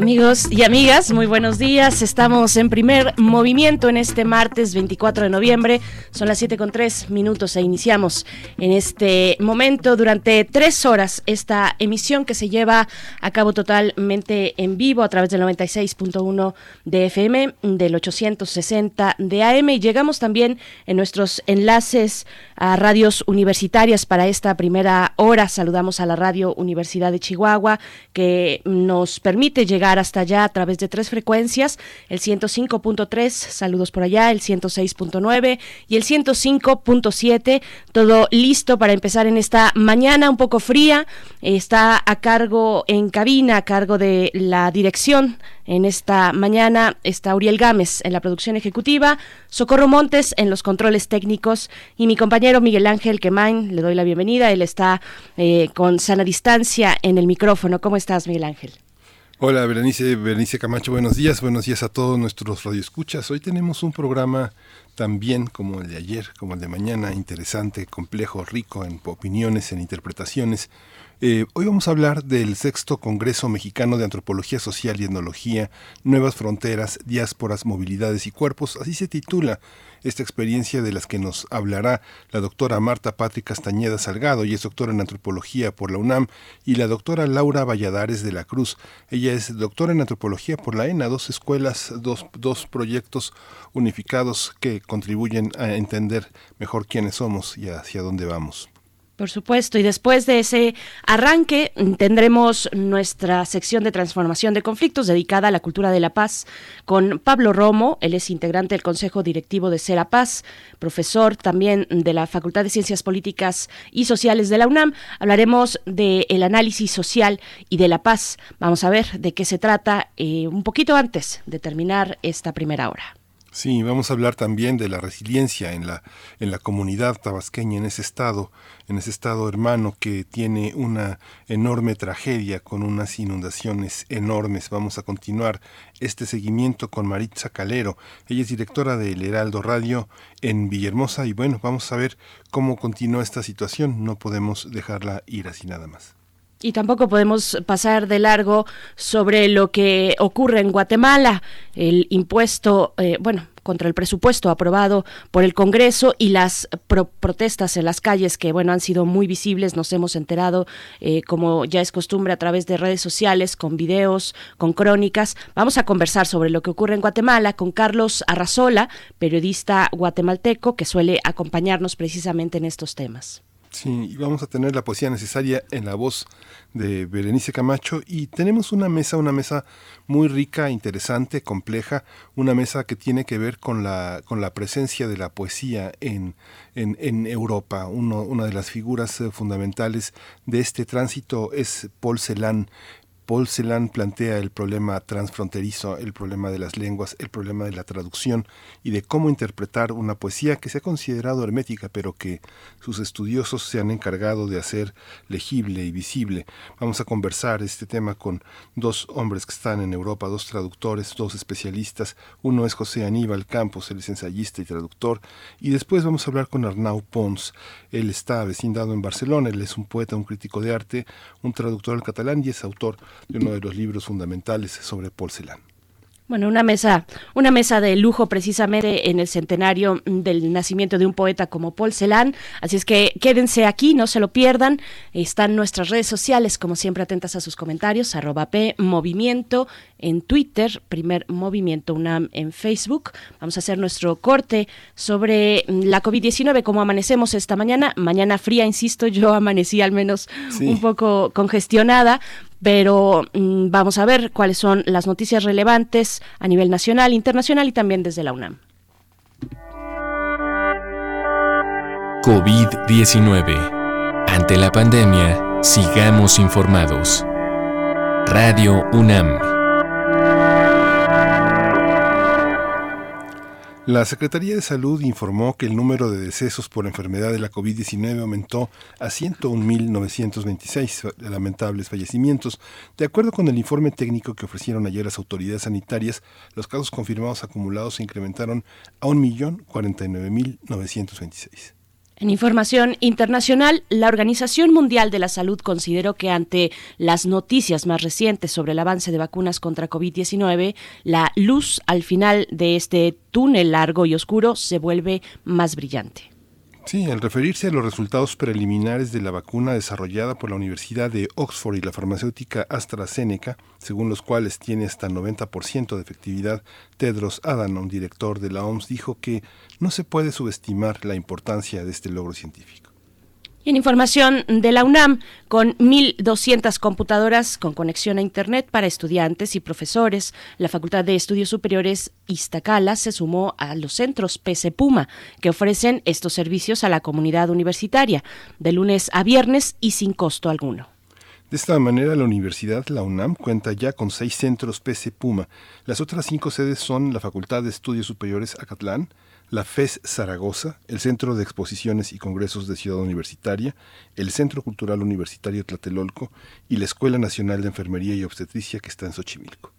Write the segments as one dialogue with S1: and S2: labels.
S1: Amigos y amigas, muy buenos días. Estamos en primer movimiento en este martes 24 de noviembre. Son las 7 con 3 minutos e iniciamos en este momento durante tres horas esta emisión que se lleva a cabo totalmente en vivo a través del 96.1 de FM, del 860 de AM y llegamos también en nuestros enlaces a radios universitarias para esta primera hora. Saludamos a la Radio Universidad de Chihuahua que nos permite llegar hasta allá a través de tres frecuencias, el 105.3, saludos por allá, el 106.9 y el 105.7, todo listo para empezar en esta mañana un poco fría, está a cargo en cabina, a cargo de la dirección en esta mañana está Uriel Gámez en la producción ejecutiva, Socorro Montes en los controles técnicos y mi compañero Miguel Ángel Quemain, le doy la bienvenida, él está eh, con sana distancia en el micrófono. ¿Cómo estás, Miguel Ángel?
S2: Hola, Berenice, Berenice Camacho, buenos días, buenos días a todos nuestros radioescuchas. Hoy tenemos un programa también como el de ayer, como el de mañana, interesante, complejo, rico en opiniones, en interpretaciones. Eh, hoy vamos a hablar del sexto Congreso Mexicano de Antropología Social y Etnología, Nuevas Fronteras, Diásporas, Movilidades y Cuerpos, así se titula esta experiencia de las que nos hablará la doctora Marta Patrick Castañeda Salgado, y es doctora en antropología por la UNAM, y la doctora Laura Valladares de la Cruz. Ella es doctora en antropología por la ENA, dos escuelas, dos, dos proyectos unificados que contribuyen a entender mejor quiénes somos y hacia dónde vamos.
S1: Por supuesto, y después de ese arranque tendremos nuestra sección de transformación de conflictos dedicada a la cultura de la paz con Pablo Romo, él es integrante del Consejo Directivo de Sera Paz, profesor también de la Facultad de Ciencias Políticas y Sociales de la UNAM. Hablaremos del análisis social y de la paz. Vamos a ver de qué se trata eh, un poquito antes de terminar esta primera hora.
S2: Sí, vamos a hablar también de la resiliencia en la, en la comunidad tabasqueña, en ese estado, en ese estado hermano que tiene una enorme tragedia con unas inundaciones enormes. Vamos a continuar este seguimiento con Maritza Calero. Ella es directora del Heraldo Radio en Villahermosa y bueno, vamos a ver cómo continúa esta situación. No podemos dejarla ir así nada más.
S1: Y tampoco podemos pasar de largo sobre lo que ocurre en Guatemala, el impuesto, eh, bueno, contra el presupuesto aprobado por el Congreso y las protestas en las calles que, bueno, han sido muy visibles, nos hemos enterado, eh, como ya es costumbre, a través de redes sociales, con videos, con crónicas. Vamos a conversar sobre lo que ocurre en Guatemala con Carlos Arrazola, periodista guatemalteco, que suele acompañarnos precisamente en estos temas.
S2: Sí, y vamos a tener la poesía necesaria en la voz de Berenice Camacho y tenemos una mesa, una mesa muy rica, interesante, compleja, una mesa que tiene que ver con la, con la presencia de la poesía en, en, Europa. Una de las figuras eh, fundamentales de este tránsito es Paul Celan, Paul Celan plantea el problema transfronterizo, el problema de las lenguas, el problema de la traducción y de cómo interpretar una poesía que se ha considerado hermética, pero que sus estudiosos se han encargado de hacer legible y visible. Vamos a conversar este tema con dos hombres que están en Europa, dos traductores, dos especialistas. Uno es José Aníbal Campos, él es ensayista y traductor, y después vamos a hablar con Arnau Pons. Él está vecindado en Barcelona, él es un poeta, un crítico de arte, un traductor al catalán y es autor de uno de los libros fundamentales sobre porcelana.
S1: Bueno, una mesa, una mesa de lujo precisamente en el centenario del nacimiento de un poeta como Paul Celan. Así es que quédense aquí, no se lo pierdan. Están nuestras redes sociales, como siempre, atentas a sus comentarios. Arroba P Movimiento en Twitter, primer Movimiento UNAM en Facebook. Vamos a hacer nuestro corte sobre la COVID-19, como amanecemos esta mañana. Mañana fría, insisto, yo amanecí al menos un poco congestionada pero mm, vamos a ver cuáles son las noticias relevantes a nivel nacional, internacional y también desde la UNAM.
S3: COVID-19. Ante la pandemia, sigamos informados. Radio UNAM.
S2: La Secretaría de Salud informó que el número de decesos por enfermedad de la COVID-19 aumentó a 101.926 lamentables fallecimientos. De acuerdo con el informe técnico que ofrecieron ayer las autoridades sanitarias, los casos confirmados acumulados se incrementaron a 1.049.926.
S1: En información internacional, la Organización Mundial de la Salud consideró que ante las noticias más recientes sobre el avance de vacunas contra COVID-19, la luz al final de este túnel largo y oscuro se vuelve más brillante.
S2: Sí, al referirse a los resultados preliminares de la vacuna desarrollada por la Universidad de Oxford y la farmacéutica AstraZeneca, según los cuales tiene hasta 90% de efectividad, Tedros Adhanom, director de la OMS, dijo que no se puede subestimar la importancia de este logro científico.
S1: En información de la UNAM, con 1.200 computadoras con conexión a Internet para estudiantes y profesores, la Facultad de Estudios Superiores Iztacala se sumó a los centros PC Puma, que ofrecen estos servicios a la comunidad universitaria, de lunes a viernes y sin costo alguno.
S2: De esta manera, la universidad, la UNAM, cuenta ya con seis centros PC Puma. Las otras cinco sedes son la Facultad de Estudios Superiores Acatlán, la FES Zaragoza, el Centro de Exposiciones y Congresos de Ciudad Universitaria, el Centro Cultural Universitario Tlatelolco y la Escuela Nacional de Enfermería y Obstetricia que está en Xochimilco.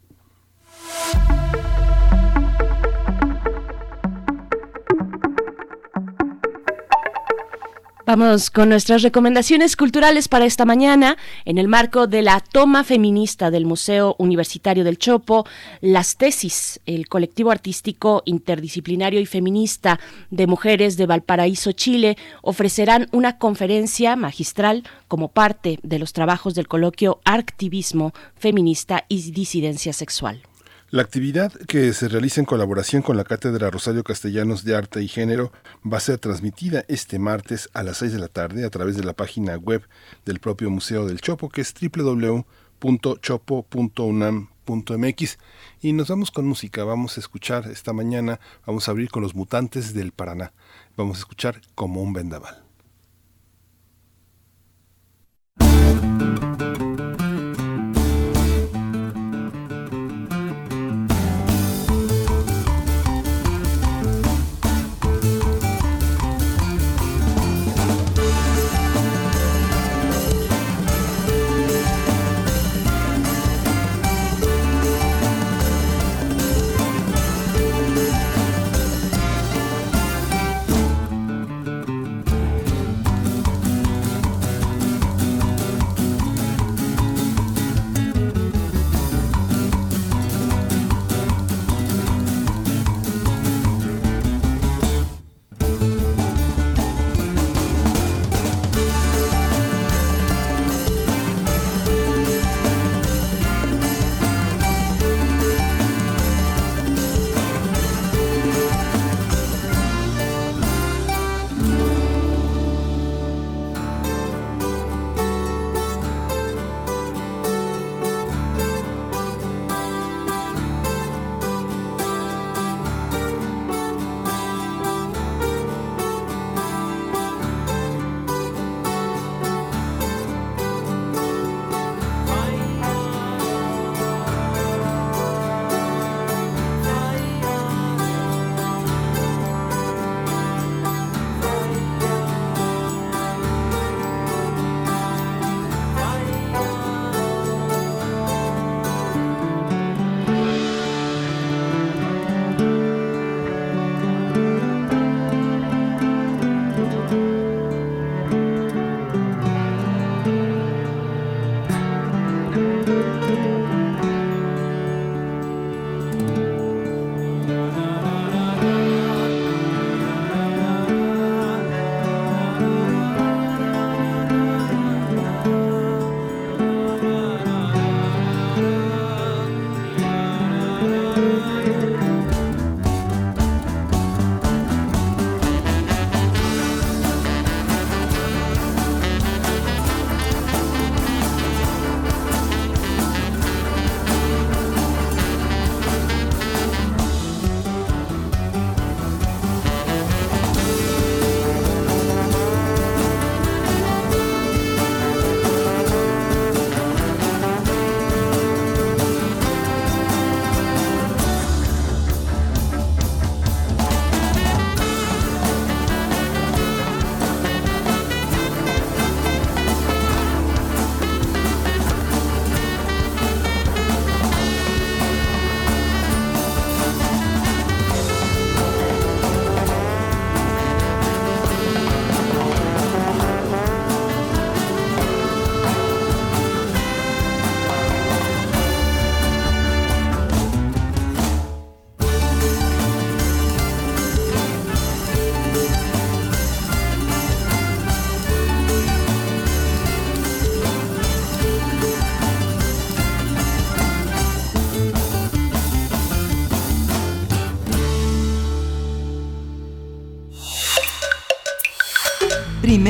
S1: Vamos con nuestras recomendaciones culturales para esta mañana. En el marco de la toma feminista del Museo Universitario del Chopo, las tesis, el colectivo artístico interdisciplinario y feminista de mujeres de Valparaíso, Chile, ofrecerán una conferencia magistral como parte de los trabajos del coloquio Activismo Feminista y Disidencia Sexual.
S2: La actividad que se realiza en colaboración con la Cátedra Rosario Castellanos de Arte y Género va a ser transmitida este martes a las 6 de la tarde a través de la página web del propio Museo del Chopo, que es www.chopo.unam.mx. Y nos vamos con música, vamos a escuchar esta mañana, vamos a abrir con los mutantes del Paraná, vamos a escuchar como un vendaval.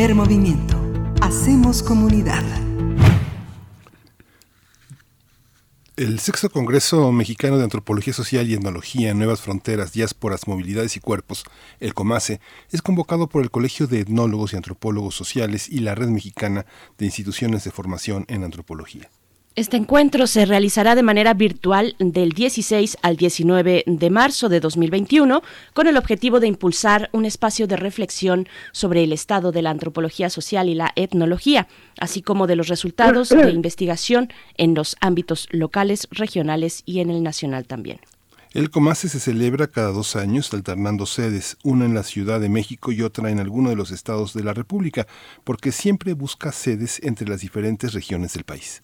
S4: Primer movimiento. Hacemos comunidad.
S2: El sexto Congreso Mexicano de Antropología Social y Etnología, Nuevas Fronteras, Diásporas, Movilidades y Cuerpos, el COMACE, es convocado por el Colegio de Etnólogos y Antropólogos Sociales y la Red Mexicana de Instituciones de Formación en Antropología.
S1: Este encuentro se realizará de manera virtual del 16 al 19 de marzo de 2021 con el objetivo de impulsar un espacio de reflexión sobre el estado de la antropología social y la etnología, así como de los resultados de investigación en los ámbitos locales, regionales y en el nacional también.
S2: El Comase se celebra cada dos años, alternando sedes, una en la Ciudad de México y otra en alguno de los estados de la República, porque siempre busca sedes entre las diferentes regiones del país.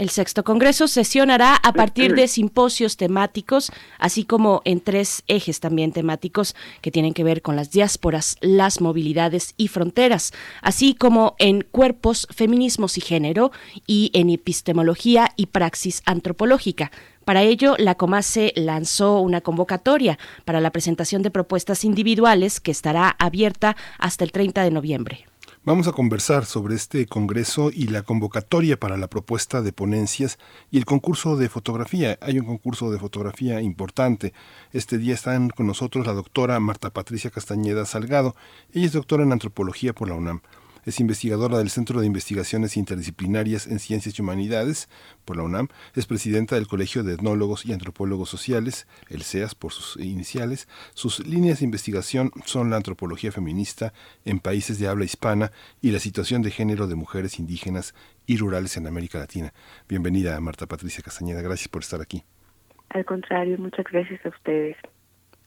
S1: El sexto Congreso sesionará a partir de simposios temáticos, así como en tres ejes también temáticos que tienen que ver con las diásporas, las movilidades y fronteras, así como en cuerpos, feminismos y género, y en epistemología y praxis antropológica. Para ello, la Comase lanzó una convocatoria para la presentación de propuestas individuales que estará abierta hasta el 30 de noviembre.
S2: Vamos a conversar sobre este Congreso y la convocatoria para la propuesta de ponencias y el concurso de fotografía. Hay un concurso de fotografía importante. Este día están con nosotros la doctora Marta Patricia Castañeda Salgado. Ella es doctora en antropología por la UNAM. Es investigadora del Centro de Investigaciones Interdisciplinarias en Ciencias y Humanidades por la UNAM. Es presidenta del Colegio de Etnólogos y Antropólogos Sociales, el CEAS por sus iniciales. Sus líneas de investigación son la antropología feminista en países de habla hispana y la situación de género de mujeres indígenas y rurales en América Latina. Bienvenida, Marta Patricia Castañeda. Gracias por estar aquí.
S5: Al contrario, muchas gracias a ustedes.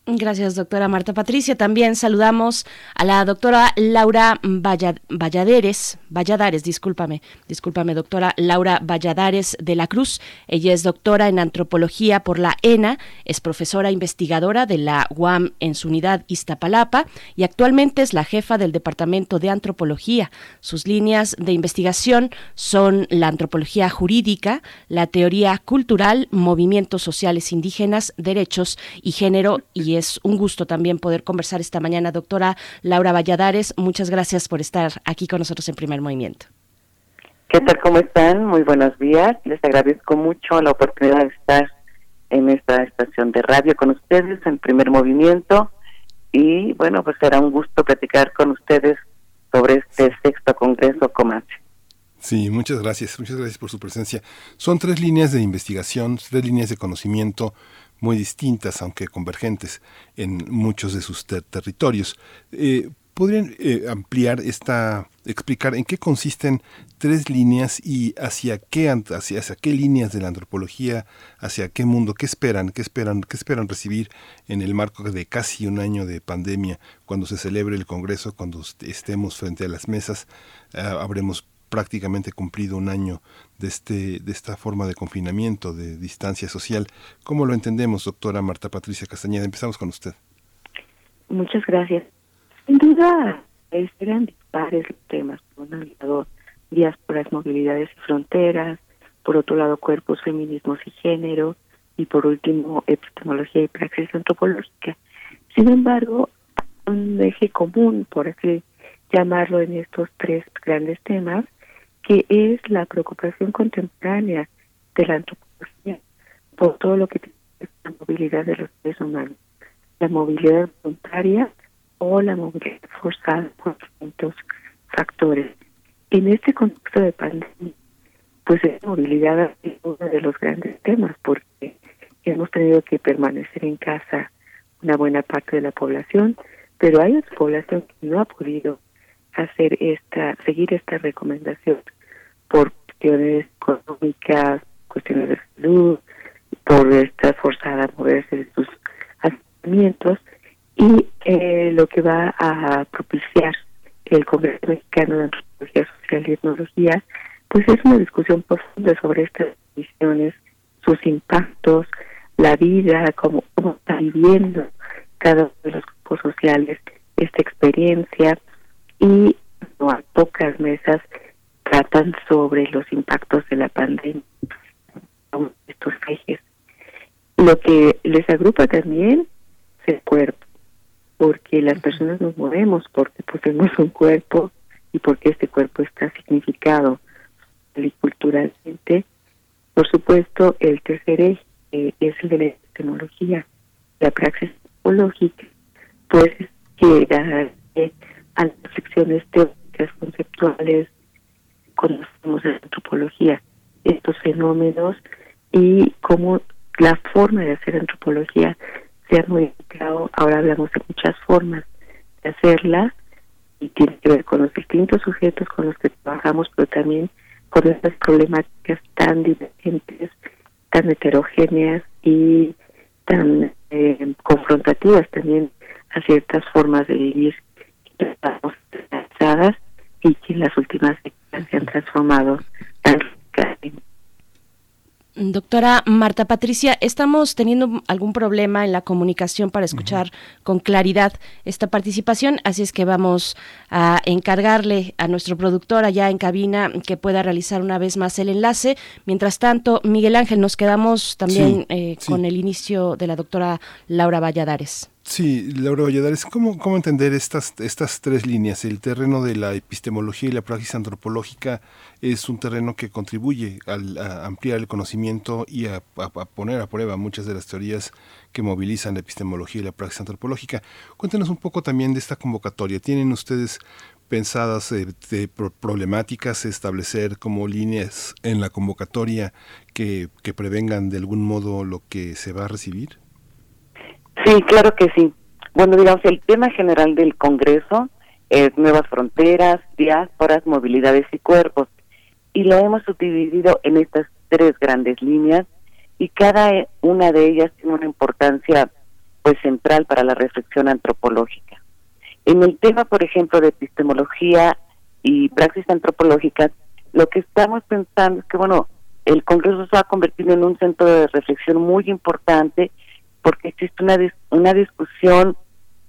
S1: Gracias, doctora Marta Patricia. También saludamos a la doctora Laura Valladares, Valladares, discúlpame, discúlpame, doctora Laura Valladares de la Cruz. Ella es doctora en antropología por la ENA, es profesora investigadora de la UAM en su unidad Iztapalapa y actualmente es la jefa del Departamento de Antropología. Sus líneas de investigación son la antropología jurídica, la teoría cultural, movimientos sociales indígenas, derechos y género y es un gusto también poder conversar esta mañana. Doctora Laura Valladares, muchas gracias por estar aquí con nosotros en Primer Movimiento.
S5: ¿Qué tal? ¿Cómo están? Muy buenos días. Les agradezco mucho la oportunidad de estar en esta estación de radio con ustedes en Primer Movimiento. Y bueno, pues será un gusto platicar con ustedes sobre este sexto Congreso Comache.
S2: Sí, muchas gracias, muchas gracias por su presencia. Son tres líneas de investigación, tres líneas de conocimiento muy distintas, aunque convergentes en muchos de sus territorios. Eh, ¿Podrían eh, ampliar esta, explicar en qué consisten tres líneas y hacia qué, hacia, hacia, qué líneas de la antropología, hacia qué mundo, qué esperan, qué esperan, qué esperan recibir en el marco de casi un año de pandemia, cuando se celebre el Congreso, cuando estemos frente a las mesas, eh, habremos prácticamente cumplido un año de, este, de esta forma de confinamiento, de distancia social. ¿Cómo lo entendemos, doctora Marta Patricia Castañeda? Empezamos con usted.
S5: Muchas gracias. Sin duda, eran dispares los temas. Por un lado, diásporas, movilidades y fronteras. Por otro lado, cuerpos, feminismos y género. Y por último, epistemología y praxis antropológica. Sin embargo, un eje común, por así llamarlo, en estos tres grandes temas que es la preocupación contemporánea de la antropología por todo lo que tiene la movilidad de los seres humanos, la movilidad voluntaria o la movilidad forzada por distintos factores. En este contexto de pandemia, pues la movilidad es uno de los grandes temas porque hemos tenido que permanecer en casa una buena parte de la población, pero hay otra población que no ha podido hacer esta, seguir esta recomendación por cuestiones económicas, cuestiones de salud, por estar forzada a moverse de sus asentamientos y eh, lo que va a propiciar el Congreso Mexicano de Antropología Social y Etnología, pues es una discusión profunda sobre estas decisiones, sus impactos, la vida, cómo, cómo está viviendo cada uno de los grupos sociales esta experiencia, y no a pocas mesas tratan sobre los impactos de la pandemia estos ejes. Lo que les agrupa también es el cuerpo, porque las personas nos movemos porque tenemos un cuerpo
S6: y por qué este cuerpo está significado culturalmente. Por supuesto, el tercer eje es el de la epistemología, la praxis psicológica, pues que a las reflexiones teóricas, conceptuales, conocemos en antropología estos fenómenos y cómo la forma de hacer antropología se ha modificado. Ahora hablamos de muchas formas de hacerla y tiene que ver con los distintos sujetos con los que trabajamos, pero también con estas problemáticas tan divergentes, tan heterogéneas y tan eh, confrontativas también a ciertas formas de vivir estamos y que en las últimas décadas se han transformado tan
S1: Doctora Marta Patricia, estamos teniendo algún problema en la comunicación para escuchar con claridad esta participación, así es que vamos a encargarle a nuestro productor allá en cabina que pueda realizar una vez más el enlace. Mientras tanto, Miguel Ángel, nos quedamos también eh, con el inicio de la doctora Laura Valladares.
S2: Sí, Laura Valladares, ¿cómo, ¿cómo entender estas, estas tres líneas? El terreno de la epistemología y la praxis antropológica es un terreno que contribuye a ampliar el conocimiento y a, poner a prueba muchas de las teorías que movilizan la epistemología y la praxis antropológica. Cuéntenos un poco también de esta convocatoria. ¿Tienen ustedes pensadas eh, de problemáticas establecer como líneas en la convocatoria que, que prevengan de algún modo lo que se va a recibir?
S7: Sí, claro que sí. Bueno, digamos, el tema general del Congreso es nuevas fronteras, diásporas, movilidades y cuerpos. Y lo hemos subdividido en estas tres grandes líneas y cada una de ellas tiene una importancia pues central para la reflexión antropológica. En el tema, por ejemplo, de epistemología y praxis antropológicas, lo que estamos pensando es que, bueno, el Congreso se ha convertido en un centro de reflexión muy importante porque existe una, una discusión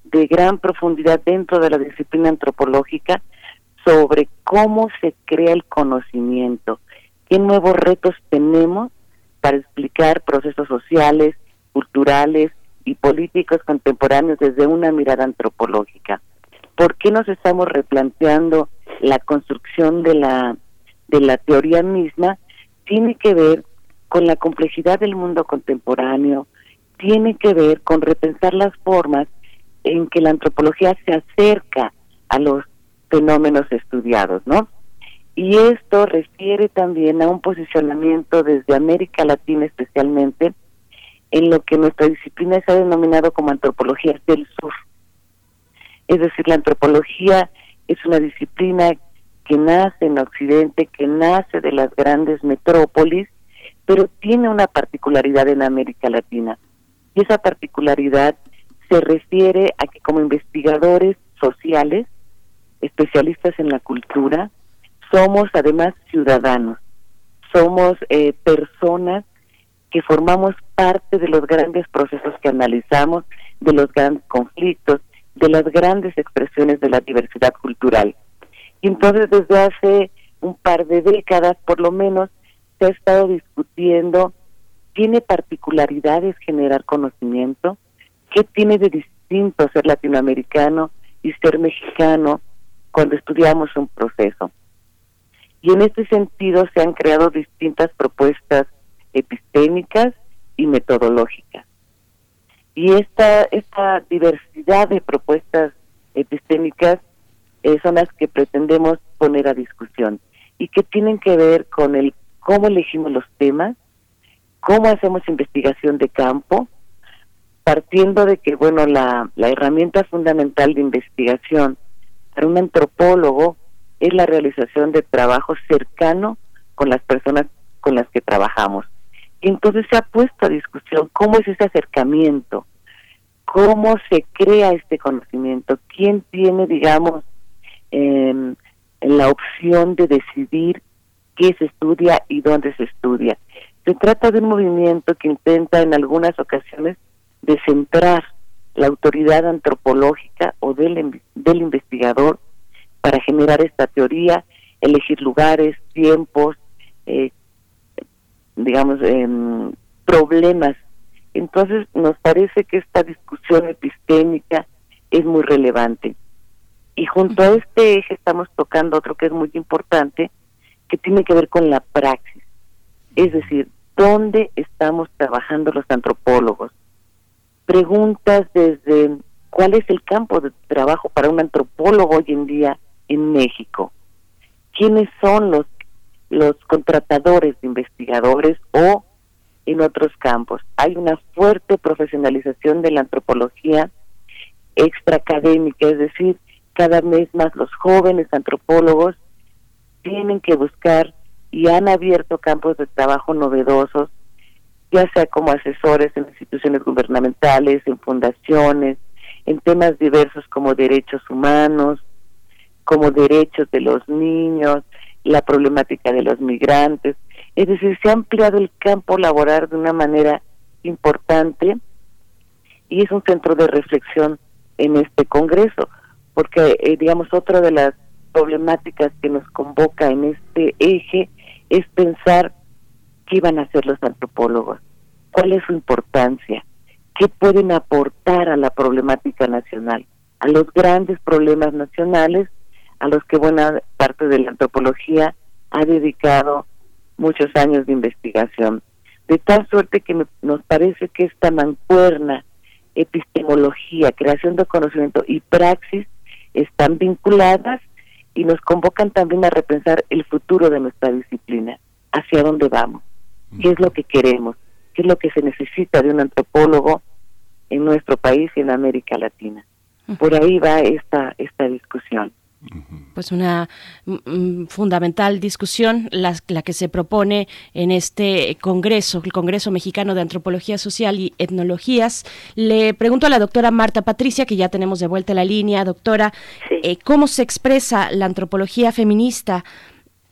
S7: de gran profundidad dentro de la disciplina antropológica sobre cómo se crea el conocimiento, qué nuevos retos tenemos para explicar procesos sociales, culturales y políticos contemporáneos desde una mirada antropológica. ¿Por qué nos estamos replanteando la construcción de la de la teoría misma? Tiene que ver con la complejidad del mundo contemporáneo, tiene que ver con repensar las formas en que la antropología se acerca a los fenómenos estudiados, ¿no? Y esto refiere también a un posicionamiento desde América Latina especialmente en lo que nuestra disciplina se ha denominado como antropología del sur. Es decir, la antropología es una disciplina que nace en Occidente, que nace de las grandes metrópolis, pero tiene una particularidad en América Latina. Y esa particularidad se refiere a que como investigadores sociales, especialistas en la cultura, somos además ciudadanos, somos eh, personas que formamos parte de los grandes procesos que analizamos, de los grandes conflictos, de las grandes expresiones de la diversidad cultural. Y entonces desde hace un par de décadas por lo menos se ha estado discutiendo tiene particularidades generar conocimiento, qué tiene de distinto ser latinoamericano y ser mexicano cuando estudiamos un proceso. Y en este sentido se han creado distintas propuestas epistémicas y metodológicas. Y esta, esta diversidad de propuestas epistémicas eh, son las que pretendemos poner a discusión y que tienen que ver con el cómo elegimos los temas, cómo hacemos investigación de campo, partiendo de que, bueno, la, la herramienta fundamental de investigación para un antropólogo es la realización de trabajo cercano con las personas con las que trabajamos. Entonces se ha puesto a discusión cómo es ese acercamiento, cómo se crea este conocimiento, quién tiene, digamos, eh, la opción de decidir qué se estudia y dónde se estudia. Se trata de un movimiento que intenta en algunas ocasiones descentrar la autoridad antropológica o del, del investigador para generar esta teoría, elegir lugares, tiempos, eh, digamos, em, problemas. Entonces nos parece que esta discusión epistémica es muy relevante. Y junto a este eje estamos tocando otro que es muy importante, que tiene que ver con la praxis. Es decir, ¿dónde estamos trabajando los antropólogos? Preguntas desde cuál es el campo de trabajo para un antropólogo hoy en día en México. ¿Quiénes son los, los contratadores de investigadores o en otros campos? Hay una fuerte profesionalización de la antropología extraacadémica, es decir, cada vez más los jóvenes antropólogos tienen que buscar y han abierto campos de trabajo novedosos, ya sea como asesores en instituciones gubernamentales, en fundaciones, en temas diversos como derechos humanos, como derechos de los niños, la problemática de los migrantes. Es decir, se ha ampliado el campo laboral de una manera importante y es un centro de reflexión en este Congreso, porque, eh, digamos, otra de las problemáticas que nos convoca en este eje es pensar qué van a hacer los antropólogos, cuál es su importancia, qué pueden aportar a la problemática nacional, a los grandes problemas nacionales a los que buena parte de la antropología ha dedicado muchos años de investigación. De tal suerte que nos parece que esta mancuerna, epistemología, creación de conocimiento y praxis están vinculadas y nos convocan también a repensar el futuro de nuestra disciplina, hacia dónde vamos, qué es lo que queremos, qué es lo que se necesita de un antropólogo en nuestro país y en América Latina. Por ahí va esta, esta discusión.
S1: Pues una mm, mm, fundamental discusión, la, la, que se propone en este Congreso, el Congreso Mexicano de Antropología Social y Etnologías. Le pregunto a la doctora Marta Patricia, que ya tenemos de vuelta la línea, doctora, eh, ¿cómo se expresa la antropología feminista?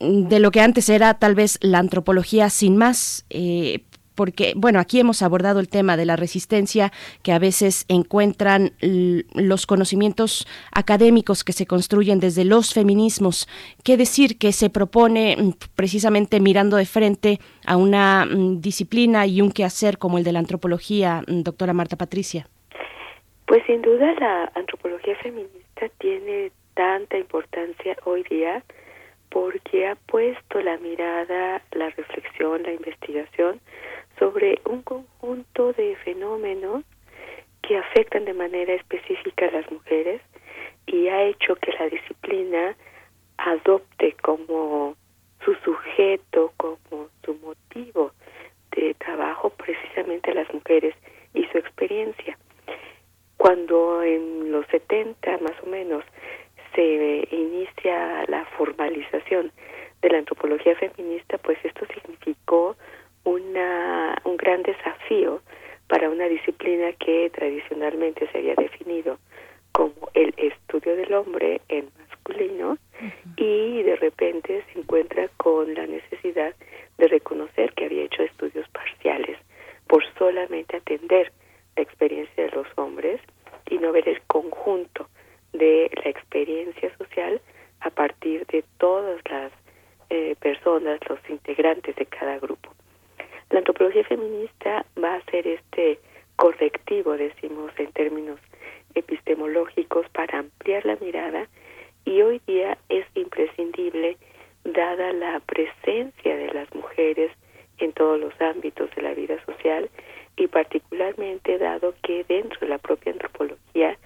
S1: de lo que antes era tal vez la antropología sin más, eh, porque, bueno, aquí hemos abordado el tema de la resistencia que a veces encuentran los conocimientos académicos que se construyen desde los feminismos. ¿Qué decir que se propone mm, precisamente mirando de frente a una mm, disciplina y un quehacer como el de la antropología, mm, doctora Marta Patricia?
S6: Pues sin duda la antropología feminista tiene tanta importancia hoy día porque ha puesto la mirada, la reflexión, la investigación sobre un conjunto de fenómenos que afectan de manera específica a las mujeres y ha hecho que la disciplina adopte como su sujeto, como su motivo de trabajo precisamente a las mujeres y su experiencia. Cuando en los 70 más o menos se inicia la formalización de la antropología feminista, pues esto significó una, un gran desafío para una disciplina que tradicionalmente se había definido como el estudio del hombre en masculino y de repente se encuentra con la necesidad de reconocer que había hecho estudios parciales por solamente atender la experiencia de los hombres y no ver el conjunto de la experiencia social a partir de todas las eh, personas, los integrantes de cada grupo. La antropología feminista va a ser este correctivo, decimos en términos epistemológicos, para ampliar la mirada y hoy día es imprescindible, dada la presencia de las mujeres en todos los ámbitos de la vida social y particularmente dado que dentro de la propia antropología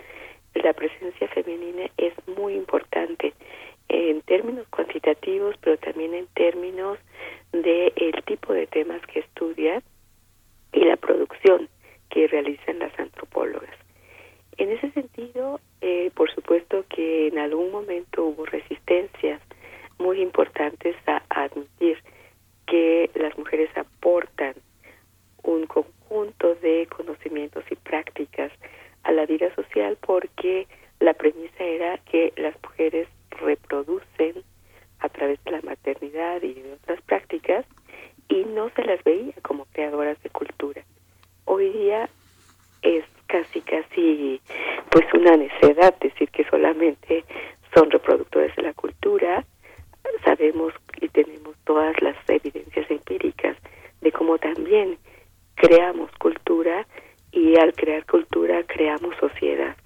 S6: la presencia femenina es muy importante en términos cuantitativos, pero también en términos de el tipo de temas que estudia y la producción que realizan las antropólogas. En ese sentido, eh, por supuesto que en algún momento hubo resistencias muy importantes a, admitir que las mujeres aportan un conjunto de conocimientos y prácticas a la vida social porque la premisa era que las mujeres reproducen a través de la maternidad y de otras prácticas y no se las veía como creadoras de cultura. Hoy día es casi casi pues una necedad decir que solamente son reproductores de la cultura. Sabemos y tenemos todas las evidencias empíricas de cómo también creamos cultura y al crear cultura creamos sociedad.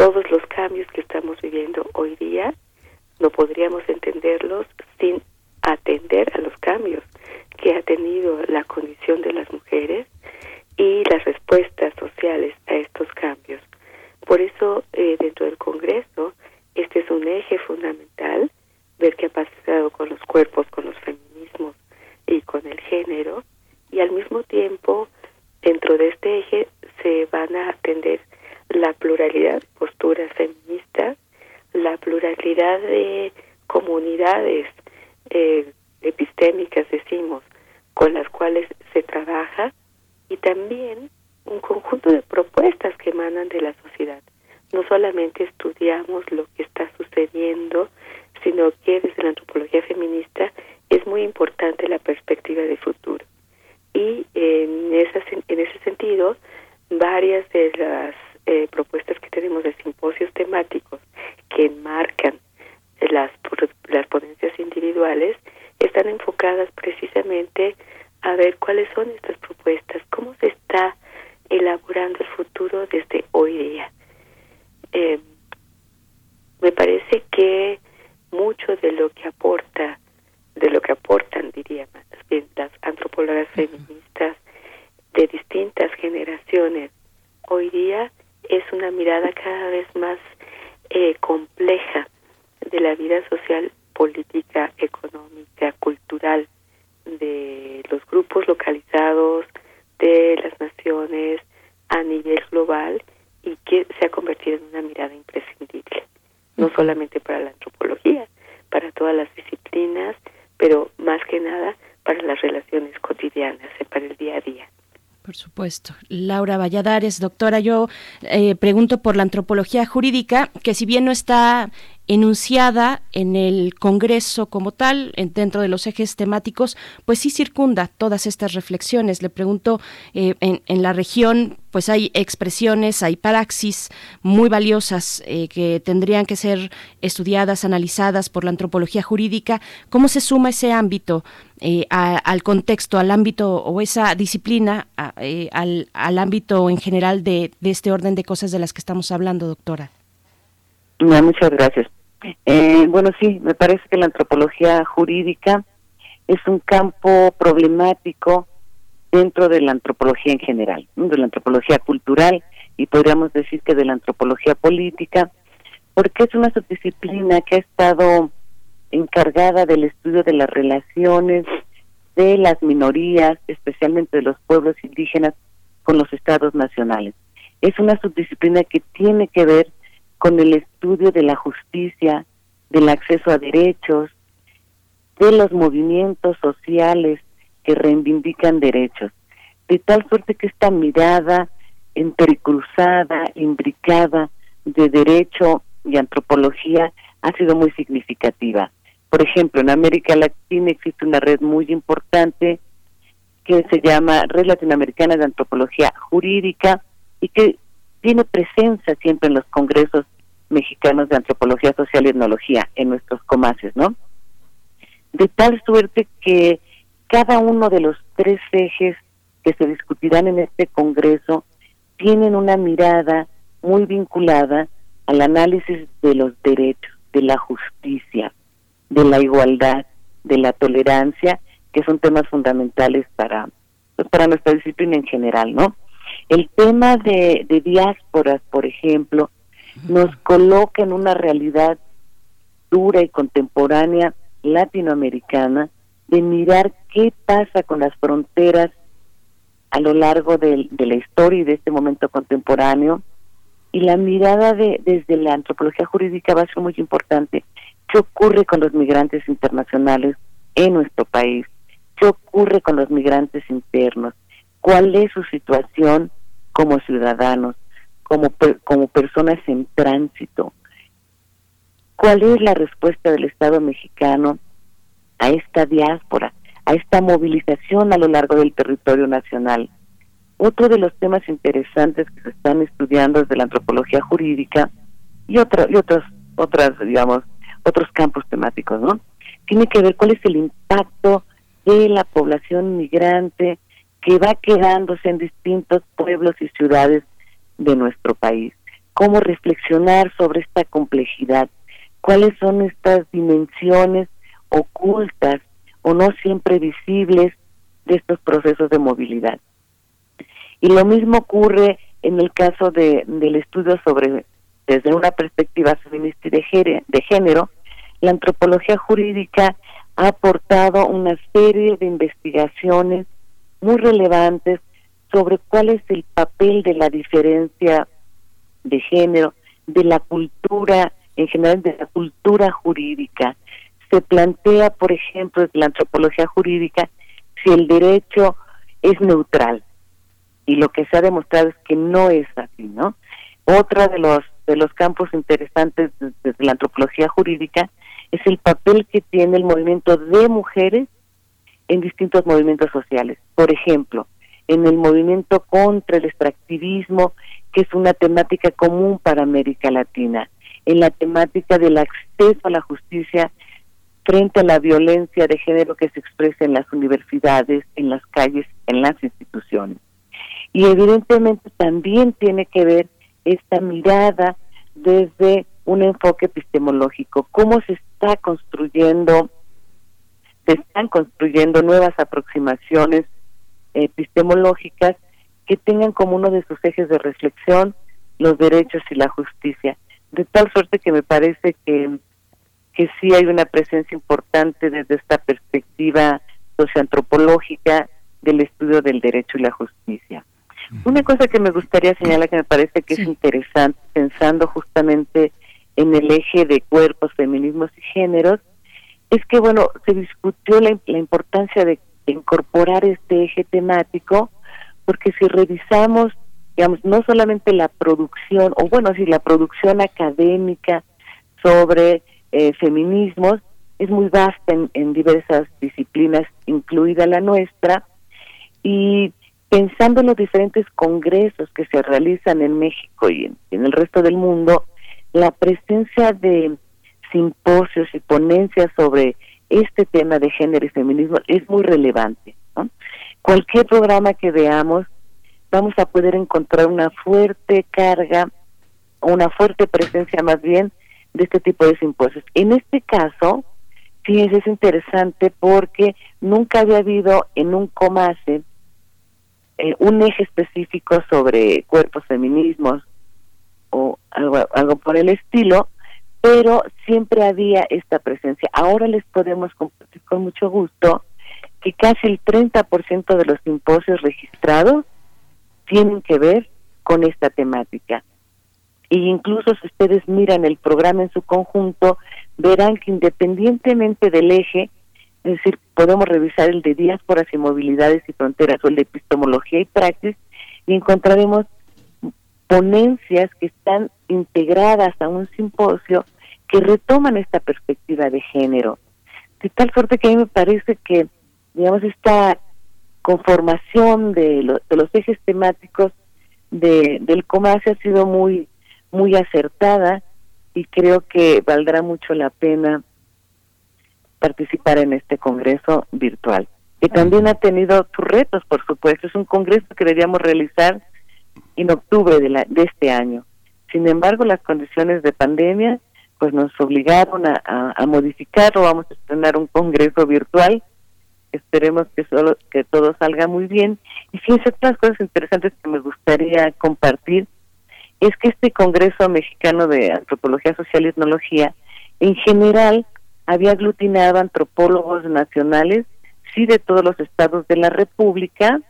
S6: Todos los cambios que estamos viviendo hoy día no podríamos entenderlos sin atender a los cambios que ha tenido la condición de las mujeres y las respuestas sociales a estos cambios. Por eso, eh, dentro del Congreso, este es un eje fundamental, ver qué ha pasado con los cuerpos, con los feminismos y con el género, y al mismo tiempo, dentro de este eje, se van a atender la pluralidad de posturas feministas, la pluralidad de comunidades eh, epistémicas, decimos, con las cuales se trabaja y también un conjunto de propuestas que emanan de la sociedad. No solamente estudiamos lo que está sucediendo, sino que desde la antropología feminista es muy importante la perspectiva de futuro. Y en, esas, en ese sentido, varias de las eh, propuestas que tenemos de simposios temáticos que enmarcan las, las ponencias individuales están enfocadas precisamente a ver cuáles son estas propuestas, cómo se está elaborando el futuro desde hoy día. Eh, me parece que mucho de lo que aporta, de lo que aportan, diría más bien, las antropólogas feministas de distintas generaciones hoy día es una mirada cada vez más eh, compleja de la vida social, política, económica, cultural de los grupos localizados, de las naciones a nivel global y que se ha convertido en una mirada imprescindible, no solamente para la antropología, para todas las disciplinas, pero más que nada para las relaciones cotidianas, para el día a día.
S1: Por supuesto. Laura Valladares, doctora, yo eh, pregunto por la antropología jurídica, que si bien no está enunciada en el Congreso como tal, dentro de los ejes temáticos, pues sí circunda todas estas reflexiones. Le pregunto, eh, en, la región, pues hay expresiones, hay praxis muy valiosas eh, que tendrían que ser estudiadas, analizadas por la antropología jurídica. ¿Cómo se suma ese ámbito eh, al contexto, al ámbito o esa disciplina, al, al, ámbito en general de, de este orden de cosas de las que estamos hablando, doctora?
S7: muchas gracias. Eh, bueno, sí, me parece que la antropología jurídica es un campo problemático dentro de la antropología en general, de la antropología cultural y podríamos decir que de la antropología política, porque es una subdisciplina que ha estado encargada del estudio de las relaciones de las minorías, especialmente de los pueblos indígenas, con los estados nacionales. Es una subdisciplina que tiene que ver con el estudio de la justicia, del acceso a derechos, de los movimientos sociales que reivindican derechos, de tal suerte que esta mirada entrecruzada, imbricada de derecho y antropología ha sido muy significativa. Por ejemplo, en América Latina existe una red muy importante que se llama Red Latinoamericana de Antropología Jurídica y que tiene presencia siempre en los congresos mexicanos de antropología social y etnología en nuestros comaces, ¿no? De tal suerte que cada uno de los tres ejes que se discutirán en este congreso tienen una mirada muy vinculada al análisis de los derechos, de la justicia, de la igualdad, de la tolerancia, que son temas fundamentales para, pues, para nuestra disciplina en general, ¿no? El tema de, de diásporas, por ejemplo, nos coloca en una realidad dura y contemporánea latinoamericana de mirar qué pasa con las fronteras a lo largo de, la historia y de este momento contemporáneo y la mirada de desde la antropología jurídica va a ser muy importante. ¿Qué ocurre con los migrantes internacionales en nuestro país? ¿Qué ocurre con los migrantes internos? ¿Cuál es su situación como ciudadanos? como, como personas en tránsito. ¿Cuál es la respuesta del Estado mexicano a esta diáspora, a esta movilización a lo largo del territorio nacional? Otro de los temas interesantes que se están estudiando desde la antropología jurídica y, otro, y otros, otras, digamos, otros campos temáticos, ¿no? Tiene que ver cuál es el impacto de la población migrante que va quedándose en distintos pueblos y ciudades de nuestro país. cómo reflexionar sobre esta complejidad, cuáles son estas dimensiones ocultas o no siempre visibles de estos procesos de movilidad. Y lo mismo ocurre en el caso de, del estudio sobre, desde una perspectiva feminista y de, de género, la antropología jurídica ha aportado una serie de investigaciones muy relevantes sobre cuál es el papel de la diferencia de género, de la cultura, en general de la cultura jurídica. Se plantea, por ejemplo, en la antropología jurídica, si el derecho es neutral. Y lo que se ha demostrado es que no es así, ¿no? Otra de los de los campos interesantes desde la antropología jurídica es el papel que tiene el movimiento de mujeres en distintos movimientos sociales. Por ejemplo, en el movimiento contra el extractivismo, que es una temática común para América Latina, en la temática del acceso a la justicia frente a la violencia de género que se expresa en las universidades, en las calles, en las instituciones. Y evidentemente también tiene que ver esta mirada desde un enfoque epistemológico, cómo se está construyendo, se están construyendo nuevas aproximaciones epistemológicas que tengan como uno de sus ejes de reflexión los derechos y la justicia. De tal suerte que me parece que, que sí hay una presencia importante desde esta perspectiva socioantropológica del estudio del derecho y la justicia. Una cosa que me gustaría señalar que me parece que es interesante, pensando justamente en el eje de cuerpos, feminismos y géneros, es que, bueno, se discutió la, la importancia de incorporar este eje temático, porque si revisamos, digamos, no solamente la producción, o bueno, si la producción académica sobre eh, feminismos es muy vasta en, diversas disciplinas, incluida la nuestra, y pensando en los diferentes congresos que se realizan en México y en, en el resto del mundo, la presencia de simposios y ponencias sobre este tema de género y feminismo es muy relevante. Cualquier programa que veamos, vamos a poder encontrar una fuerte carga, una fuerte presencia más bien, de este tipo de simposios. En este caso, sí es interesante porque nunca había habido en un COMASE eh, un eje específico sobre cuerpos feminismos o algo, algo por el estilo, pero siempre había esta presencia. Ahora les podemos compartir con mucho gusto que casi el 30% de los simposios registrados tienen que ver con esta temática. Y incluso si ustedes miran el programa en su conjunto, verán que independientemente del eje, es decir, podemos revisar el de diásporas y movilidades y fronteras o el de epistemología y praxis, y encontraremos ponencias que están integradas a un simposio que retoman esta perspectiva de género. De tal suerte que a mí me parece que, digamos, esta conformación de, de los ejes temáticos de, del COMASE ha sido muy, muy acertada y creo que valdrá mucho la pena participar en este congreso virtual. Y también ha tenido sus retos, por supuesto. Es un congreso que deberíamos realizar en octubre de, la, de este año. Sin embargo, las condiciones de pandemia pues nos obligaron a, a, modificarlo. Vamos a estrenar un congreso virtual. Esperemos que solo que todo salga muy bien. Y fíjense otras cosas interesantes que me gustaría compartir es que este Congreso Mexicano de Antropología Social y Etnología en general había aglutinado antropólogos nacionales, sí de todos los estados de la República,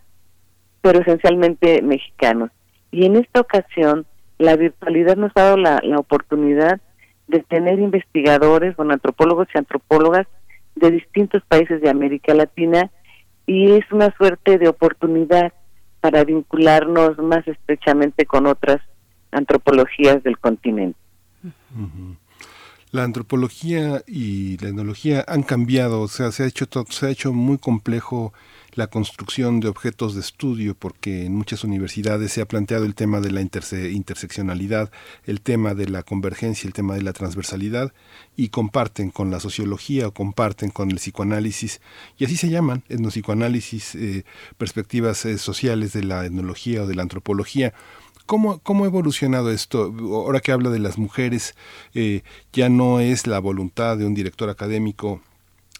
S7: pero esencialmente mexicanos. Y en esta ocasión, la virtualidad nos ha dado la, oportunidad de tener investigadores, bueno, antropólogos y antropólogas de distintos países de América Latina y es una suerte de oportunidad para vincularnos más estrechamente con otras antropologías del continente.
S2: La antropología y la etnología han cambiado, o sea, se ha hecho se ha hecho muy complejo la construcción de objetos de estudio, porque en muchas universidades se ha planteado el tema de la interseccionalidad, el tema de la convergencia, el tema de la transversalidad, y comparten con la sociología o comparten con el psicoanálisis, y así se llaman, etnopsicoanálisis, eh, perspectivas eh, sociales de la etnología o de la antropología ¿cómo, ¿cómo ha evolucionado esto? Ahora que habla de las mujeres, eh, ya no es la voluntad de un director académico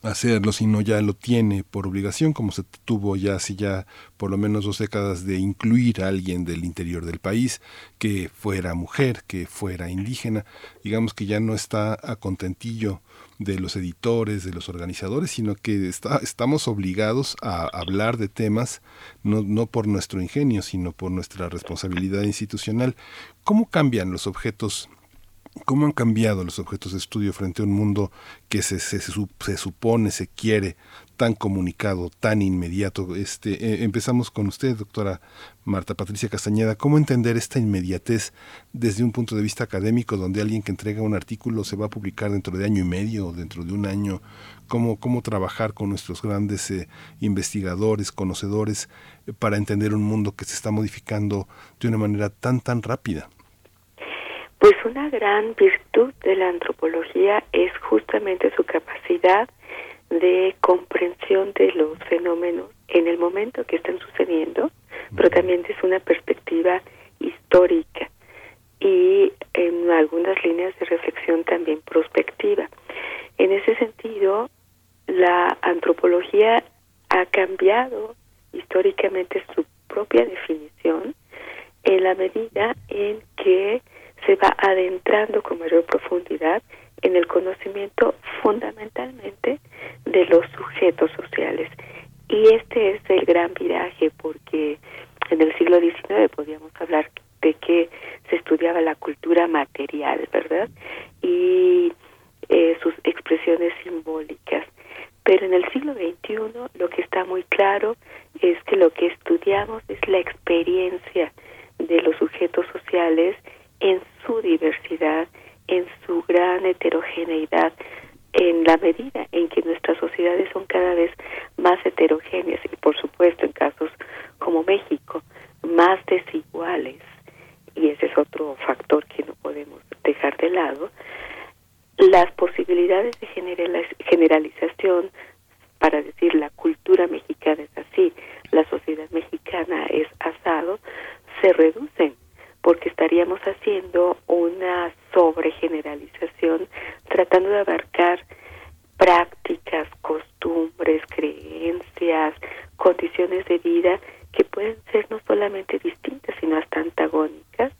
S2: hacerlo, sino ya lo tiene por obligación, como se tuvo ya hace ya por lo menos dos décadas de incluir a alguien del interior del país, que fuera mujer, que fuera indígena, digamos que ya no está a contentillo de los editores, de los organizadores, sino que está, estamos obligados a hablar de temas no, no por nuestro ingenio, sino por nuestra responsabilidad institucional. ¿Cómo cambian los objetos ¿Cómo han cambiado los objetos de estudio frente a un mundo que se, se, se supone, se quiere, tan comunicado, tan inmediato? Este, eh, empezamos con usted, doctora Marta Patricia Castañeda. ¿Cómo entender esta inmediatez desde un punto de vista académico, donde alguien que entrega un artículo se va a publicar dentro de año y medio dentro de un año? ¿Cómo, cómo trabajar con nuestros grandes eh, investigadores, conocedores, eh, para entender un mundo que se está modificando de una manera tan, tan rápida?
S6: Pues una gran virtud de la antropología es justamente su capacidad de comprensión de los fenómenos en el momento que están sucediendo, pero también es una perspectiva histórica y en algunas líneas de reflexión también prospectiva. En ese sentido, la antropología ha cambiado históricamente su propia definición en la medida en que se va adentrando con mayor profundidad en el conocimiento fundamentalmente de los sujetos sociales. Y este es el gran viraje porque en el siglo XIX podíamos hablar de que se estudiaba la cultura material, ¿verdad? Y eh, sus expresiones simbólicas. Pero en el siglo XXI lo que está muy claro es que lo que estudiamos es la experiencia de los sujetos sociales en su diversidad, en su gran heterogeneidad, en la medida en que nuestras sociedades son cada vez más heterogéneas y por supuesto en casos como México, más desiguales, y ese es otro factor que no podemos dejar de lado, las posibilidades de generalización, para decir la cultura mexicana es así, la sociedad mexicana es asado, se reducen porque estaríamos haciendo una sobregeneralización tratando de abarcar prácticas, costumbres, creencias, condiciones de vida que pueden ser no solamente distintas, sino hasta antagónicas,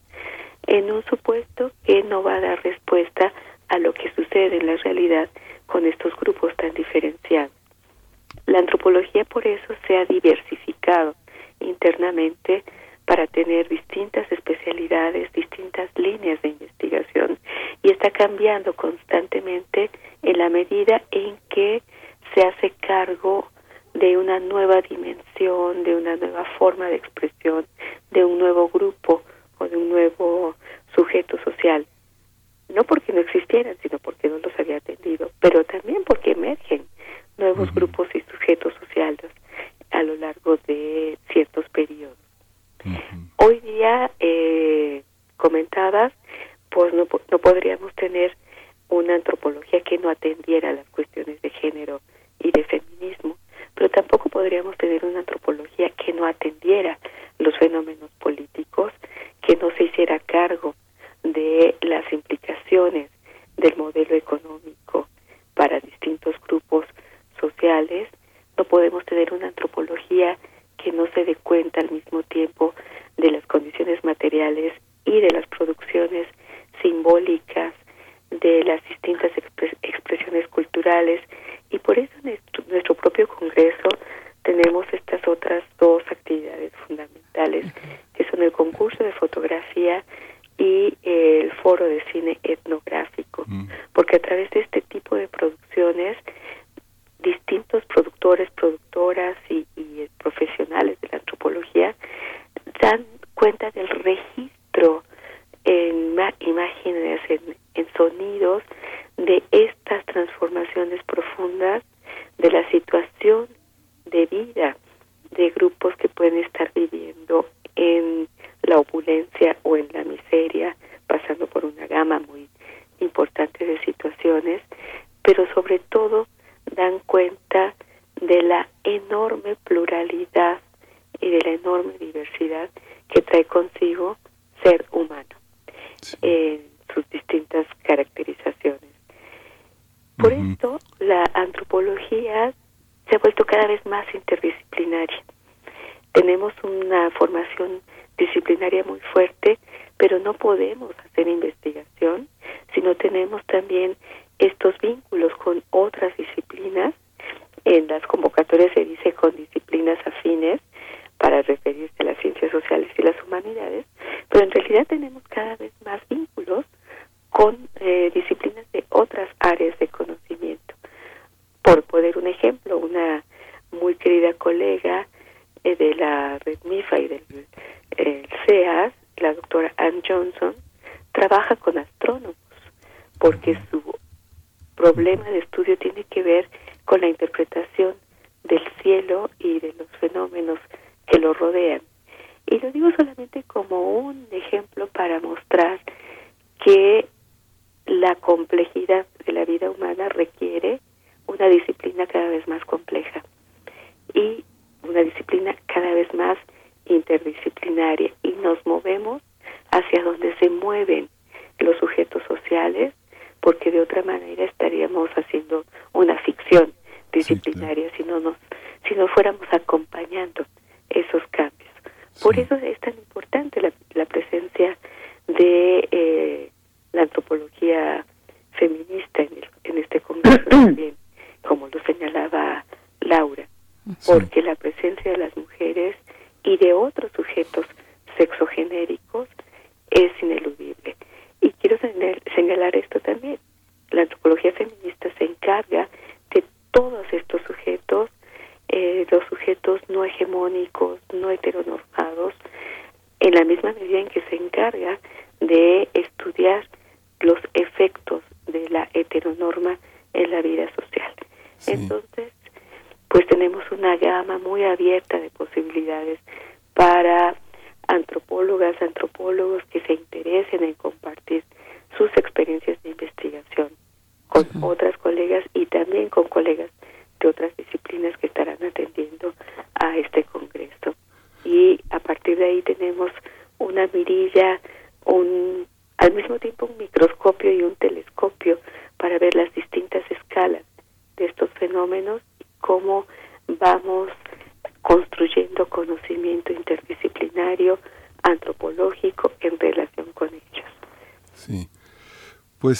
S6: en un supuesto que no va a dar respuesta a lo que sucede en la realidad con estos grupos tan diferenciados. La antropología por eso se ha diversificado internamente para tener distintas especialidades, distintas líneas de investigación y está cambiando constantemente en la medida en que se hace cargo de una nueva dimensión, de una nueva forma de expresión, de un nuevo grupo o de un nuevo sujeto social. No porque no existieran, sino porque no los había atendido, pero también porque emergen nuevos grupos y sujetos sociales a lo largo de ciertos día, eh, pues no, no podríamos tener una antropología que no atendiera las cuestiones de género y de feminismo, pero tampoco podríamos tener una antropología que no atendiera los fenómenos políticos, que no se hiciera cargo de las implicaciones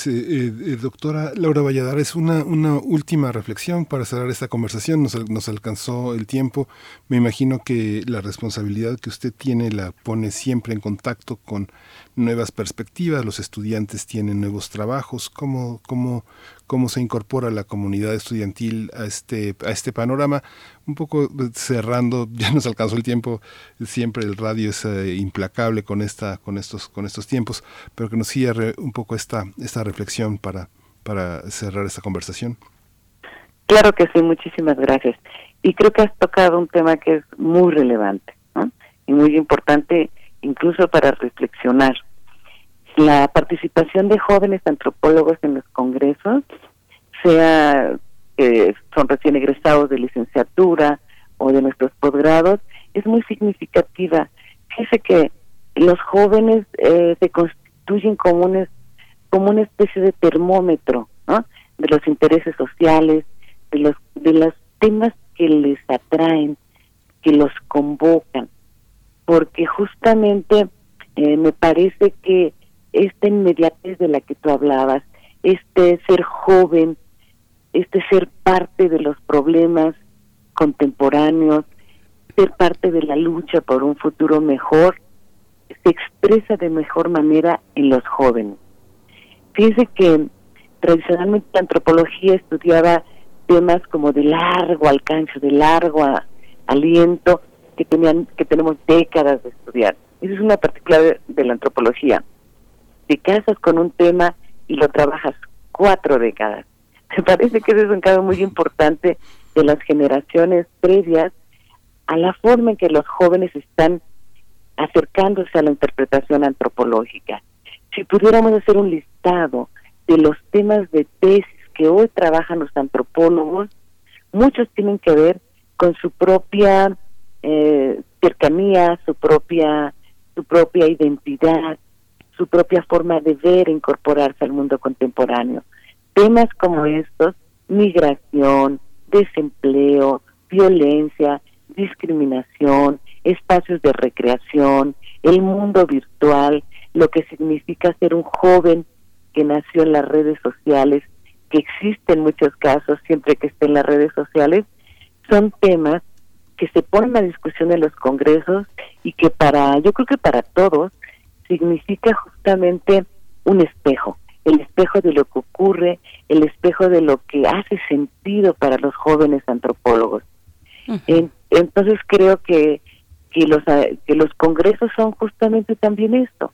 S2: Pues, eh, eh, eh, doctora Laura Valladares, una, una última reflexión para cerrar esta conversación. Nos, nos alcanzó el tiempo. Me imagino que la responsabilidad que usted tiene la pone siempre en contacto con nuevas perspectivas. Los estudiantes tienen nuevos trabajos. ¿Cómo, cómo, cómo se incorpora la comunidad estudiantil a este, a este panorama? Un poco cerrando, ya nos alcanzó el tiempo. Siempre el radio es implacable con, esta, con, estos, con estos tiempos, pero que nos cierre un poco esta esta reflexión para, para cerrar esta conversación.
S7: Claro que sí, muchísimas gracias. Y creo que has tocado un tema que es muy relevante y muy importante incluso para reflexionar. La participación de jóvenes antropólogos en los congresos, sea que son recién egresados de licenciatura o de nuestros posgrados, es muy significativa. Fíjese que los jóvenes eh, se constituyen como un como una especie de termómetro de los intereses sociales, de los, de los temas que les atraen, que los convocan, porque justamente eh, me parece que esta inmediatez de la que tú hablabas, este ser joven, este ser parte de los problemas contemporáneos, ser parte de la lucha por un futuro mejor, se expresa de mejor manera en los jóvenes. Fíjense que tradicionalmente la antropología estudiaba temas como de largo alcance, de largo aliento, que tenían que tenemos décadas de estudiar. Esa es una particular de, la antropología. Te casas con un tema y lo trabajas cuatro décadas. Me parece que ese es un caso muy importante de las generaciones previas a la forma en que los jóvenes están acercándose a la interpretación antropológica. Si pudiéramos hacer un listado de los temas de tesis que hoy trabajan los antropólogos, muchos tienen que ver con su propia eh, cercanía, su propia su propia identidad, su propia forma de ver e incorporarse al mundo contemporáneo. Temas como estos, migración, desempleo, violencia, discriminación, espacios de recreación, el mundo virtual, lo que significa ser un joven que nació en las redes sociales, que existe en muchos casos siempre que esté en las redes sociales, son temas que se ponen a discusión en los congresos y que para, yo creo que para todos, significa justamente un espejo, el espejo de lo que ocurre, el espejo de lo que hace sentido para los jóvenes antropólogos. entonces creo que, que, los, que los congresos son justamente también esto,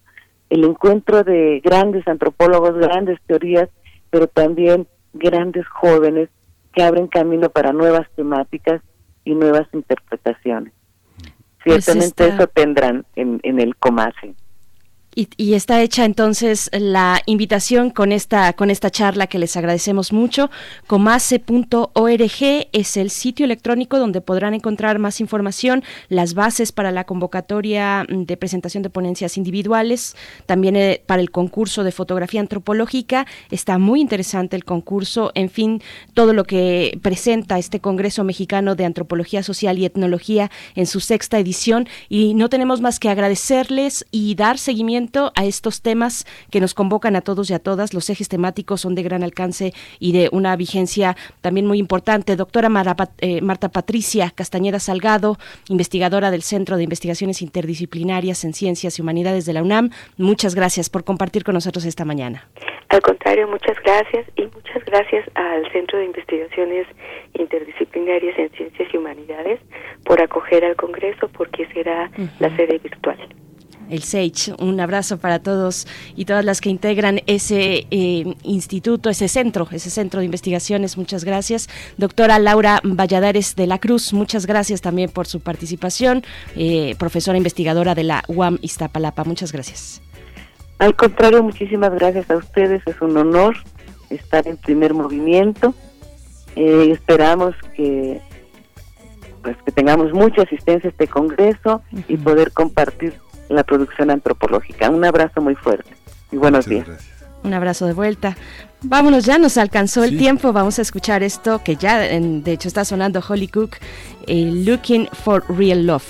S7: el encuentro de grandes antropólogos, grandes teorías, pero también grandes jóvenes que abren camino para nuevas temáticas y nuevas interpretaciones. Pues Ciertamente eso tendrán en, en el COMASE.
S1: Y, está hecha entonces la invitación con esta, con esta charla que les agradecemos mucho. Comase.org es el sitio electrónico donde podrán encontrar más información, las bases para la convocatoria de presentación de ponencias individuales, también eh, para el concurso de fotografía antropológica. Está muy interesante el concurso, en fin, todo lo que presenta este Congreso Mexicano de Antropología Social y Etnología en su sexta edición. Y no tenemos más que agradecerles y dar seguimiento a estos temas que nos convocan a todos y a todas. Los ejes temáticos son de gran alcance y de una vigencia también muy importante. Doctora eh, Marta Patricia Castañeda Salgado, investigadora del Centro de Investigaciones Interdisciplinarias en Ciencias y Humanidades de la UNAM, muchas gracias por compartir con nosotros esta mañana.
S6: Al contrario, muchas gracias y muchas gracias al Centro de Investigaciones Interdisciplinarias en Ciencias y Humanidades por acoger al Congreso porque será la sede virtual
S1: el SAGE. Un abrazo para todos y todas las que integran ese eh, instituto, ese centro, ese centro de investigaciones. Muchas gracias. Doctora Laura Valladares de la Cruz, muchas gracias también por su participación. Eh, profesora investigadora de la UAM Iztapalapa, muchas gracias.
S7: Al contrario, muchísimas gracias a ustedes. Es un honor estar en primer movimiento. Eh, esperamos que pues que tengamos mucha asistencia a este congreso y poder compartir la producción antropológica. Un abrazo muy fuerte y buenos días.
S1: Un abrazo de vuelta. Vámonos, ya nos alcanzó el tiempo. Vamos a escuchar esto que ya, de hecho, está sonando Holly Cook, eh, Looking for Real Love.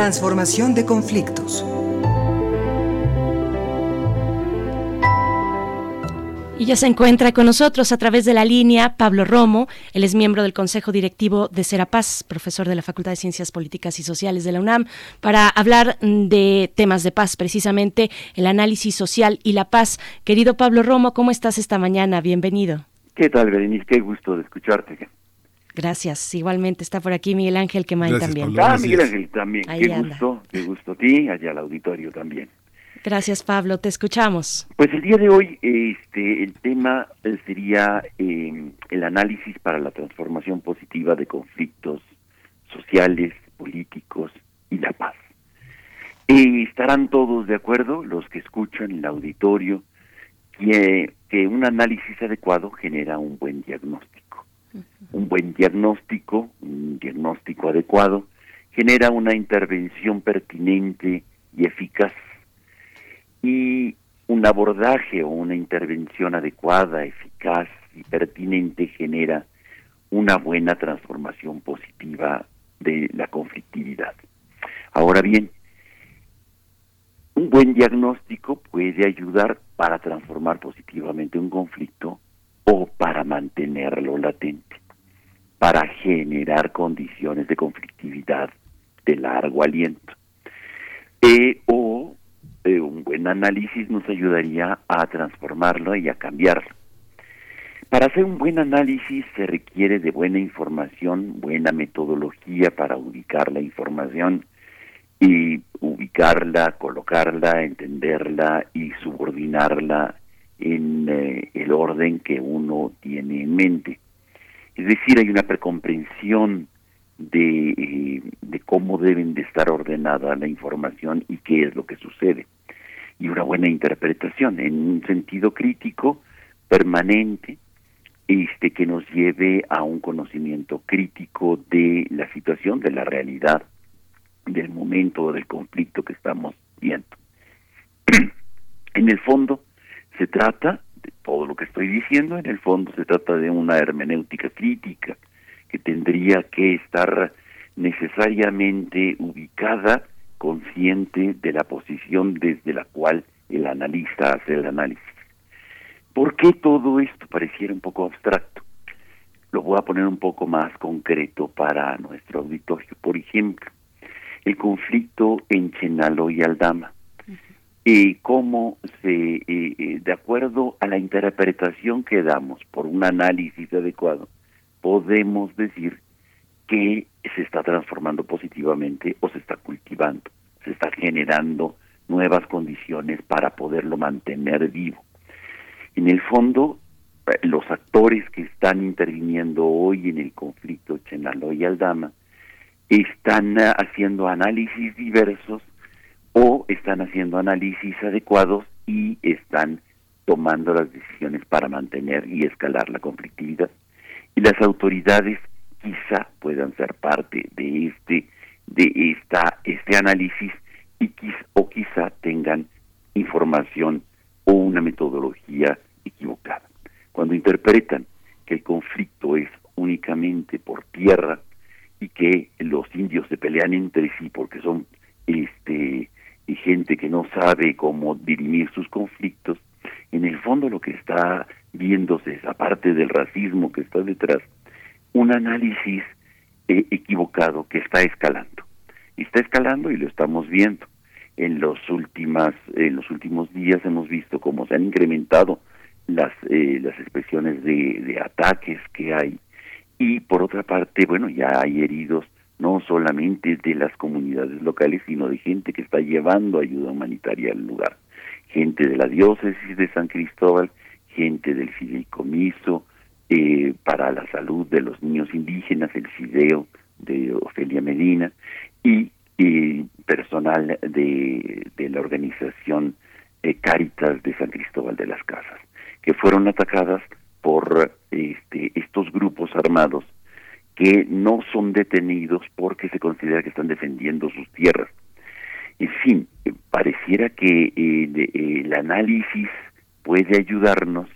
S4: Transformación de conflictos.
S1: Y ya se encuentra con nosotros a través de la línea Pablo Romo. Él es miembro del Consejo Directivo de Serapaz, profesor de la Facultad de Ciencias Políticas y Sociales de la UNAM, para hablar de temas de paz, precisamente el análisis social y la paz. Querido Pablo Romo, ¿cómo estás esta mañana? Bienvenido.
S8: ¿Qué tal, Berenice? Qué gusto de escucharte.
S1: Gracias. Igualmente está por aquí Miguel Ángel Quemain también.
S8: ah, Miguel Ángel también. qué gusto, qué gusto a ti, allá al auditorio también.
S1: Gracias, Pablo. Te escuchamos.
S8: Pues el día de hoy, este, el tema eh, sería em, el análisis para la transformación positiva de conflictos sociales, políticos y la paz. Eh, estarán todos de acuerdo, los que escuchan el auditorio, que, que un análisis adecuado genera un buen diagnóstico. Un buen diagnóstico, un diagnóstico adecuado, genera una intervención pertinente y eficaz y un abordaje o una intervención adecuada, eficaz y pertinente genera una buena transformación positiva de la conflictividad. Ahora bien, un buen diagnóstico puede ayudar para transformar positivamente un conflicto o para mantenerlo latente, para generar condiciones de conflictividad de largo aliento, e, o eh, un buen análisis nos ayudaría a transformarlo y a cambiarlo. Para hacer un buen análisis se requiere de buena información, buena metodología para ubicar la información y ubicarla, colocarla, entenderla y subordinarla en eh, el orden que uno tiene en mente. Es decir, hay una precomprensión de, eh, de cómo deben de estar ordenada la información y qué es lo que sucede. Y una buena interpretación en un sentido crítico, permanente, este que nos lleve a un conocimiento crítico de la situación, de la realidad, del momento del conflicto que estamos viendo. en el fondo, se trata, todo lo que estoy diciendo, en el fondo se trata de una hermenéutica crítica, que tendría que estar necesariamente ubicada, consciente de la posición desde la cual el analista hace el análisis. ¿Por qué todo esto pareciera un poco abstracto? Lo voy a poner un poco más concreto para nuestro auditorio. Por ejemplo, el conflicto en Chenalo y Aldama. Y cómo se, de acuerdo a la interpretación que damos por un análisis adecuado, podemos decir que se está transformando positivamente o se está cultivando, se está generando nuevas condiciones para poderlo mantener vivo. En el fondo, eh, los actores que están interviniendo hoy en el conflicto Chenalo y Aldama están eh, haciendo análisis diversos o están haciendo análisis adecuados y están tomando las decisiones para mantener y escalar la conflictividad y las autoridades quizá puedan ser parte de este de esta este análisis y quizá, o quizá tengan información o una metodología equivocada. Cuando interpretan que el conflicto es únicamente por tierra y que los indios se pelean entre sí porque son este y gente que no sabe cómo dirimir sus conflictos, en el fondo lo que está viéndose esa parte del racismo que está detrás, un análisis eh, equivocado que está escalando. Está escalando y lo estamos viendo. En los últimas en los últimos días hemos visto cómo se han incrementado las eh, las expresiones de ataques que hay y por otra parte, bueno, ya hay heridos no solamente de las comunidades locales, sino de gente que está llevando ayuda humanitaria al lugar, gente de la diócesis de San Cristóbal gente del fideicomiso eh, para la salud de los niños indígenas, el FIDEO de Ofelia Medina, y personal de, de, la organización eh, Caritas de San Cristóbal de las Casas, que fueron atacadas por este, estos grupos armados que no son detenidos porque se considera que están defendiendo sus tierras. En fin, pareciera que eh, el análisis puede ayudarnos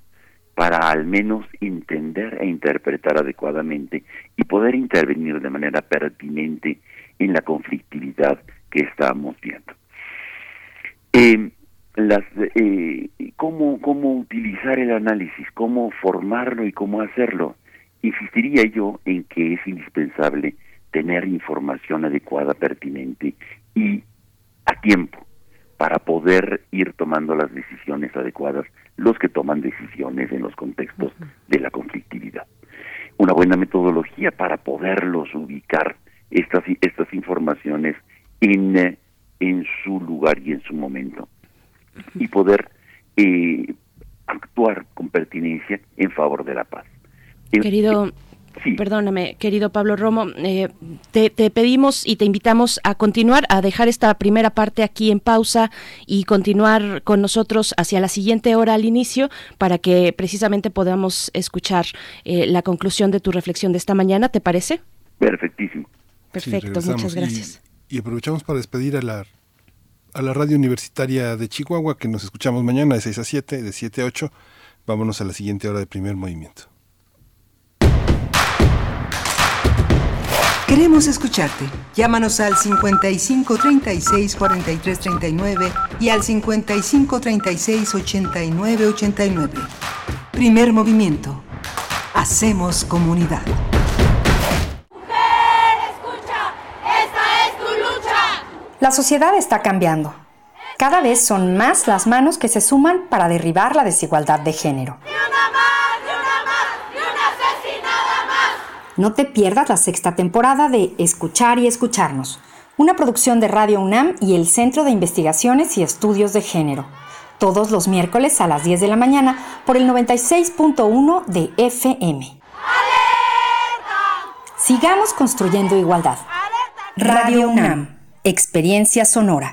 S8: para al menos entender e interpretar adecuadamente y poder intervenir de manera pertinente en la conflictividad que estamos viendo. Eh, las, eh, cómo, cómo utilizar el análisis, cómo formarlo y cómo hacerlo. Insistiría yo en que es indispensable tener información adecuada, pertinente y a tiempo para poder ir tomando las decisiones adecuadas, los que toman decisiones en los contextos de la conflictividad. Una buena metodología para poderlos ubicar estas, estas informaciones en, en su lugar y en su momento y poder eh, actuar con pertinencia en favor de la paz.
S1: Querido, Perdóname, querido Pablo Romo, eh, te, pedimos y te invitamos a continuar, a dejar esta primera parte aquí en pausa y continuar con nosotros hacia la siguiente hora al inicio para que precisamente podamos escuchar eh, la conclusión de tu reflexión de esta mañana, ¿te parece?
S8: Perfectísimo.
S1: Perfecto, muchas gracias.
S2: Y, aprovechamos para despedir a la, a la radio universitaria de Chihuahua, que nos escuchamos mañana de 6 a 7, de 7 a 8. Vámonos a la siguiente hora de primer movimiento.
S4: Queremos escucharte. Llámanos al 55 36 43 39 y al 55 36 89 89. Primer movimiento. Hacemos comunidad.
S9: Mujer, escucha. Esta es tu lucha.
S10: La sociedad está cambiando. Cada vez son más las manos que se suman para derribar la desigualdad de género. No te pierdas la sexta temporada de Escuchar y Escucharnos, una producción de Radio UNAM y el Centro de Investigaciones y Estudios de Género, todos los miércoles a las 10 de la mañana por el 96.1 de FM. Sigamos construyendo igualdad. Radio UNAM, Experiencia Sonora.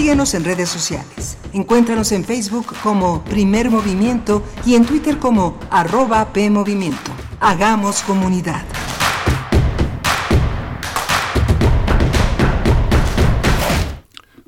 S4: Síguenos en redes sociales. Encuéntranos en Facebook como Primer Movimiento y en Twitter como arroba PMovimiento. Hagamos comunidad.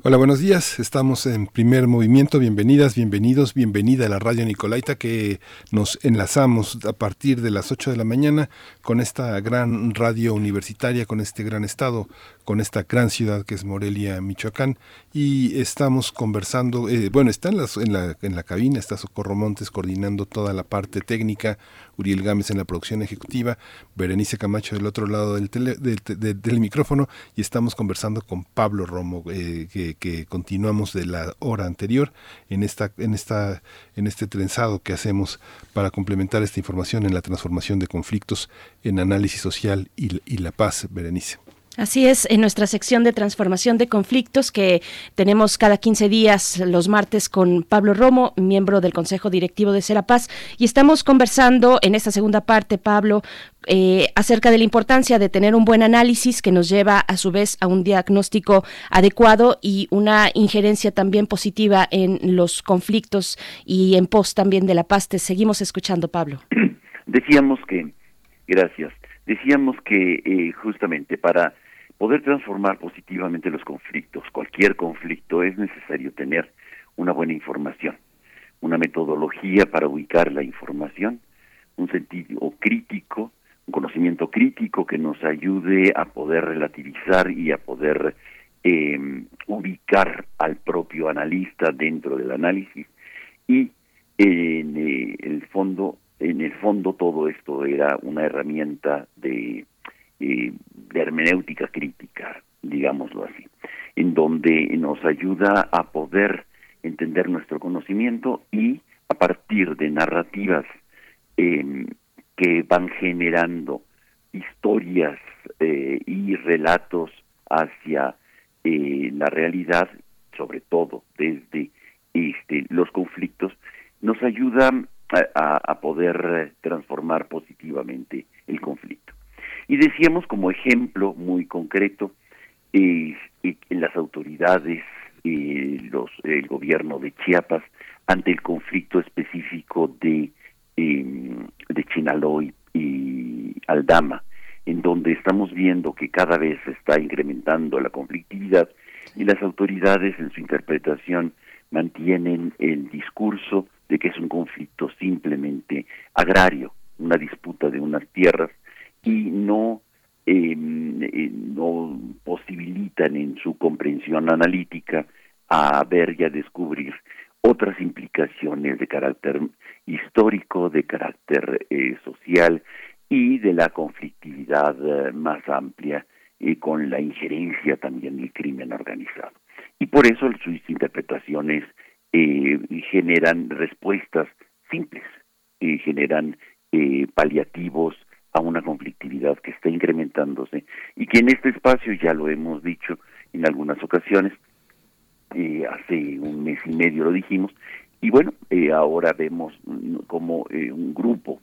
S2: Hola, buenos días. Estamos en primer movimiento. Bienvenidas, bienvenidos, bienvenida a la radio Nicolaita que nos enlazamos a partir de las 8 de la mañana con esta gran radio universitaria, con este gran estado, con esta gran ciudad que es Morelia, Michoacán. Y estamos conversando, eh, bueno, está en, en, la, en la cabina, está Socorro Montes coordinando toda la parte técnica, Uriel Gámez en la producción ejecutiva, Berenice Camacho del otro lado del, del, micrófono y estamos conversando con Pablo Romo, eh, que que, continuamos de la hora anterior en esta en esta en este trenzado que hacemos para complementar esta información en la transformación de conflictos en análisis social y, y la paz, Berenice.
S1: Así es, en nuestra sección de transformación de conflictos que tenemos cada 15 días los martes con Pablo Romo, miembro del Consejo Directivo de Serapaz, y estamos conversando en esta segunda parte, Pablo, eh, acerca de la importancia de tener un buen análisis que nos lleva a su vez a un diagnóstico adecuado y una injerencia también positiva en los conflictos y en pos también de la paz. Te seguimos escuchando, Pablo.
S8: Decíamos que, gracias, decíamos que eh, justamente para poder transformar positivamente los conflictos, cualquier conflicto, es necesario tener una buena información, una metodología para ubicar la información, un sentido crítico, un conocimiento crítico que nos ayude a poder relativizar y a poder eh, ubicar al propio analista dentro del análisis. Y en eh, el fondo en el fondo todo esto era una herramienta de eh, de hermenéutica crítica, digámoslo así, en donde nos ayuda a poder entender nuestro conocimiento y a partir de narrativas em, que van generando historias eh, y relatos hacia eh, la realidad, sobre todo desde este, los conflictos, nos ayuda a poder transformar positivamente el conflicto. Y decíamos como ejemplo muy concreto eh, las autoridades, los, el gobierno de Chiapas ante el conflicto específico de, eh, de Chinaloy y Aldama, en donde estamos viendo que cada vez se está incrementando la conflictividad y las autoridades en su interpretación mantienen el discurso de que es un conflicto simplemente agrario, una disputa de unas tierras y no em, eh, no posibilitan en su comprensión analítica a ver y a descubrir otras implicaciones de carácter histórico, de carácter eh, social y de la conflictividad eh, más amplia y con la injerencia también del crimen organizado. Y por eso sus interpretaciones generan respuestas simples, generan paliativos a una conflictividad que está incrementándose y que en este espacio ya lo hemos dicho en algunas ocasiones, eh, hace un mes y medio lo dijimos, y bueno, eh, ahora vemos como eh, un grupo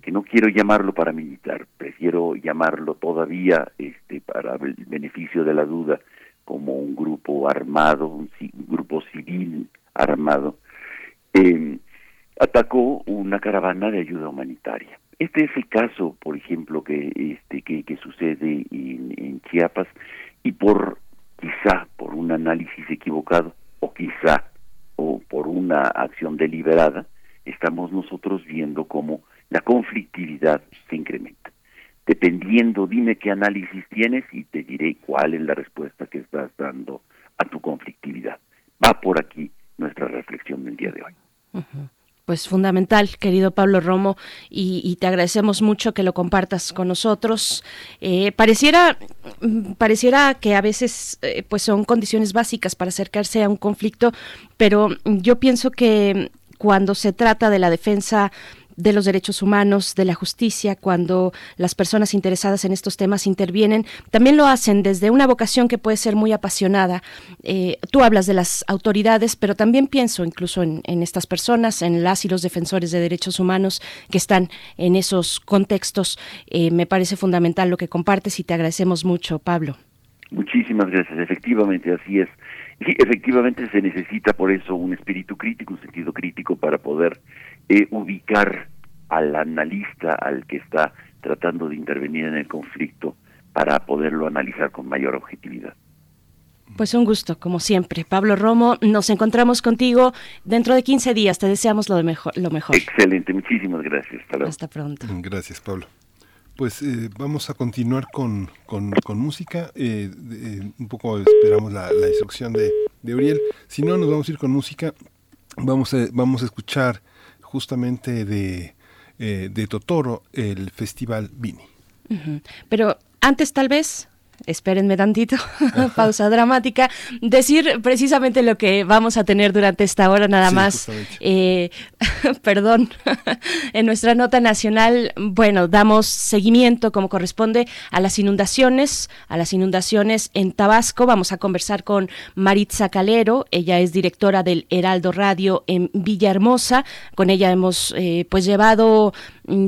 S8: que no quiero llamarlo paramilitar, prefiero llamarlo todavía este para el beneficio de la duda como un grupo armado, un, grupo civil armado, atacó una caravana de ayuda humanitaria este es el caso, por ejemplo, que este que, sucede en, Chiapas y por quizá por un análisis equivocado o quizá o por una acción deliberada estamos nosotros viendo cómo la conflictividad se incrementa. Dependiendo, dime qué análisis tienes y te diré cuál es la respuesta que estás dando a tu conflictividad. Va por aquí nuestra reflexión del día de hoy
S1: pues fundamental, querido Pablo Romo, y, te agradecemos mucho que lo compartas con nosotros. Eh, pareciera, mm, pareciera que a veces eh, pues son condiciones básicas para acercarse a un conflicto, pero yo pienso que cuando se trata de la defensa de los derechos humanos, de la justicia, cuando las personas interesadas en estos temas intervienen, también lo hacen desde una vocación que puede ser muy apasionada. Eh, tú hablas de las autoridades, pero también pienso incluso en, estas personas, en las y los defensores de derechos humanos que están en esos contextos. Eh, me parece fundamental lo que compartes y te agradecemos mucho, Pablo.
S8: Muchísimas gracias. Efectivamente, así es. Efectivamente se necesita por eso un espíritu crítico, un sentido crítico para poder eh, ubicar al analista, al que está tratando de intervenir en el conflicto, para poderlo analizar con mayor objetividad.
S1: Pues un gusto, como siempre. Pablo Romo, nos encontramos contigo dentro de 15 días. Te deseamos lo, de mejor, lo mejor.
S8: Excelente, muchísimas gracias.
S1: Hasta, pronto.
S2: Gracias, Pablo. Pues eh, vamos a continuar con, con, música. Eh, eh, un poco esperamos la, instrucción de, de, Uriel. Si no, nos vamos a ir con música. Vamos a, vamos a escuchar justamente de, de Totoro el Festival Vini.
S1: Pero antes, tal vez, espérenme tantito, pausa dramática, decir precisamente lo que vamos a tener durante esta hora nada más. Eh, perdón, en nuestra nota nacional, bueno, damos seguimiento como corresponde a las inundaciones, a las inundaciones en Tabasco. Vamos a conversar con Maritza Calero, ella es directora del Heraldo Radio en Villahermosa. Con ella hemos eh, pues llevado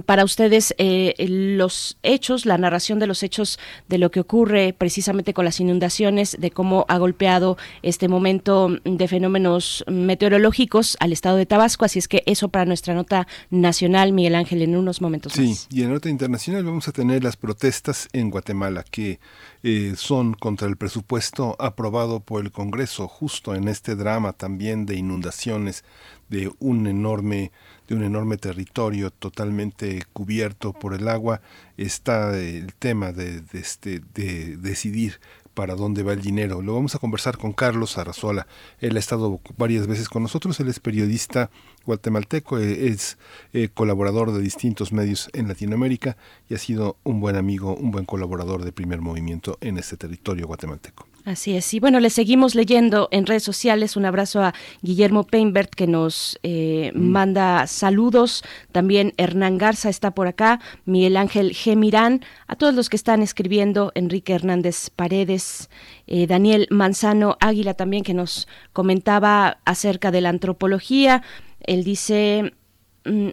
S1: para ustedes eh, los hechos, la narración de los hechos de lo que ocurre precisamente con las inundaciones, de cómo ha golpeado este momento de fenómenos meteorológicos al estado de Tabasco. Así es que eso para nuestra nota nacional, Miguel Ángel, en unos momentos
S2: sí, y en nota internacional vamos a tener las protestas en Guatemala que eh, son contra el presupuesto aprobado por el Congreso, justo en este drama también de inundaciones de un enorme de un enorme territorio totalmente cubierto por el agua, está el tema de, este, de decidir para dónde va el dinero. Lo vamos a conversar con Carlos Arrazola. Él ha estado varias veces con nosotros, él es periodista guatemalteco, eh, es eh, colaborador de distintos medios en Latinoamérica y ha sido un buen amigo, un buen colaborador de primer movimiento en este territorio guatemalteco.
S1: Así es. Y bueno, le seguimos leyendo en redes sociales. Un abrazo a Guillermo Peinbert que nos eh, mm. manda saludos. También Hernán Garza está por acá. Miguel Ángel Gemirán. A todos los que están escribiendo. Enrique Hernández Paredes. Eh, Daniel Manzano Águila también que nos comentaba acerca de la antropología. Él dice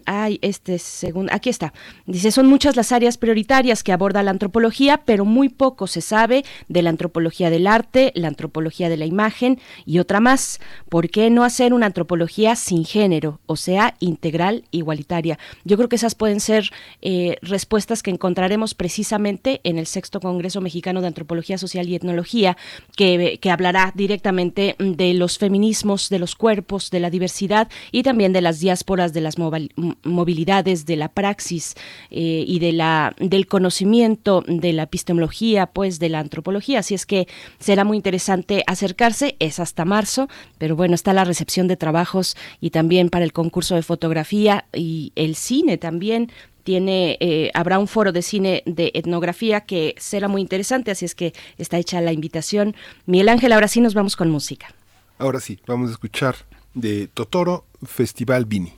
S1: ay, este segundo, aquí está. Dice, son muchas las áreas prioritarias que aborda la antropología, pero muy poco se sabe de la antropología del arte, la antropología de la imagen y otra más. ¿Por qué no hacer una antropología sin género, o sea, integral, igualitaria? Yo creo que esas pueden ser eh, respuestas que encontraremos precisamente en el sexto Congreso Mexicano de Antropología Social y Etnología, que, que hablará directamente de los feminismos, de los cuerpos, de la diversidad y también de las diásporas de las movilidades movilidades de la praxis eh, y de la, del conocimiento de la epistemología, pues de la antropología. Así es que será muy interesante acercarse, es hasta marzo, pero bueno, está la recepción de trabajos y también para el concurso de fotografía y el cine también tiene eh, habrá un foro de cine de etnografía que será muy interesante, así es que está hecha la invitación. Miguel Ángel, ahora sí nos vamos con música.
S2: Ahora sí, vamos a escuchar de Totoro Festival Vini.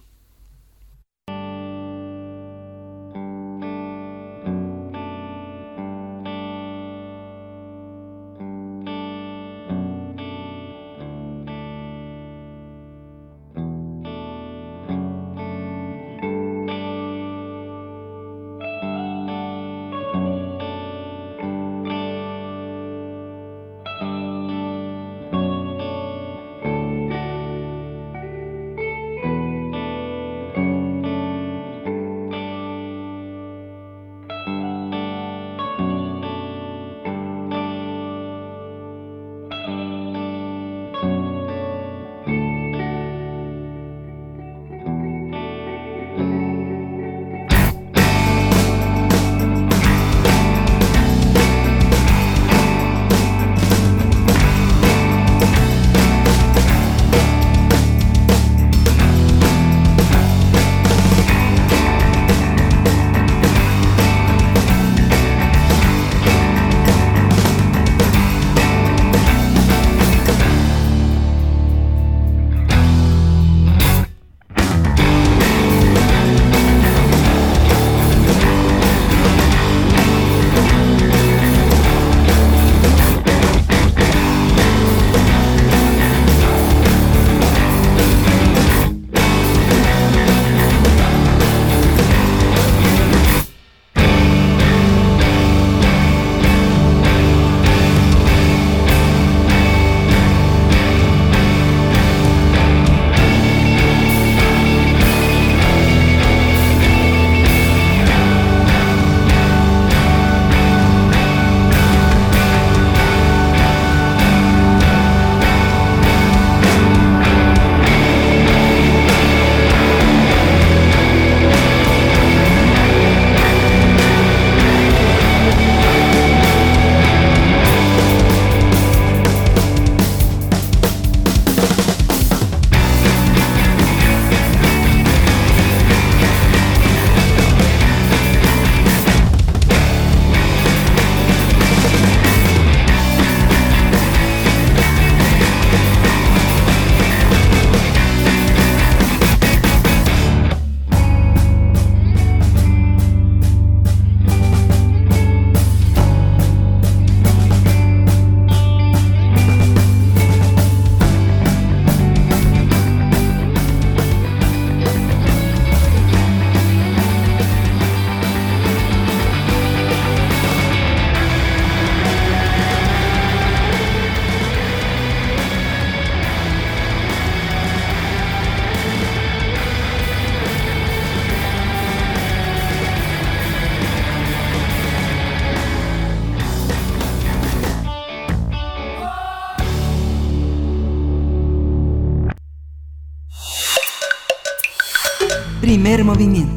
S4: Movimiento.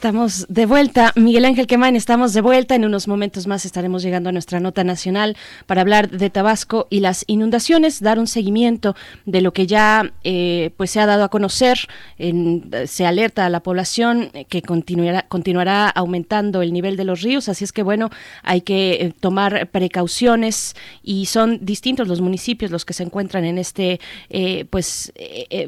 S1: Estamos de vuelta, Miguel Ángel Quemain, estamos de vuelta. En unos momentos más estaremos llegando a nuestra nota nacional para hablar de Tabasco y las inundaciones, dar un seguimiento de lo que ya eh, pues se ha dado a conocer. En, se alerta a la población que continuará, continuará aumentando el nivel de los ríos, así es que bueno, hay que eh, tomar precauciones y son distintos los municipios los que se encuentran en este eh, pues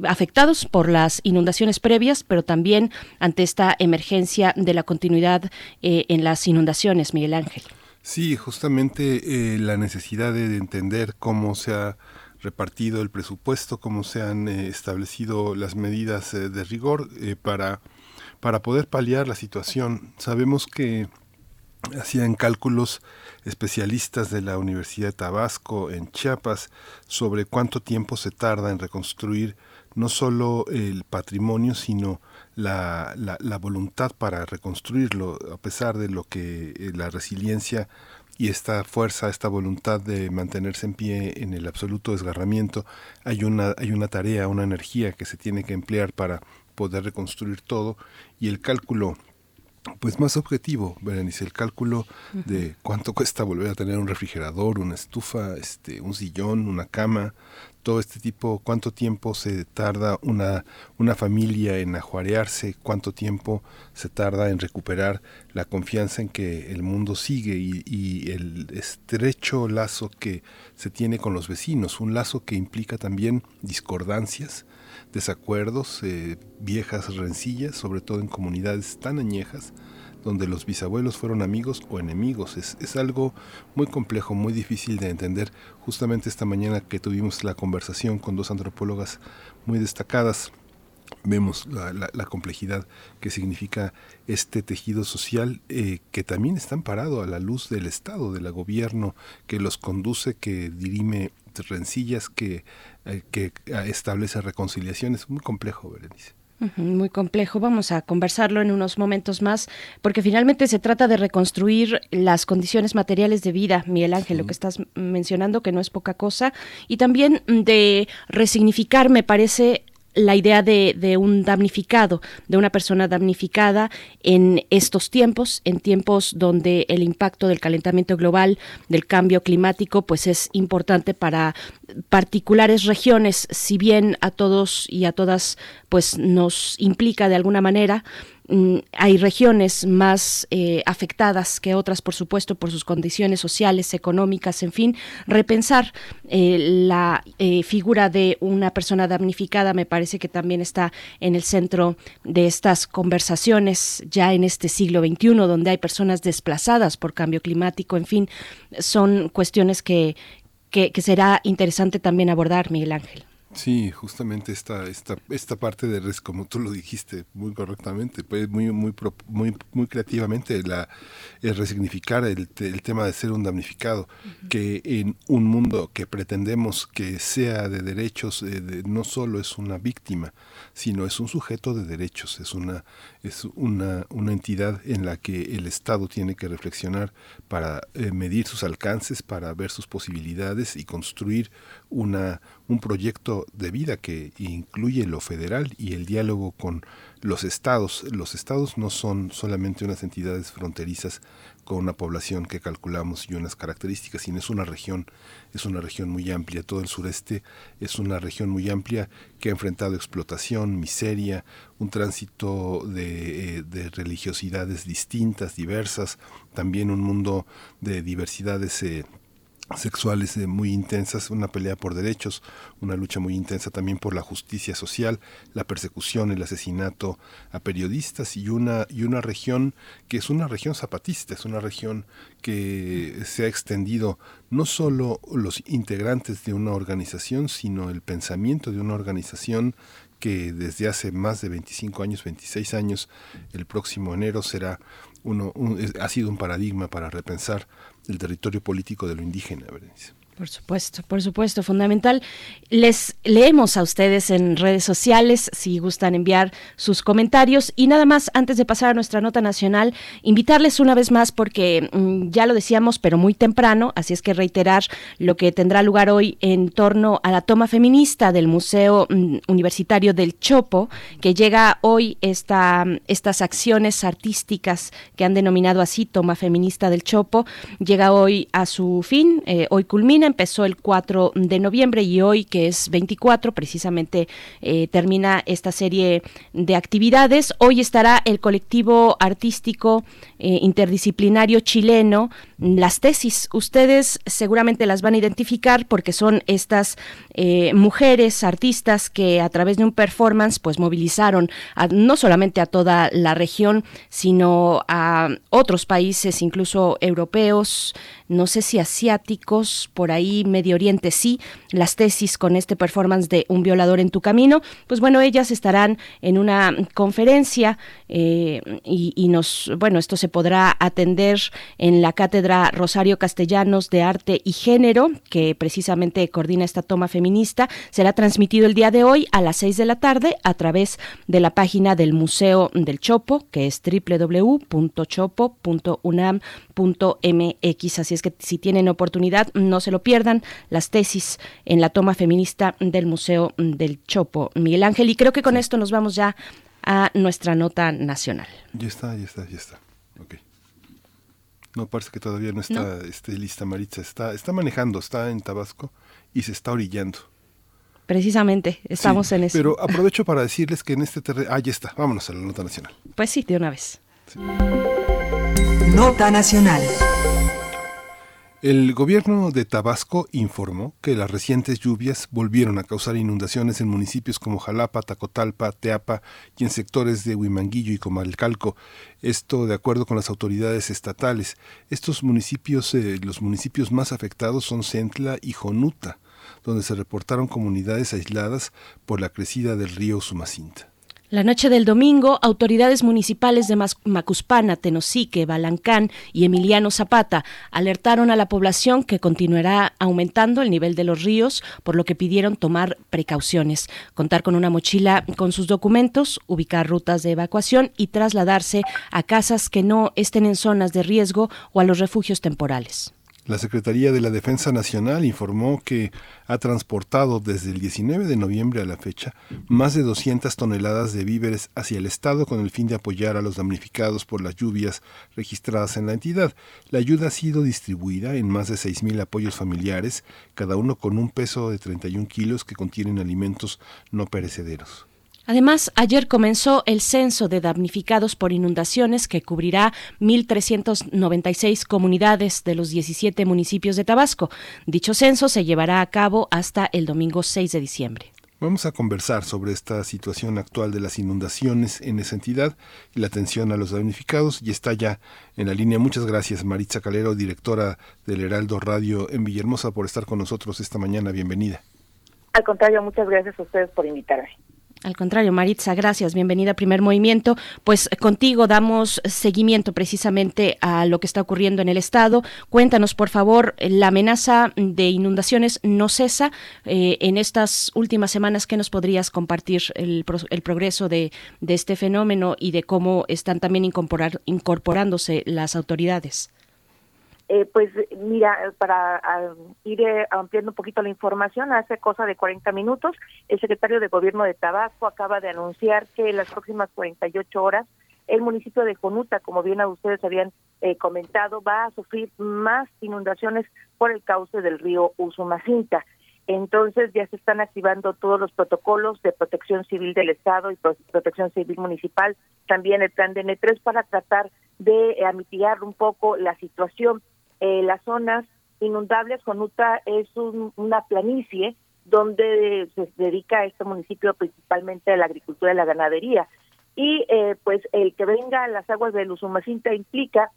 S1: afectados por las inundaciones previas, pero también ante esta emergencia de la continuidad eh, en las inundaciones, Miguel Ángel.
S2: Sí, justamente eh, la necesidad de entender cómo se ha repartido el presupuesto, cómo se han eh, establecido las medidas de rigor para, para poder paliar la situación. Sabemos que hacían cálculos especialistas de la Universidad de Tabasco en Chiapas sobre cuánto tiempo se tarda en reconstruir no solo el patrimonio, sino la, la, voluntad para reconstruirlo, a pesar de lo que eh, la resiliencia y esta fuerza, esta voluntad de mantenerse en pie en el absoluto desgarramiento, hay una, hay una tarea, una energía que se tiene que emplear para poder reconstruir todo. Y el cálculo pues más objetivo, Berenice, el cálculo de cuánto cuesta volver a tener un refrigerador, una estufa, este, un sillón, una cama, todo este tipo, cuánto tiempo se tarda una, una familia en ajuarearse, cuánto tiempo se tarda en recuperar la confianza en que el mundo sigue y, el estrecho lazo que se tiene con los vecinos, un lazo que implica también discordancias, desacuerdos, eh, viejas rencillas, sobre todo en comunidades tan añejas, donde los bisabuelos fueron amigos o enemigos. Es, es, algo muy complejo, muy difícil de entender. Justamente esta mañana que tuvimos la conversación con dos antropólogas muy destacadas, vemos la, la, complejidad que significa este tejido social eh, que también está amparado a la luz del Estado, del gobierno que los conduce, que dirime rencillas, que, eh, que establece reconciliaciones. Muy complejo, Berenice.
S1: Muy complejo. Vamos a conversarlo en unos momentos más, porque finalmente se trata de reconstruir las condiciones materiales de vida, Miguel Ángel, lo que estás mencionando, que no es poca cosa, y también de resignificar, me parece, la idea de, de, un damnificado, de una persona damnificada en estos tiempos, en tiempos donde el impacto del calentamiento global, del cambio climático, pues es importante para particulares regiones, si bien a todos y a todas pues nos implica de alguna manera, hay regiones más eh, afectadas que otras, por supuesto, por sus condiciones sociales, económicas, en fin, repensar eh, la eh, figura de una persona damnificada me parece que también está en el centro de estas conversaciones ya en este siglo XXI, donde hay personas desplazadas por cambio climático, en fin, son cuestiones que, que será interesante también abordar, Miguel Ángel.
S2: Sí, justamente esta, esta, esta parte de res, como tú lo dijiste muy correctamente, pues muy, muy, muy, muy creativamente, la, el resignificar el, el tema de ser un damnificado, que en un mundo que pretendemos que sea de derechos, eh, no solo es una víctima, sino es un sujeto de derechos, es una, es una, una entidad en la que el Estado tiene que reflexionar para eh, medir sus alcances, para ver sus posibilidades y construir una, un proyecto de vida que incluye lo federal y el diálogo con los estados. Los estados no son solamente unas entidades fronterizas con una población que calculamos y unas características, sino es una región, es una región muy amplia. Todo el sureste es una región muy amplia que ha enfrentado explotación, miseria, un tránsito de, eh, de religiosidades distintas, diversas, también un mundo de diversidades eh, sexuales eh, muy intensas, una pelea por derechos, una lucha muy intensa también por la justicia social, la persecución, el asesinato a periodistas y una y una región que es una región zapatista, es una región que se ha extendido no solo los integrantes de una organización, sino el pensamiento de una organización que desde hace más de 25 años, 26 años, el próximo enero será uno, ha sido un paradigma para repensar el territorio político de lo indígena,
S1: Por supuesto, por supuesto, fundamental. Les leemos a ustedes en redes sociales si gustan enviar sus comentarios y nada más antes de pasar a nuestra nota nacional, invitarles una vez más porque mm, ya lo decíamos, pero muy temprano, así es que reiterar lo que tendrá lugar hoy en torno a la toma feminista del Museo mm, Universitario del Chopo, que llega hoy esta, estas acciones artísticas que han denominado así toma feminista del Chopo, llega hoy a su fin, eh, hoy culmina empezó el 4 de noviembre y hoy, que es 24, precisamente eh, termina esta serie de actividades. Hoy estará el colectivo artístico eh, interdisciplinario chileno, las tesis. Ustedes seguramente las van a identificar porque son estas eh, mujeres artistas que a través de un performance pues movilizaron no solamente a toda la región, sino a otros países, incluso europeos, no sé si asiáticos, por ahí Medio Oriente sí, las tesis con este performance de Un violador en tu camino, pues bueno, ellas estarán en una conferencia eh, y, nos, bueno, esto se podrá atender en la Cátedra Rosario Castellanos de Arte y Género, que precisamente coordina esta toma feminista, será transmitido el día de hoy a las seis de la tarde a través de la página del Museo del Chopo, que es www.chopo.unam.mx, así es que si tienen oportunidad, no se lo pierdan, las tesis en la toma feminista del Museo del Chopo. Miguel Ángel, y creo que con esto nos vamos ya a nuestra nota nacional.
S2: Ya está, ya está, ya está. No, parece que todavía no está Este, lista Maritza. Está, está manejando, está en Tabasco y se está orillando.
S1: Precisamente, estamos en eso.
S2: Pero aprovecho para decirles que en este terreno... Ah, ya está, vámonos a la nota nacional.
S1: Pues sí, de una vez.
S4: Nota nacional.
S2: El gobierno de Tabasco informó que las recientes lluvias volvieron a causar inundaciones en municipios como Jalapa, Tacotalpa, Teapa y en sectores de Huimanguillo y Comalcalco. Esto de acuerdo con las autoridades estatales. Estos municipios, eh, los municipios más afectados son Centla y Jonuta, donde se reportaron comunidades aisladas por la crecida del río Sumacinta.
S1: La noche del domingo, autoridades municipales de Macuspana, Tenosique, Balancán y Emiliano Zapata alertaron a la población que continuará aumentando el nivel de los ríos, por lo que pidieron tomar precauciones, contar con una mochila con sus documentos, ubicar rutas de evacuación y trasladarse a casas que no estén en zonas de riesgo o a los refugios temporales.
S2: La Secretaría de la Defensa Nacional informó que ha transportado desde el 19 de noviembre a la fecha más de 200 toneladas de víveres hacia el Estado con el fin de apoyar a los damnificados por las lluvias registradas en la entidad. La ayuda ha sido distribuida en más de 6.000 apoyos familiares, cada uno con un peso de 31 kilos que contienen alimentos no perecederos.
S1: Además, ayer comenzó el censo de damnificados por inundaciones que cubrirá 1.396 comunidades de los 17 municipios de Tabasco. Dicho censo se llevará a cabo hasta el domingo 6 de diciembre.
S2: Vamos a conversar sobre esta situación actual de las inundaciones en esa entidad y la atención a los damnificados. Y está ya en la línea. Muchas gracias, Maritza Calero, directora del Heraldo Radio en Villahermosa, por estar con nosotros esta mañana. Bienvenida.
S11: Al contrario, muchas gracias a ustedes por invitarme.
S1: Al contrario, Maritza, gracias. Bienvenida a Primer Movimiento. Pues contigo damos seguimiento precisamente a lo que está ocurriendo en el Estado. Cuéntanos, por favor, la amenaza de inundaciones no cesa. Eh, en estas últimas semanas, ¿qué nos podrías compartir el, progreso de, este fenómeno y de cómo están también incorporándose las autoridades?
S11: Eh, pues mira, para ir eh, ampliando un poquito la información, hace cosa de 40 minutos, el secretario de Gobierno de Tabasco acaba de anunciar que en las próximas 48 horas el municipio de Jonuta, como bien a ustedes habían eh, comentado, va a sufrir más inundaciones por el cauce del río Usumacinta. Entonces ya se están activando todos los protocolos de protección civil del Estado y protección civil municipal, también el plan de N3 para tratar de mitigar un poco la situación eh, las zonas inundables, Jonuta es una planicie donde se dedica este municipio principalmente a la agricultura y la ganadería. Y eh, pues el que venga a las aguas de Usumacinta implica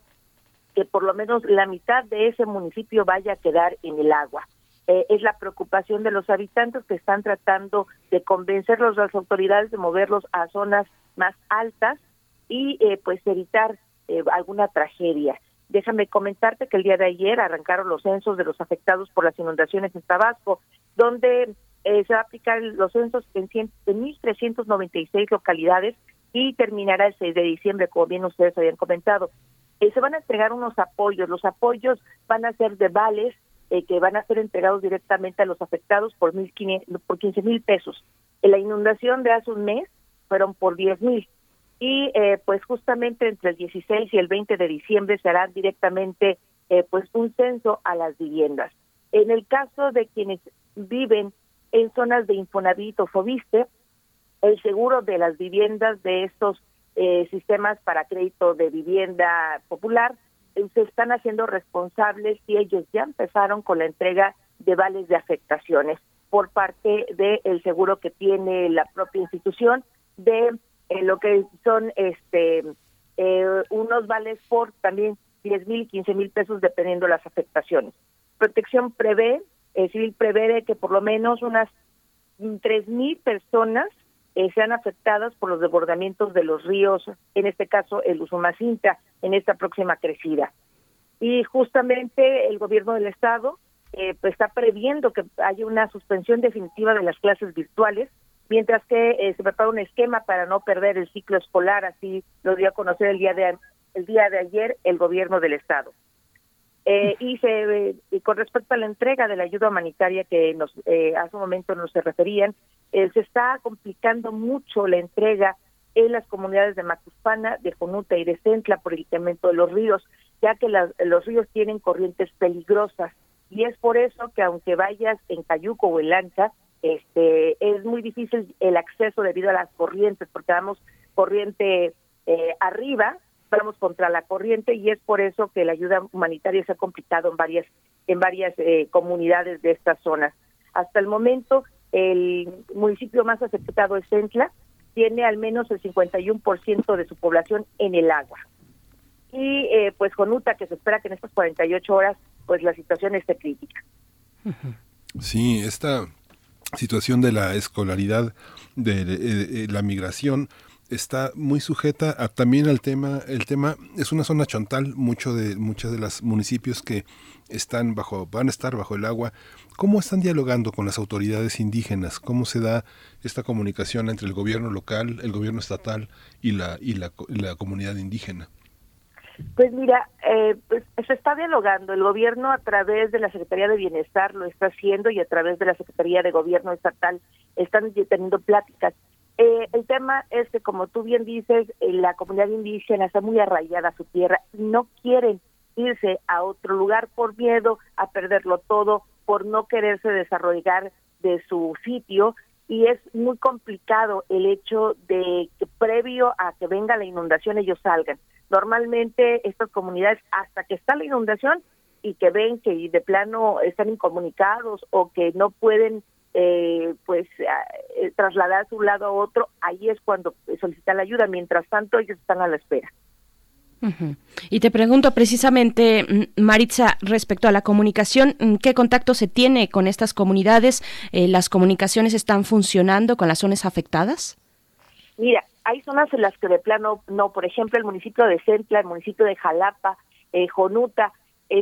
S11: que por lo menos la mitad de ese municipio vaya a quedar en el agua. Eh, es la preocupación de los habitantes que están tratando de convencerlos las autoridades de moverlos a zonas más altas y pues evitar alguna tragedia. Déjame comentarte que el día de ayer arrancaron los censos de los afectados por las inundaciones en Tabasco, donde eh, se va a aplicar los censos en, 1.396 localidades y terminará el 6 de diciembre, como bien ustedes habían comentado. Eh, se van a entregar unos apoyos. Los apoyos van a ser de vales eh, que van a ser entregados directamente a los afectados por, mil por 15 mil pesos. En la inundación de hace un mes fueron por 10 mil. Y eh, pues justamente entre el 16 y el 20 de diciembre se hará directamente pues un censo a las viviendas. En el caso de quienes viven en zonas de Infonavit o Fobiste, el seguro de las viviendas de estos eh, sistemas para crédito de vivienda popular eh, se están haciendo responsables y ellos ya empezaron con la entrega de vales de afectaciones por parte del seguro que tiene la propia institución de eh, lo que son este unos vales por también 10 mil, 15 mil pesos dependiendo las afectaciones. Protección prevé, el civil prevé que por lo menos unas tres mil personas eh, sean afectadas por los desbordamientos de los ríos, en este caso el Usumacinta, en esta próxima crecida. Y justamente el gobierno del estado eh, pues está previendo que haya una suspensión definitiva de las clases virtuales, mientras que eh, se prepara un esquema para no perder el ciclo escolar, así lo dio a conocer el día de el día de ayer el gobierno del estado. Eh, y, se, con respecto a la entrega de la ayuda humanitaria que nos eh, hace un momento nos se referían, eh, se está complicando mucho la entrega en las comunidades de Macuspana, de Jonuta y de Centla por el incremento de los ríos, ya que los ríos tienen corrientes peligrosas. Y es por eso que aunque vayas en Cayuco o en Lancha, este, es muy difícil el acceso debido a las corrientes, porque damos corriente arriba vamos contra la corriente y es por eso que la ayuda humanitaria se ha complicado en varias en varias eh, comunidades de estas zonas. Hasta el momento el municipio más afectado es Centla, tiene al menos el 51% de su población en el agua. Y eh, pues Jonuta, que se espera que en estas 48 horas pues la situación esté crítica.
S2: Sí, esta situación de la escolaridad, de la migración, está muy sujeta a, también al tema, el tema es una zona chontal, mucho de muchos de los municipios que están bajo, van a estar bajo el agua. ¿Cómo están dialogando con las autoridades indígenas? ¿Cómo se da esta comunicación entre el gobierno local, el gobierno estatal y la, y la, comunidad indígena?
S11: Pues mira, eh, pues se está dialogando. El gobierno a través de la Secretaría de Bienestar lo está haciendo y a través de la Secretaría de Gobierno Estatal están teniendo pláticas. Eh, el tema es que, como tú bien dices, eh, la comunidad indígena está muy arraigada a su tierra, no quieren irse a otro lugar por miedo a perderlo todo, por no quererse desarrollar de su sitio y es muy complicado el hecho de que previo a que venga la inundación ellos salgan. Normalmente estas comunidades hasta que está la inundación y que ven que de plano están incomunicados o que no pueden eh, pues eh, trasladar de un lado a otro, ahí es cuando solicitan la ayuda. Mientras tanto, ellos están a la espera.
S1: Y te pregunto precisamente, mm, Maritza, respecto a la comunicación, mm, ¿qué contacto se tiene con estas comunidades? Eh, ¿Las comunicaciones están funcionando con las zonas afectadas?
S11: Mira, hay zonas en las que de plano no, por ejemplo, el municipio de Centla, el municipio de Jalapa, eh, Jonuta,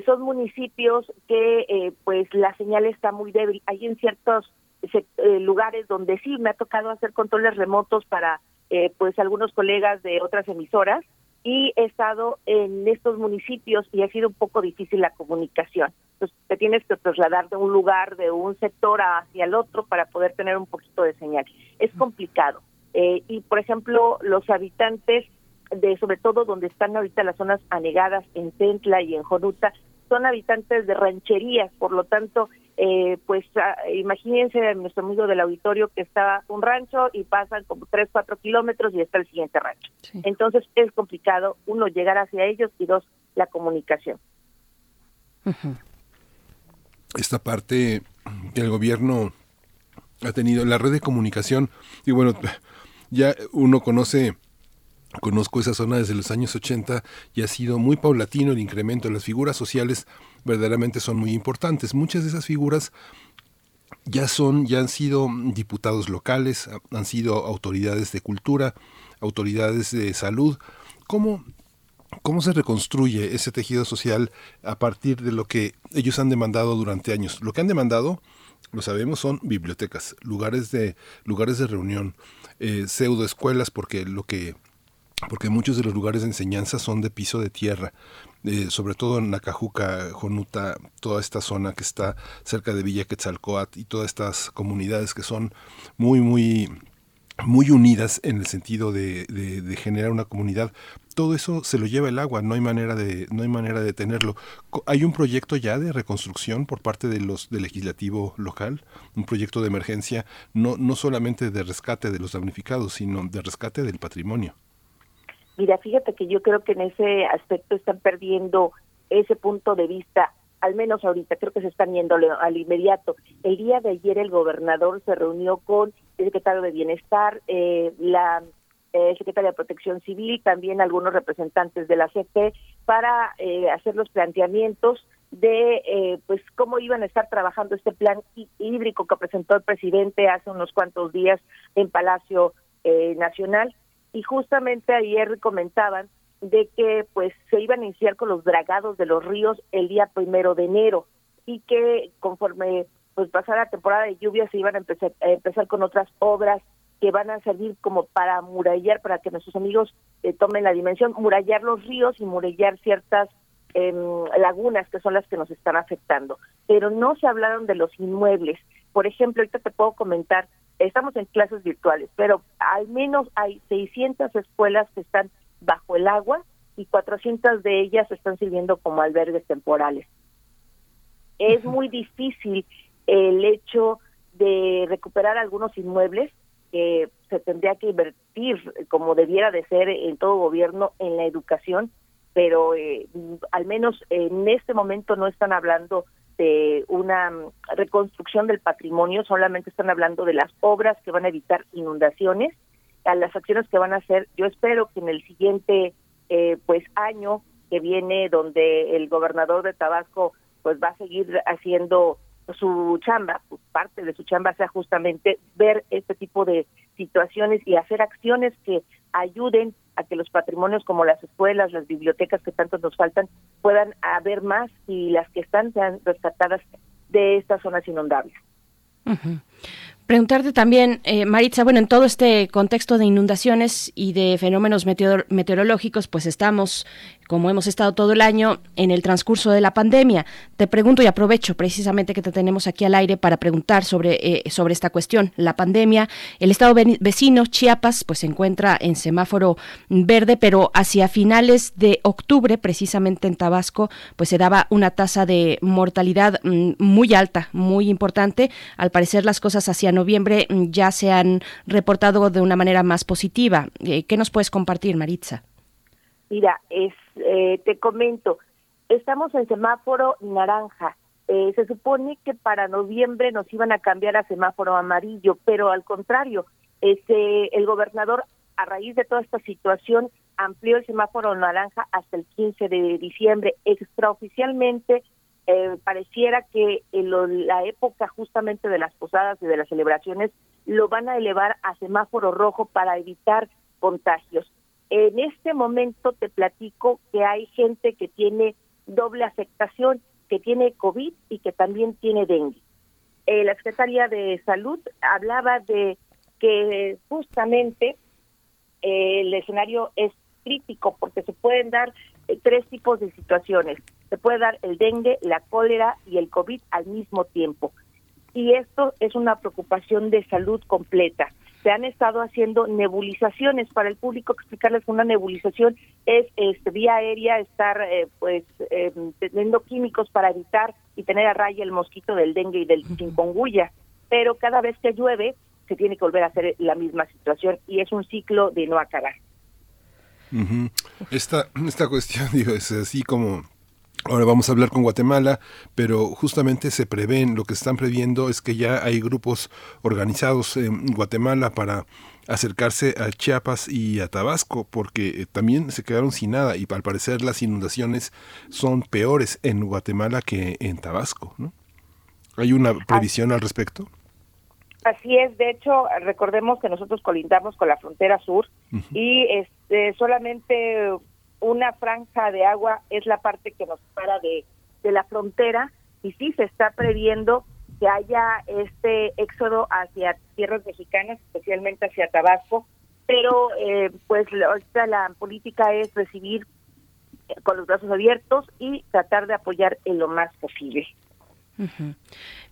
S11: son municipios que eh, pues la señal está muy débil. Hay en ciertos eh, lugares donde sí me ha tocado hacer controles remotos para eh, pues algunos colegas de otras emisoras y he estado en estos municipios y ha sido un poco difícil la comunicación. Entonces te tienes que trasladar de un lugar, de un sector hacia el otro para poder tener un poquito de señal. Es complicado. Eh, y por ejemplo, los habitantes de sobre todo donde están ahorita las zonas anegadas en Centla y en Jonuta, son habitantes de rancherías, por lo tanto eh, pues ah, imagínense nuestro amigo del auditorio que está un rancho y pasan como 3, 4 kilómetros y está el siguiente rancho. Entonces es complicado, uno, llegar hacia ellos y dos, la comunicación.
S2: Esta parte que el gobierno ha tenido, la red de comunicación, y bueno, ya uno conoce Conozco esa zona desde los años 80 y ha sido muy paulatino el incremento. Las figuras sociales verdaderamente son muy importantes. Muchas de esas figuras ya son, ya han sido diputados locales, han sido autoridades de cultura, autoridades de salud. ¿Cómo, ¿Cómo se reconstruye ese tejido social a partir de lo que ellos han demandado durante años? Lo que han demandado, lo sabemos, son bibliotecas, lugares de, lugares de reunión, eh, pseudo escuelas, porque lo que porque muchos de los lugares de enseñanza son de piso de tierra, eh, sobre todo en Nacajuca, Jonuta, toda esta zona que está cerca de Villa Quetzalcoatl y todas estas comunidades que son muy, muy muy unidas en el sentido de, generar una comunidad. Todo eso se lo lleva el agua, no hay manera de, no hay manera de tenerlo. Hay un proyecto ya de reconstrucción por parte de los del legislativo local, un proyecto de emergencia, no, no solamente de rescate de los damnificados, sino de rescate del patrimonio.
S11: Mira, fíjate que yo creo que en ese aspecto están perdiendo ese punto de vista, al menos ahorita, creo que se están yendo al inmediato. El día de ayer el gobernador se reunió con el secretario de Bienestar, eh, la eh, secretaria de Protección Civil, también algunos representantes de la CP, para eh, hacer los planteamientos de eh, pues cómo iban a estar trabajando este plan hídrico que presentó el presidente hace unos cuantos días en Palacio eh, Nacional y justamente ayer comentaban de que pues se iban a iniciar con los dragados de los ríos el día primero de enero y que conforme pues pasara la temporada de lluvia se iban a empezar, a empezar con otras obras que van a servir como para murallar, para que nuestros amigos eh, tomen la dimensión, murallar los ríos y murallar ciertas eh, lagunas que son las que nos están afectando. Pero no se hablaron de los inmuebles. Por ejemplo, ahorita te puedo comentar estamos en clases virtuales, pero al menos hay 600 escuelas que están bajo el agua y 400 de ellas están sirviendo como albergues temporales. Es muy difícil el hecho de recuperar algunos inmuebles que se tendría que invertir como debiera de ser en todo gobierno en la educación, pero eh, al menos en este momento no están hablando de una mm, reconstrucción del patrimonio, solamente están hablando de las obras que van a evitar inundaciones, a las acciones que van a hacer. Yo espero que en el siguiente eh, pues año que viene, donde el gobernador de Tabasco pues va a seguir haciendo su chamba, pues, parte de su chamba sea justamente ver este tipo de situaciones y hacer acciones que ayuden a que los patrimonios como las escuelas, las bibliotecas que tanto nos faltan, puedan haber más y las que están sean rescatadas de estas zonas inundables.
S1: Preguntarte también, eh, Maritza, bueno, en todo este contexto de inundaciones y de fenómenos meteorológicos, pues estamos como hemos estado todo el año en el transcurso de la pandemia. Te pregunto y aprovecho precisamente que te tenemos aquí al aire para preguntar sobre, eh, sobre esta cuestión, la pandemia. El estado vecino, Chiapas, pues se encuentra en semáforo verde, pero hacia finales de octubre, precisamente en Tabasco, pues se daba una tasa de mortalidad mm, muy alta, muy importante. Al parecer las cosas hacia noviembre mm, ya se han reportado de una manera más positiva. Eh, ¿Qué nos puedes compartir, Maritza?
S11: Mira, es, eh, te comento, estamos en semáforo naranja. Eh, se supone que para noviembre nos iban a cambiar a semáforo amarillo, pero al contrario, este, el gobernador, a raíz de toda esta situación, amplió el semáforo naranja hasta el 15 de diciembre. Extraoficialmente, eh, pareciera que en la época justamente de las posadas y de las celebraciones lo van a elevar a semáforo rojo para evitar contagios. En este momento te platico que hay gente que tiene doble afectación, que tiene COVID y que también tiene dengue. Eh, la Secretaría de Salud hablaba de que justamente eh, el escenario es crítico porque se pueden dar eh, tres tipos de situaciones. Se puede dar el dengue, la cólera y el COVID al mismo tiempo. Y esto es una preocupación de salud completa se han estado haciendo nebulizaciones. Para el público explicarles que una nebulización es este, vía aérea estar eh, pues em, teniendo químicos para evitar y tener a raya el mosquito del dengue y del chikungunya. Pero cada vez que llueve se tiene que volver a hacer la misma situación y es un ciclo de no acabar.
S2: Esta esta cuestión digo es así como Ahora vamos a hablar con Guatemala, pero justamente se prevén, lo que están previendo es que ya hay grupos organizados en Guatemala para acercarse a Chiapas y a Tabasco, porque eh, también se quedaron sin nada y al parecer las inundaciones son peores en Guatemala que en Tabasco, ¿no? ¿Hay una previsión al respecto?
S11: Así es, de hecho, recordemos que nosotros colindamos con la frontera sur y este, solamente una franja de agua es la parte que nos separa de, de la frontera y sí se está previendo que haya este éxodo hacia tierras mexicanas, especialmente hacia Tabasco, pero eh, pues ahorita la política es recibir con los brazos abiertos y tratar de apoyar en lo más posible.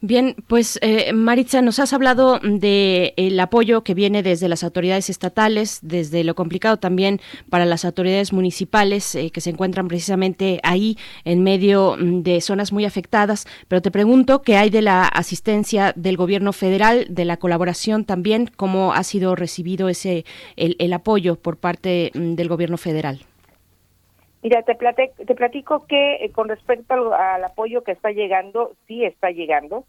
S1: Bien, pues eh, Maritza, nos has hablado de el apoyo que viene desde las autoridades estatales, desde lo complicado también para las autoridades municipales eh, que se encuentran precisamente ahí en medio mm, de zonas muy afectadas. Pero te pregunto qué hay de la asistencia del gobierno federal, de la colaboración también, cómo ha sido recibido ese el apoyo por parte mm, del gobierno federal.
S11: Mira, te, te platico que eh, con respecto al, apoyo que está llegando, sí está llegando.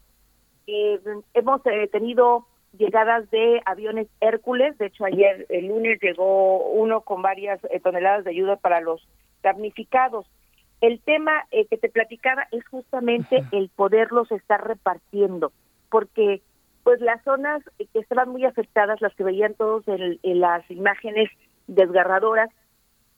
S11: Eh, hemos eh, tenido llegadas de aviones Hércules, de hecho ayer, el lunes, llegó uno con varias toneladas de ayuda para los damnificados. El tema que te platicaba es justamente el poderlos estar repartiendo, porque pues las zonas que estaban muy afectadas, las que veían todos en las imágenes desgarradoras,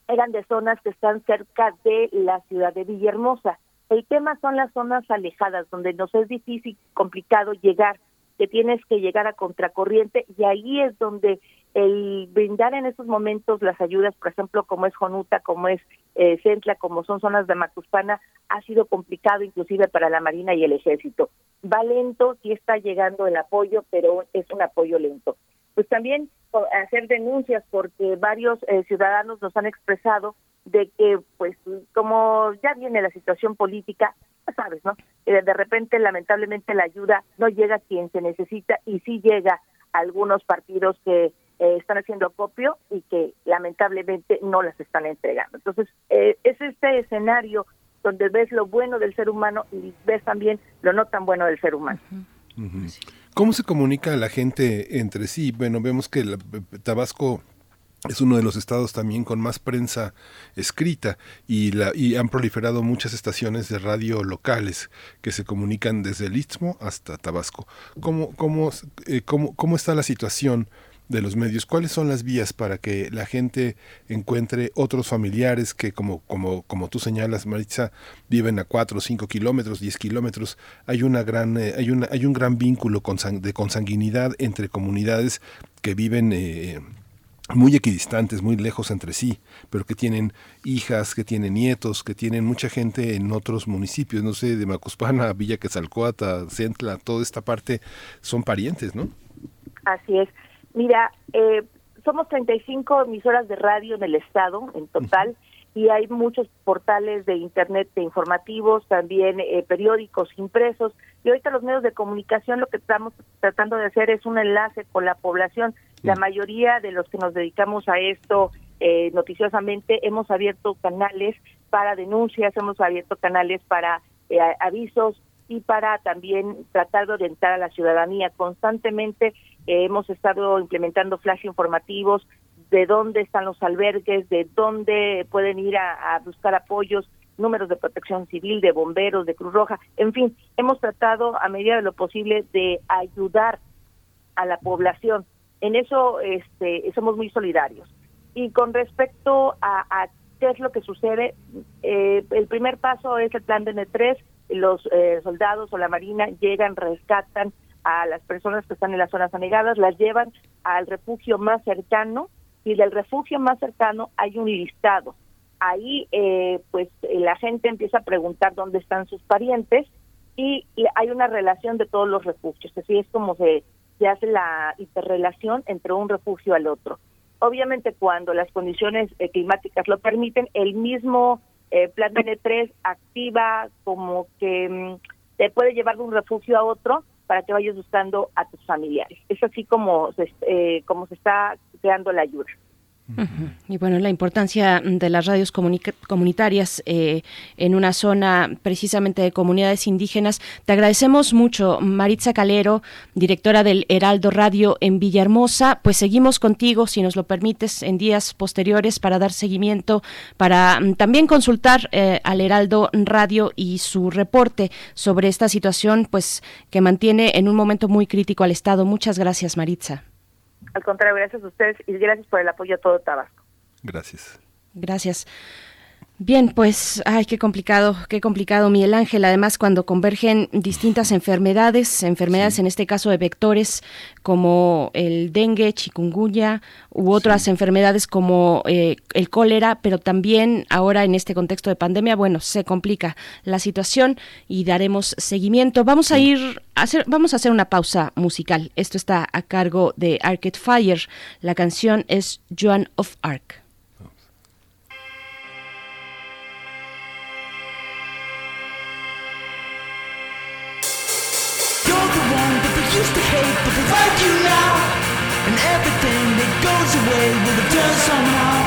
S11: eran de zonas que están cerca de la ciudad de Villahermosa. El tema son las zonas alejadas, donde nos es difícil, complicado llegar, que tienes que llegar a contracorriente y ahí es donde el brindar en estos momentos las ayudas, por ejemplo, como es Jonuta, como es eh, Centla, como son zonas de Macuspana, ha sido complicado inclusive para la Marina y el Ejército. Va lento, sí está llegando el apoyo, pero es un apoyo lento. Pues también hacer denuncias porque varios eh, ciudadanos nos han expresado de que pues como ya viene la situación política sabes no eh, de repente lamentablemente la ayuda no llega a quien se necesita y sí llega a algunos partidos que eh, están haciendo copio y que lamentablemente no las están entregando. Entonces es este escenario donde ves lo bueno del ser humano y ves también lo no tan bueno del ser humano
S2: ¿Cómo se comunica la gente entre sí? Bueno, vemos que Tabasco es uno de los estados también con más prensa escrita y, la, y han proliferado muchas estaciones de radio locales que se comunican desde el Istmo hasta Tabasco. ¿Cómo, cómo, eh, cómo, cómo está la situación de los medios, ¿cuáles son las vías para que la gente encuentre otros familiares que, como, como, como tú señalas, Maritza, viven a 4, 5 kilómetros, 10 kilómetros? Hay, una gran, eh, hay, una, hay un gran vínculo de consanguinidad entre comunidades que viven... Eh, muy equidistantes, muy lejos entre sí, pero que tienen hijas, que tienen nietos, que tienen mucha gente en otros municipios, no sé, de Macuspana, Villa Quetzalcoatl, Centla, toda esta parte son parientes, ¿no?
S11: Así es. Mira, eh, somos 35 emisoras de radio en el estado en total y hay muchos portales de internet de informativos, también eh, periódicos impresos y ahorita los medios de comunicación lo que estamos tratando de hacer es un enlace con la población. La mayoría de los que nos dedicamos a esto eh, noticiosamente hemos abierto canales para denuncias, hemos abierto canales para eh, avisos y para también tratar de orientar a la ciudadanía. Constantemente eh, hemos estado implementando flash informativos de dónde están los albergues, de dónde pueden ir a, buscar apoyos, números de protección civil, de bomberos, de Cruz Roja, en fin, hemos tratado a medida de lo posible de ayudar a la población. En eso este, somos muy solidarios. Y con respecto a, qué es lo que sucede, eh, el primer paso es el plan de N3, los eh, soldados o la marina llegan, rescatan a las personas que están en las zonas anegadas, las llevan al refugio más cercano y del refugio más cercano hay un listado. Ahí eh, pues la gente empieza a preguntar dónde están sus parientes y hay una relación de todos los refugios, así es como se, se hace la interrelación entre un refugio al otro. Obviamente cuando las condiciones eh, climáticas lo permiten, el mismo eh, Plan N3 activa como que mm, te puede llevar de un refugio a otro para que vayas buscando a tus familiares. Es así como eh, como se está creando la ayuda.
S1: Y bueno, la importancia de las radios comunitarias eh, en una zona precisamente de comunidades indígenas. Te agradecemos mucho, Maritza Calero, directora del Heraldo Radio en Villahermosa. Pues seguimos contigo, si nos lo permites, en días posteriores para dar seguimiento, para mm, también consultar eh, al Heraldo Radio y su reporte sobre esta situación, pues que mantiene en un momento muy crítico al Estado. Muchas gracias, Maritza.
S11: Al contrario, gracias a ustedes y gracias por el apoyo a todo Tabasco.
S2: Gracias.
S1: Gracias. Bien, pues, ay, qué complicado, qué complicado, Miguel Ángel. Además, cuando convergen distintas enfermedades, enfermedades en este caso de vectores como el dengue, chikungunya u otras enfermedades como eh, el cólera, pero también ahora en este contexto de pandemia, bueno, se complica la situación y daremos seguimiento. Vamos a ir a hacer, vamos a hacer una pausa musical. Esto está a cargo de Arcade Fire. La canción es Joan of Arc.
S12: Everything that goes away will return somehow.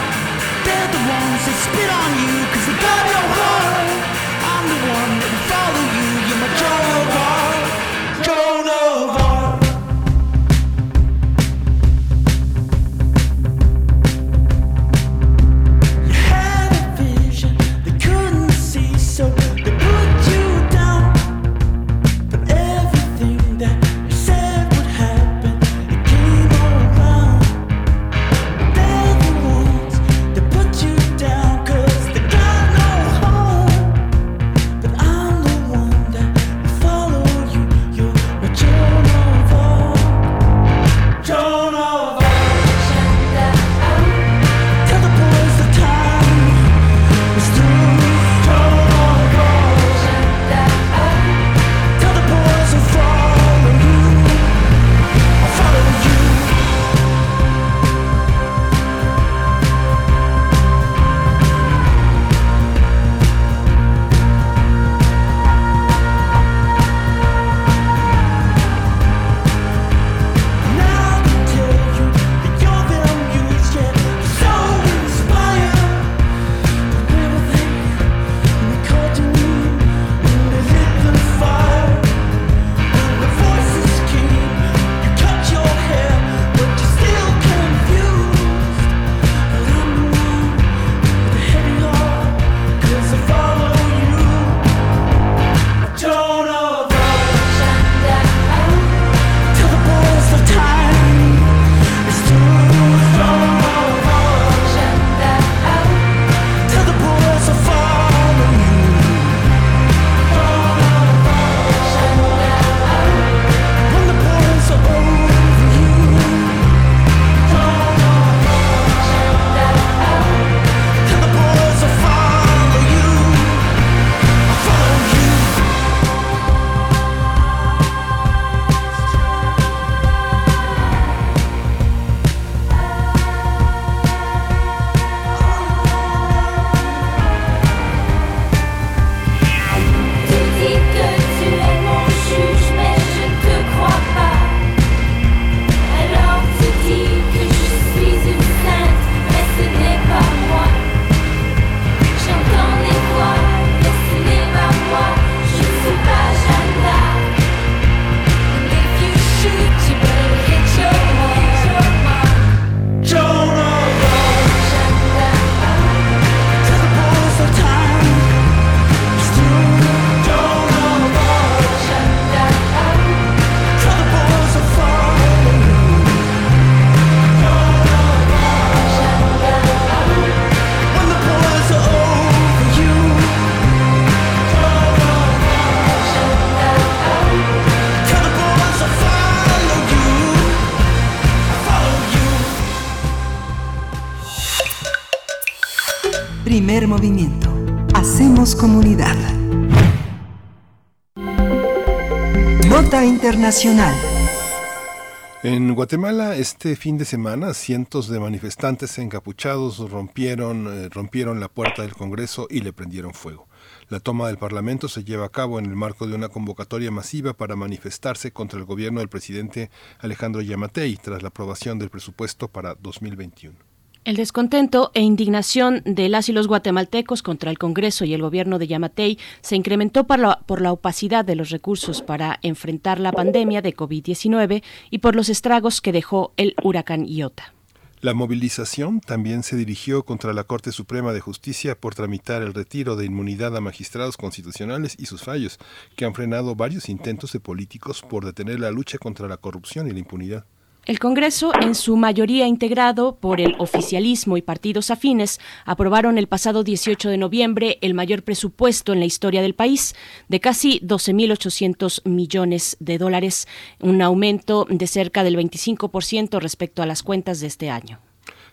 S2: En Guatemala este fin de semana cientos de manifestantes encapuchados rompieron, eh, rompieron la puerta del Congreso y le prendieron fuego. La toma del Parlamento se lleva a cabo en el marco de una convocatoria masiva para manifestarse contra el gobierno del presidente Alejandro Yamatei tras la aprobación del presupuesto para 2021.
S1: El descontento e indignación de las y los guatemaltecos contra el Congreso y el gobierno de Yamatei se incrementó por la, por la opacidad de los recursos para enfrentar la pandemia de COVID-19 y por los estragos que dejó el huracán Iota.
S2: La movilización también se dirigió contra la Corte Suprema de Justicia por tramitar el retiro de inmunidad a magistrados constitucionales y sus fallos, que han frenado varios intentos de políticos por detener la lucha contra la corrupción y la impunidad.
S1: El Congreso, en su mayoría integrado por el oficialismo y partidos afines, aprobaron el pasado 18 de noviembre el mayor presupuesto en la historia del país, de casi 12.800 millones de dólares, un aumento de cerca del 25% respecto a las cuentas de este año.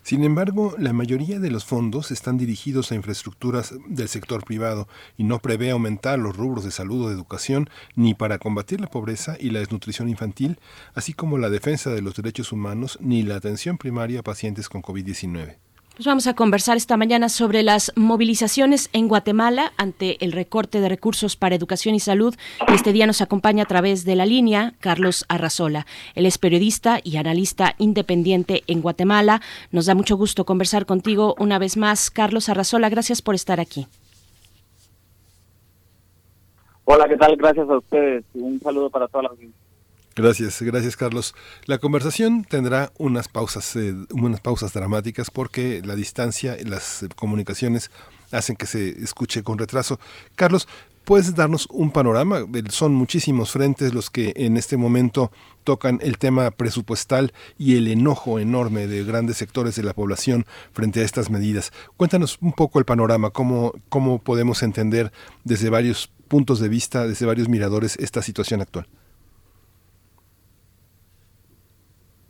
S2: Sin embargo, la mayoría de los fondos están dirigidos a infraestructuras del sector privado y no prevé aumentar los rubros de salud o de educación ni para combatir la pobreza y la desnutrición infantil, así como la defensa de los derechos humanos ni la atención primaria a pacientes con COVID-19.
S1: Pues vamos a conversar esta mañana sobre las movilizaciones en Guatemala ante el recorte de recursos para educación y salud. Este día nos acompaña a través de la línea Carlos Arrazola. Él es periodista y analista independiente en Guatemala. Nos da mucho gusto conversar contigo una vez más. Carlos Arrazola, gracias por estar aquí.
S13: Hola, ¿qué tal? Gracias a ustedes. Un saludo para toda la.
S2: Gracias, gracias Carlos. La conversación tendrá unas pausas, eh, unas pausas dramáticas porque la distancia, las eh, comunicaciones hacen que se escuche con retraso. Carlos, ¿puedes darnos un panorama? Eh, Son muchísimos frentes los que en este momento tocan el tema presupuestal y el enojo enorme de grandes sectores de la población frente a estas medidas. Cuéntanos un poco el panorama, cómo, cómo podemos entender desde varios puntos de vista, desde varios miradores, esta situación actual.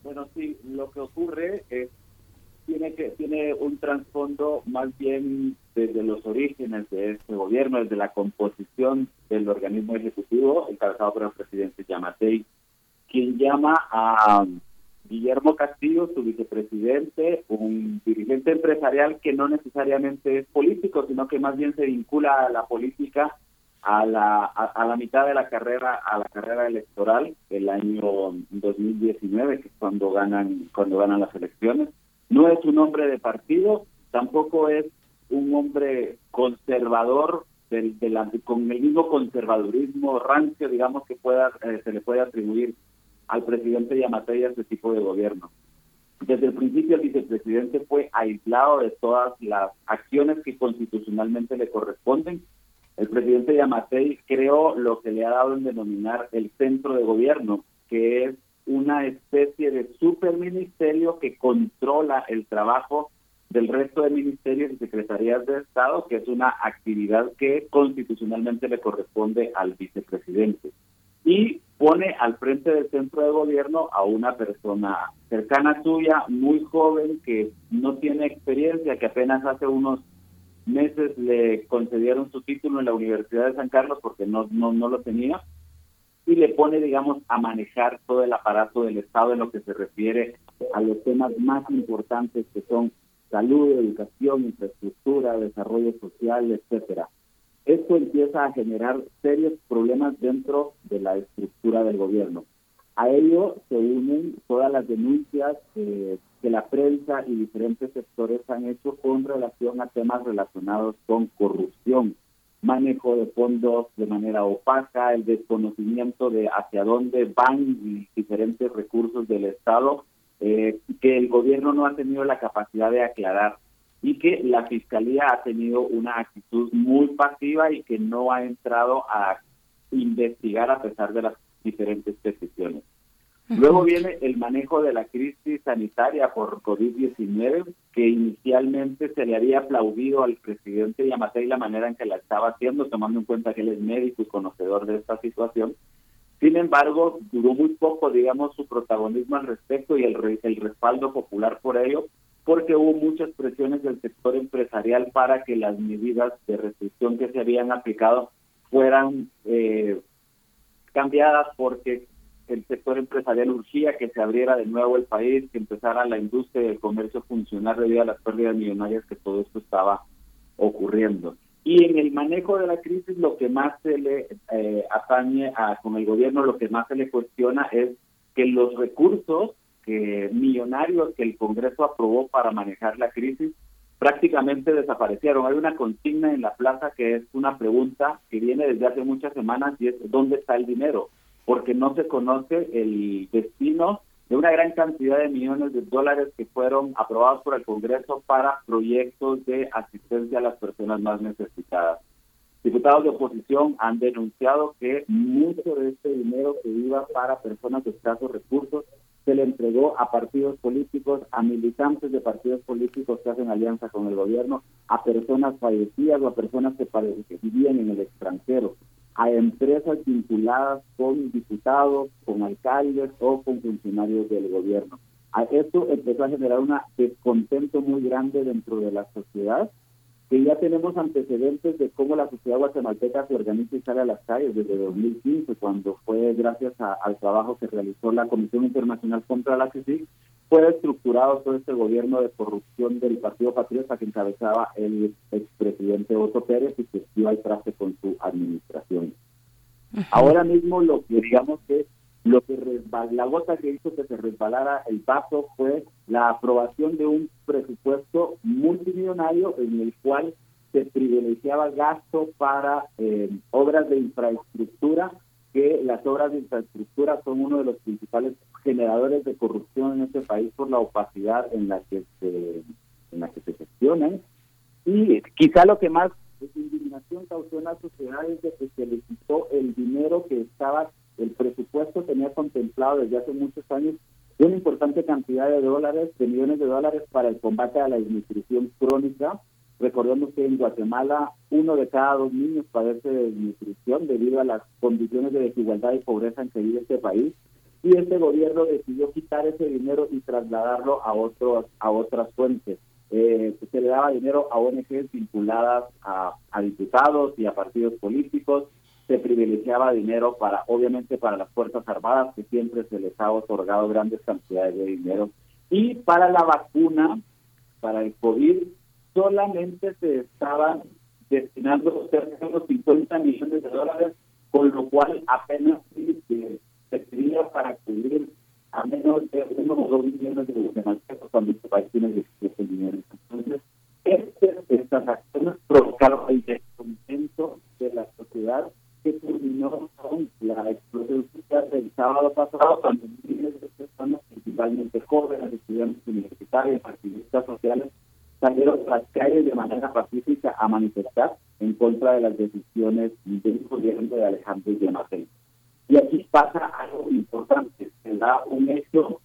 S13: Bueno, sí, lo que ocurre es tiene que tiene un trasfondo más bien desde los orígenes de este gobierno, desde la composición del organismo ejecutivo encabezado por el presidente Yamatei, quien llama a Guillermo Castillo, su vicepresidente, un dirigente empresarial que no necesariamente es político, sino que más bien se vincula a la política a la, a, a la mitad de la carrera, a la carrera electoral, el año 2019, que es cuando ganan, cuando ganan las elecciones. No es un hombre de partido, tampoco es un hombre conservador del, del con el mismo conservadurismo rancio, digamos, que pueda eh, se le puede atribuir al presidente Yamatei a este tipo de gobierno. Desde el principio el vicepresidente fue aislado de todas las acciones que constitucionalmente le corresponden. El presidente Yamatei creó lo que le ha dado en denominar el centro de gobierno, que es una especie de superministerio que controla el trabajo del resto de ministerios y secretarías de Estado, que es una actividad que constitucionalmente le corresponde al vicepresidente. Y pone al frente del centro de gobierno a una persona cercana suya, muy joven, que no tiene experiencia, que apenas hace unos meses le concedieron su título en la Universidad de San Carlos porque no, no, no lo tenía, y le pone, digamos, a manejar todo el aparato del Estado en lo que se refiere a los temas más importantes que son salud, educación, infraestructura, desarrollo social, etcétera. Esto empieza a generar serios problemas dentro de la estructura del gobierno. A ello se unen todas las denuncias eh, que la prensa y diferentes sectores han hecho con relación a temas relacionados con corrupción, manejo de fondos de manera opaca, el desconocimiento de hacia dónde van diferentes recursos del Estado, eh, que el gobierno no ha tenido la capacidad de aclarar y que la Fiscalía ha tenido una actitud muy pasiva y que no ha entrado a investigar a pesar de las diferentes peticiones. Luego viene el manejo de la crisis sanitaria por COVID-19, que inicialmente se le había aplaudido al presidente Yamatei la manera en que la estaba haciendo, tomando en cuenta que él es médico y conocedor de esta situación. Sin embargo, duró muy poco, digamos, su protagonismo al respecto y el, el respaldo popular por ello, porque hubo muchas presiones del sector empresarial para que las medidas de restricción que se habían aplicado fueran eh, cambiadas porque el sector empresarial urgía que se abriera de nuevo el país, que empezara la industria y el comercio a funcionar debido a las pérdidas millonarias que todo esto estaba ocurriendo. Y en el manejo de la crisis lo que más se le eh, atañe a, con el gobierno, lo que más se le cuestiona es que los recursos que millonarios que el Congreso aprobó para manejar la crisis prácticamente desaparecieron. Hay una consigna en la plaza que es una pregunta que viene desde hace muchas semanas y es ¿dónde está el dinero? Porque no se conoce el destino de una gran cantidad de millones de dólares que fueron aprobados por el Congreso para proyectos de asistencia a las personas más necesitadas. Diputados de oposición han denunciado que mucho de este dinero que iba para personas de escasos recursos se le entregó a partidos políticos, a militantes de partidos políticos que hacen alianza con el gobierno, a personas fallecidas o a personas que, vivían en el extranjero, a empresas vinculadas con diputados, con alcaldes o con funcionarios del gobierno. A esto empezó a generar un descontento muy grande dentro de la sociedad que ya tenemos antecedentes de cómo la sociedad guatemalteca se organiza y sale a las calles desde 2015, cuando fue gracias a- al trabajo que realizó la Comisión Internacional contra la CICIG, fue estructurado todo este gobierno de corrupción del Partido Patriota que encabezaba el expresidente Otto Pérez y que dio al traste con su administración. Ahora mismo lo que digamos que lo que resbal- la gota que hizo que se resbalara el vaso fue la aprobación de un presupuesto multimillonario en el cual se privilegiaba gasto para eh, obras de infraestructura, que las obras de infraestructura son uno de los principales generadores de corrupción en este país por la opacidad en la que se, en la que se gestionan. Y quizá lo que más indignación causó en la sociedad es de que se le quitó el dinero que estaba, el presupuesto tenía contemplado desde hace muchos años una importante cantidad de dólares, de millones de dólares para el combate a la desnutrición crónica. Recordemos que en Guatemala uno de cada dos niños padece de desnutrición debido a las condiciones de desigualdad y pobreza en que vive este país y este gobierno decidió quitar ese dinero y trasladarlo a otros a otras fuentes. Eh, se le daba dinero a ONGs vinculadas a, a diputados y a partidos políticos, se privilegiaba dinero para, obviamente, para las Fuerzas Armadas, que siempre se les ha otorgado grandes cantidades de dinero, y para la vacuna, para el COVID, solamente se estaban destinando cerca de unos 50 millones de dólares, con lo cual apenas sí se se pedía para cubrir a menos de uno o dos millones de guatemaltecos cuando este país tiene 17 millones. Entonces, este- estas acciones provocaron el descontento de la sociedad que culminó con la explosión del sábado pasado cuando miles de personas, principalmente jóvenes, estudiantes universitarios, activistas sociales, salieron a las calles de manera pacífica a manifestar en contra de las decisiones del gobierno de Alejandro Yamatei. Y aquí pasa algo importante, se da un hecho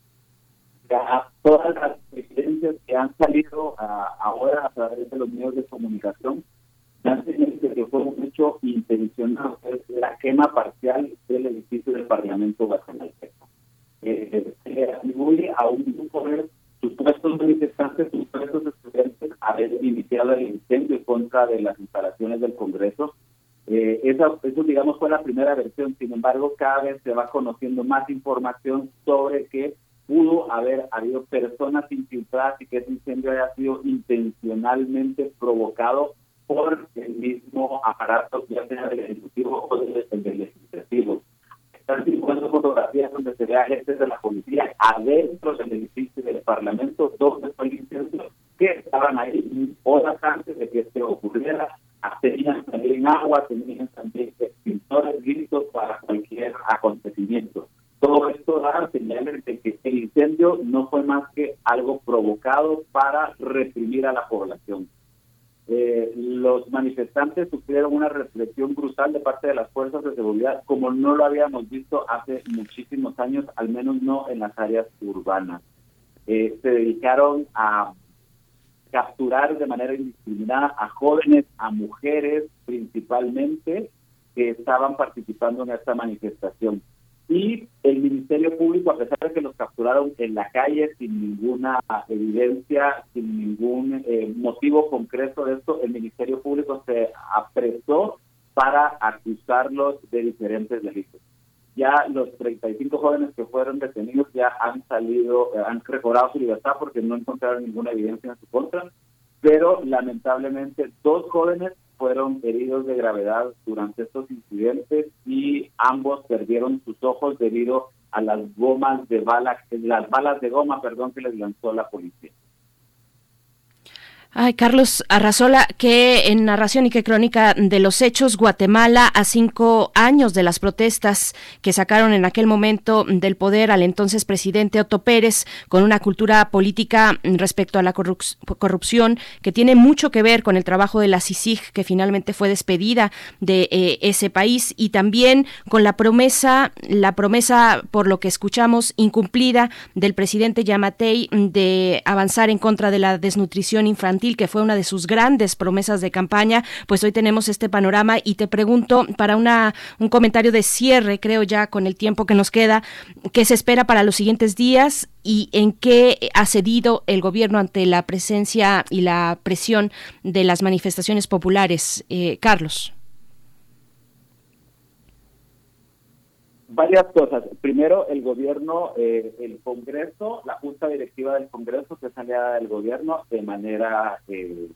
S13: que a todas las evidencias que han salido ah, ahora a través de los medios de comunicación, señales de que fue un hecho intencionado, es la quema parcial del edificio del Parlamento guatemalteco. Eh, se atribuye a un grupo de supuestos manifestantes, supuestos estudiantes, haber iniciado el incendio en contra de las instalaciones del Congreso. Eh, esa, eso, digamos, fue la primera versión. Sin embargo, cada vez se va conociendo más información sobre que pudo haber habido personas infiltradas y que ese incendio haya sido intencionalmente provocado por el mismo aparato, ya sea del Ejecutivo o del, Legislativo. Están circulando fotografías donde se ve a de la policía adentro del edificio del Parlamento, el incendio, que estaban ahí horas antes de que esto ocurriera. Tenían también agua, tenían también extintores listos para cualquier acontecimiento. Todo esto da señales de que el incendio no fue más que algo provocado para reprimir a la población. Eh, los manifestantes sufrieron una represión brutal de parte de las fuerzas de seguridad como no lo habíamos visto hace muchísimos años, al menos no en las áreas urbanas. Eh, se dedicaron a capturar de manera indiscriminada a jóvenes, a mujeres principalmente, que estaban participando en esta manifestación. Y el Ministerio Público, a pesar de que los capturaron en la calle sin ninguna evidencia, sin ningún eh, motivo concreto de esto, el Ministerio Público se apresó para acusarlos de diferentes delitos. Ya los 35 jóvenes que fueron detenidos ya han salido, eh, han recobrado su libertad porque no encontraron ninguna evidencia en su contra, pero lamentablemente dos jóvenes fueron heridos de gravedad durante estos incidentes y ambos perdieron sus ojos debido a las gomas de bala, las balas de goma, perdón, que les lanzó la policía.
S1: Ay, Carlos Arrazola, que en narración y qué crónica de los hechos, Guatemala a cinco años de las protestas que sacaron en aquel momento del poder al entonces presidente Otto Pérez, con una cultura política respecto a la corrup- corrupción que tiene mucho que ver con el trabajo de la CICIG, que finalmente fue despedida de eh, ese país, y también con la promesa, la promesa, por lo que escuchamos, incumplida del presidente Yamatei de avanzar en contra de la desnutrición infantil, que fue una de sus grandes promesas de campaña, pues hoy tenemos este panorama y te pregunto para una, un comentario de cierre, creo ya con el tiempo que nos queda, ¿qué se espera para los siguientes días y en qué ha cedido el gobierno ante la presencia y la presión de las manifestaciones populares? Eh, Carlos.
S13: Varias cosas. Primero, el gobierno, eh, el Congreso, la Junta Directiva del Congreso, que es aliada del gobierno, de manera eh,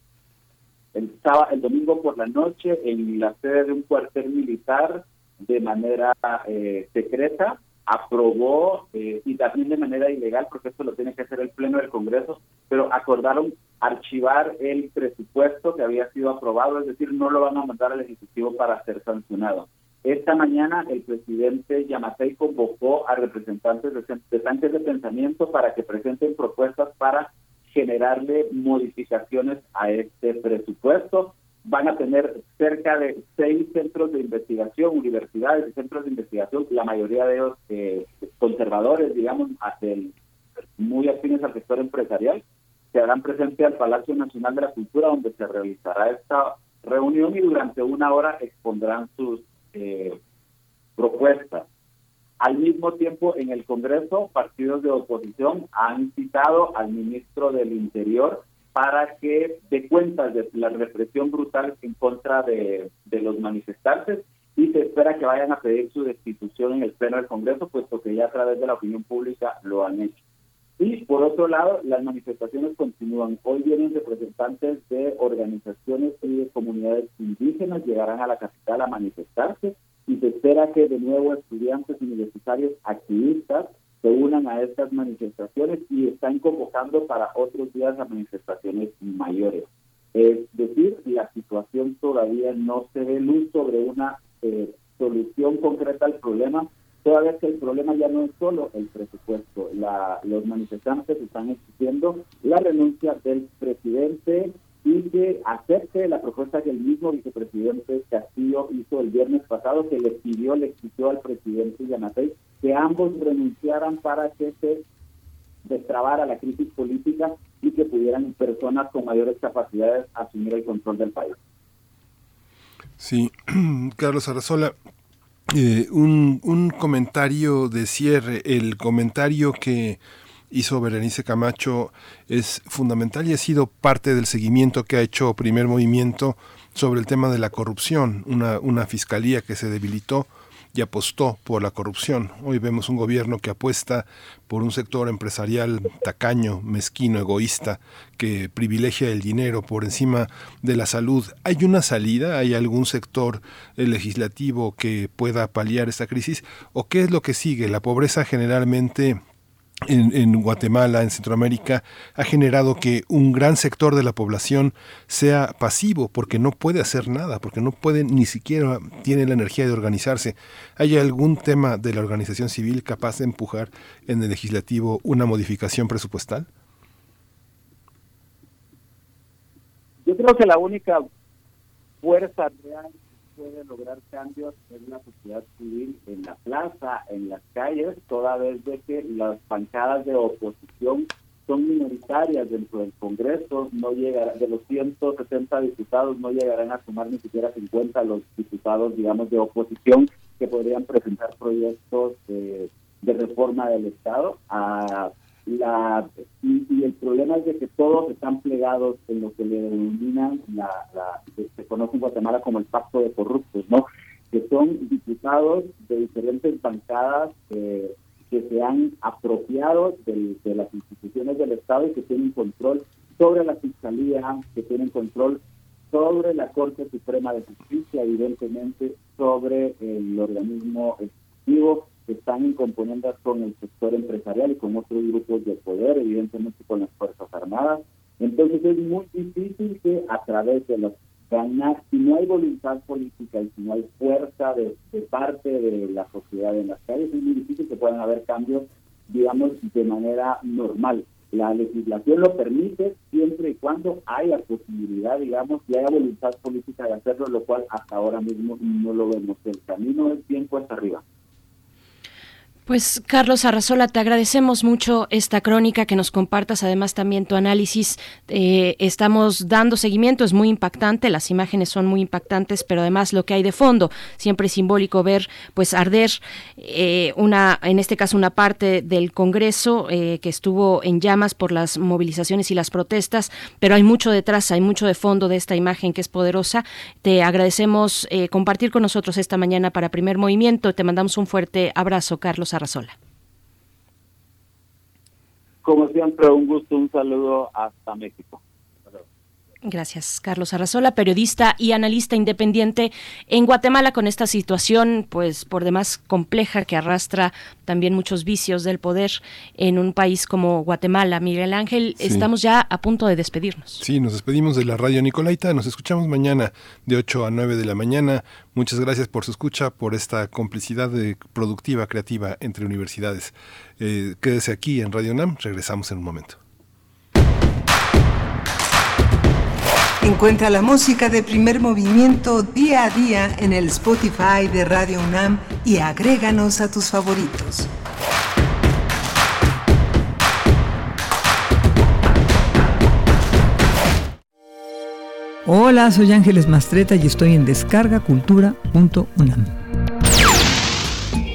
S13: el, sábado, el domingo por la noche en la sede de un cuartel militar, de manera eh, secreta, aprobó eh, y también de manera ilegal, porque esto lo tiene que hacer el Pleno del Congreso, pero acordaron archivar el presupuesto que había sido aprobado, es decir, no lo van a mandar al Ejecutivo para ser sancionado. Esta mañana el presidente Yamatei convocó a representantes de, tanques de pensamiento para que presenten propuestas para generarle modificaciones a este presupuesto. Van a tener cerca de seis centros de investigación, universidades y centros de investigación, la mayoría de ellos eh, conservadores, digamos, muy afines al sector empresarial, se harán presente al Palacio Nacional de la Cultura, donde se realizará esta reunión y durante una hora expondrán sus eh, propuestas. Al mismo tiempo, en el Congreso, partidos de oposición han citado al ministro del Interior para que dé cuenta de la represión brutal en contra de los manifestantes y se espera que vayan a pedir su destitución en el Pleno del Congreso, puesto que ya a través de la opinión pública lo han hecho. Y por otro lado, las manifestaciones continúan. Hoy vienen representantes de organizaciones y de comunidades indígenas, llegarán a la capital a manifestarse y se espera que de nuevo estudiantes universitarios activistas se unan a estas manifestaciones y están convocando para otros días a manifestaciones mayores. Es decir, la situación todavía no se ve luz sobre una eh, solución concreta al problema, toda vez que el problema ya no es solo el presupuesto. Los manifestantes están exigiendo la renuncia del presidente y que acepte la propuesta que el mismo vicepresidente Castillo hizo el viernes pasado, que le pidió, le exigió al presidente Yanatey que ambos renunciaran para que se destrabara la crisis política y que pudieran personas con mayores capacidades asumir el control del país.
S2: Sí, Carlos Arrazola, eh, un, un comentario de cierre, el comentario que hizo Berenice Camacho es fundamental y ha sido parte del seguimiento que ha hecho Primer Movimiento sobre el tema de la corrupción, una, una fiscalía que se debilitó y apostó por la corrupción. Hoy vemos un gobierno que apuesta por un sector empresarial tacaño, mezquino, egoísta, que privilegia el dinero por encima de la salud. ¿Hay una salida? ¿Hay algún sector eh, legislativo que pueda paliar esta crisis? ¿O qué es lo que sigue? La pobreza generalmente en, en, Guatemala, en Centroamérica, ha generado que un gran sector de la población sea pasivo porque no puede hacer nada, porque no puede ni siquiera tiene la energía de organizarse. ¿Hay algún tema de la organización civil capaz de empujar en el legislativo una modificación presupuestal?
S13: Yo creo que la única fuerza real puede lograr cambios en la sociedad civil, en la plaza, en las calles, toda vez de que las bancadas de oposición son minoritarias dentro del Congreso, no llegará, de los 170 diputados no llegarán a sumar ni siquiera 50 los diputados, digamos, de oposición que podrían presentar proyectos de, de reforma del Estado. A la, y, el problema es de que todos están plegados en lo que le denominan, la, la, se conoce en Guatemala como el pacto de corruptos, ¿no? Que son diputados de diferentes bancadas eh, que se han apropiado de, de, las instituciones del Estado y que tienen control sobre la Fiscalía, que tienen control sobre la Corte Suprema de Justicia, evidentemente sobre el organismo ejecutivo, que están en componendas con el sector empresarial y con otros grupos de poder, evidentemente con las Fuerzas Armadas. Entonces es muy difícil que a través de los ganar, si no hay voluntad política y si no hay fuerza de, de parte de la sociedad en las calles, es muy difícil que puedan haber cambios, digamos, de manera normal. La legislación lo permite siempre y cuando haya posibilidad, digamos, y haya voluntad política de hacerlo, lo cual hasta ahora mismo no lo vemos. El camino es bien cuesta arriba.
S1: Pues Carlos Arrazola, te agradecemos mucho esta crónica que nos compartas, además también tu análisis. Eh, estamos dando seguimiento, es muy impactante, las imágenes son muy impactantes, pero además lo que hay de fondo, siempre es simbólico ver pues arder eh, una, en este caso una parte del Congreso eh, que estuvo en llamas por las movilizaciones y las protestas, pero hay mucho detrás, hay mucho de fondo de esta imagen que es poderosa. Te agradecemos compartir con nosotros esta mañana para Primer Movimiento. Te mandamos un fuerte abrazo, Carlos Arrazola.
S13: Como siempre, un gusto, un saludo hasta México.
S1: Gracias, Carlos Arrazola, periodista y analista independiente en Guatemala con esta situación, pues por demás compleja que arrastra también muchos vicios del poder en un país como Guatemala. Miguel Ángel,
S2: Sí.
S1: estamos ya a punto de despedirnos.
S2: Sí, nos despedimos de la radio Nicolaita. Nos escuchamos mañana de 8 a 9 de la mañana. Muchas gracias por su escucha, por esta complicidad de- productiva, creativa entre universidades. Eh, quédese aquí en Radio NAM. Regresamos en un momento.
S4: Encuentra la música de primer movimiento día a día en el Spotify de Radio UNAM y agréganos a tus favoritos.
S14: Hola, soy Ángeles Mastreta y estoy en descargacultura.unam.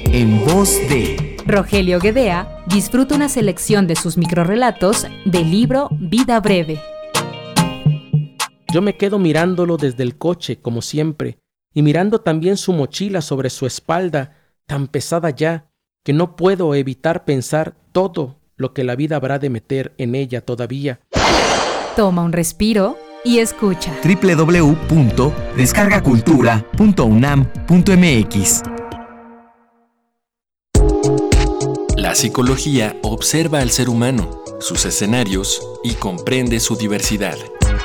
S15: En voz de
S16: Rogelio Guedea disfruta una selección de sus microrelatos del libro Vida Breve.
S17: Yo me quedo mirándolo desde el coche, como siempre, y mirando también su mochila sobre su espalda, tan pesada ya, que no puedo evitar pensar todo lo que la vida habrá de meter en ella todavía.
S16: Toma un respiro y escucha.
S15: www.descargacultura.unam.mx
S3: La psicología observa al ser humano, sus escenarios y comprende su diversidad.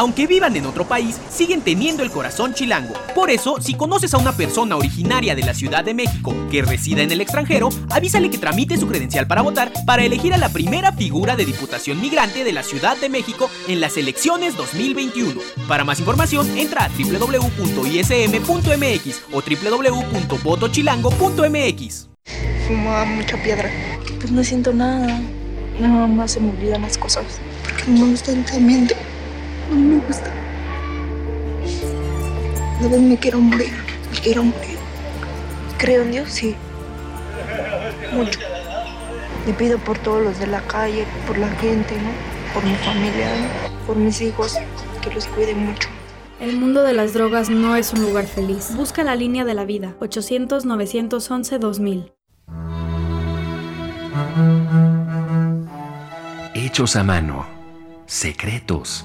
S18: Aunque vivan en otro país, siguen teniendo el corazón chilango. Por eso, si conoces a una persona originaria de la Ciudad de México que resida en el extranjero, avísale que tramite su credencial para votar para elegir a la primera figura de diputación migrante de la Ciudad de México en las elecciones 2021. Para más información, entra a www.ism.mx o www.votochilango.mx.
S19: Fumaba mucha piedra. Pues no siento nada. Nada más se me olvidan las cosas. Porque no me gusta el tratamiento. No me gusta. Veces me quiero morir. Me quiero morir. Creo en Dios, sí. Mucho. Le pido por todos los de la calle, por la gente, ¿no? Por mi familia, ¿no? por mis hijos, que los cuide mucho.
S20: El mundo de las drogas no es un lugar feliz. Busca la línea de la vida. 800-911-2000.
S3: Hechos a mano, secretos,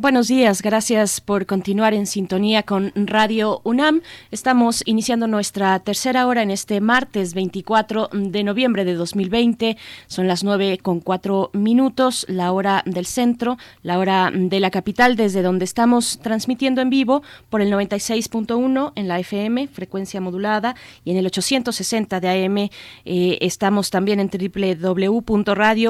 S1: Buenos días, gracias por continuar en sintonía con Radio UNAM. Estamos iniciando nuestra tercera hora en este martes 24 de noviembre de 2020. Son las 9 con 4 minutos, la hora del centro, la hora de la capital, desde donde estamos transmitiendo en vivo por el 96.1 en la FM, frecuencia modulada, y en el 860 de AM. Eh, estamos también en www.radio.unam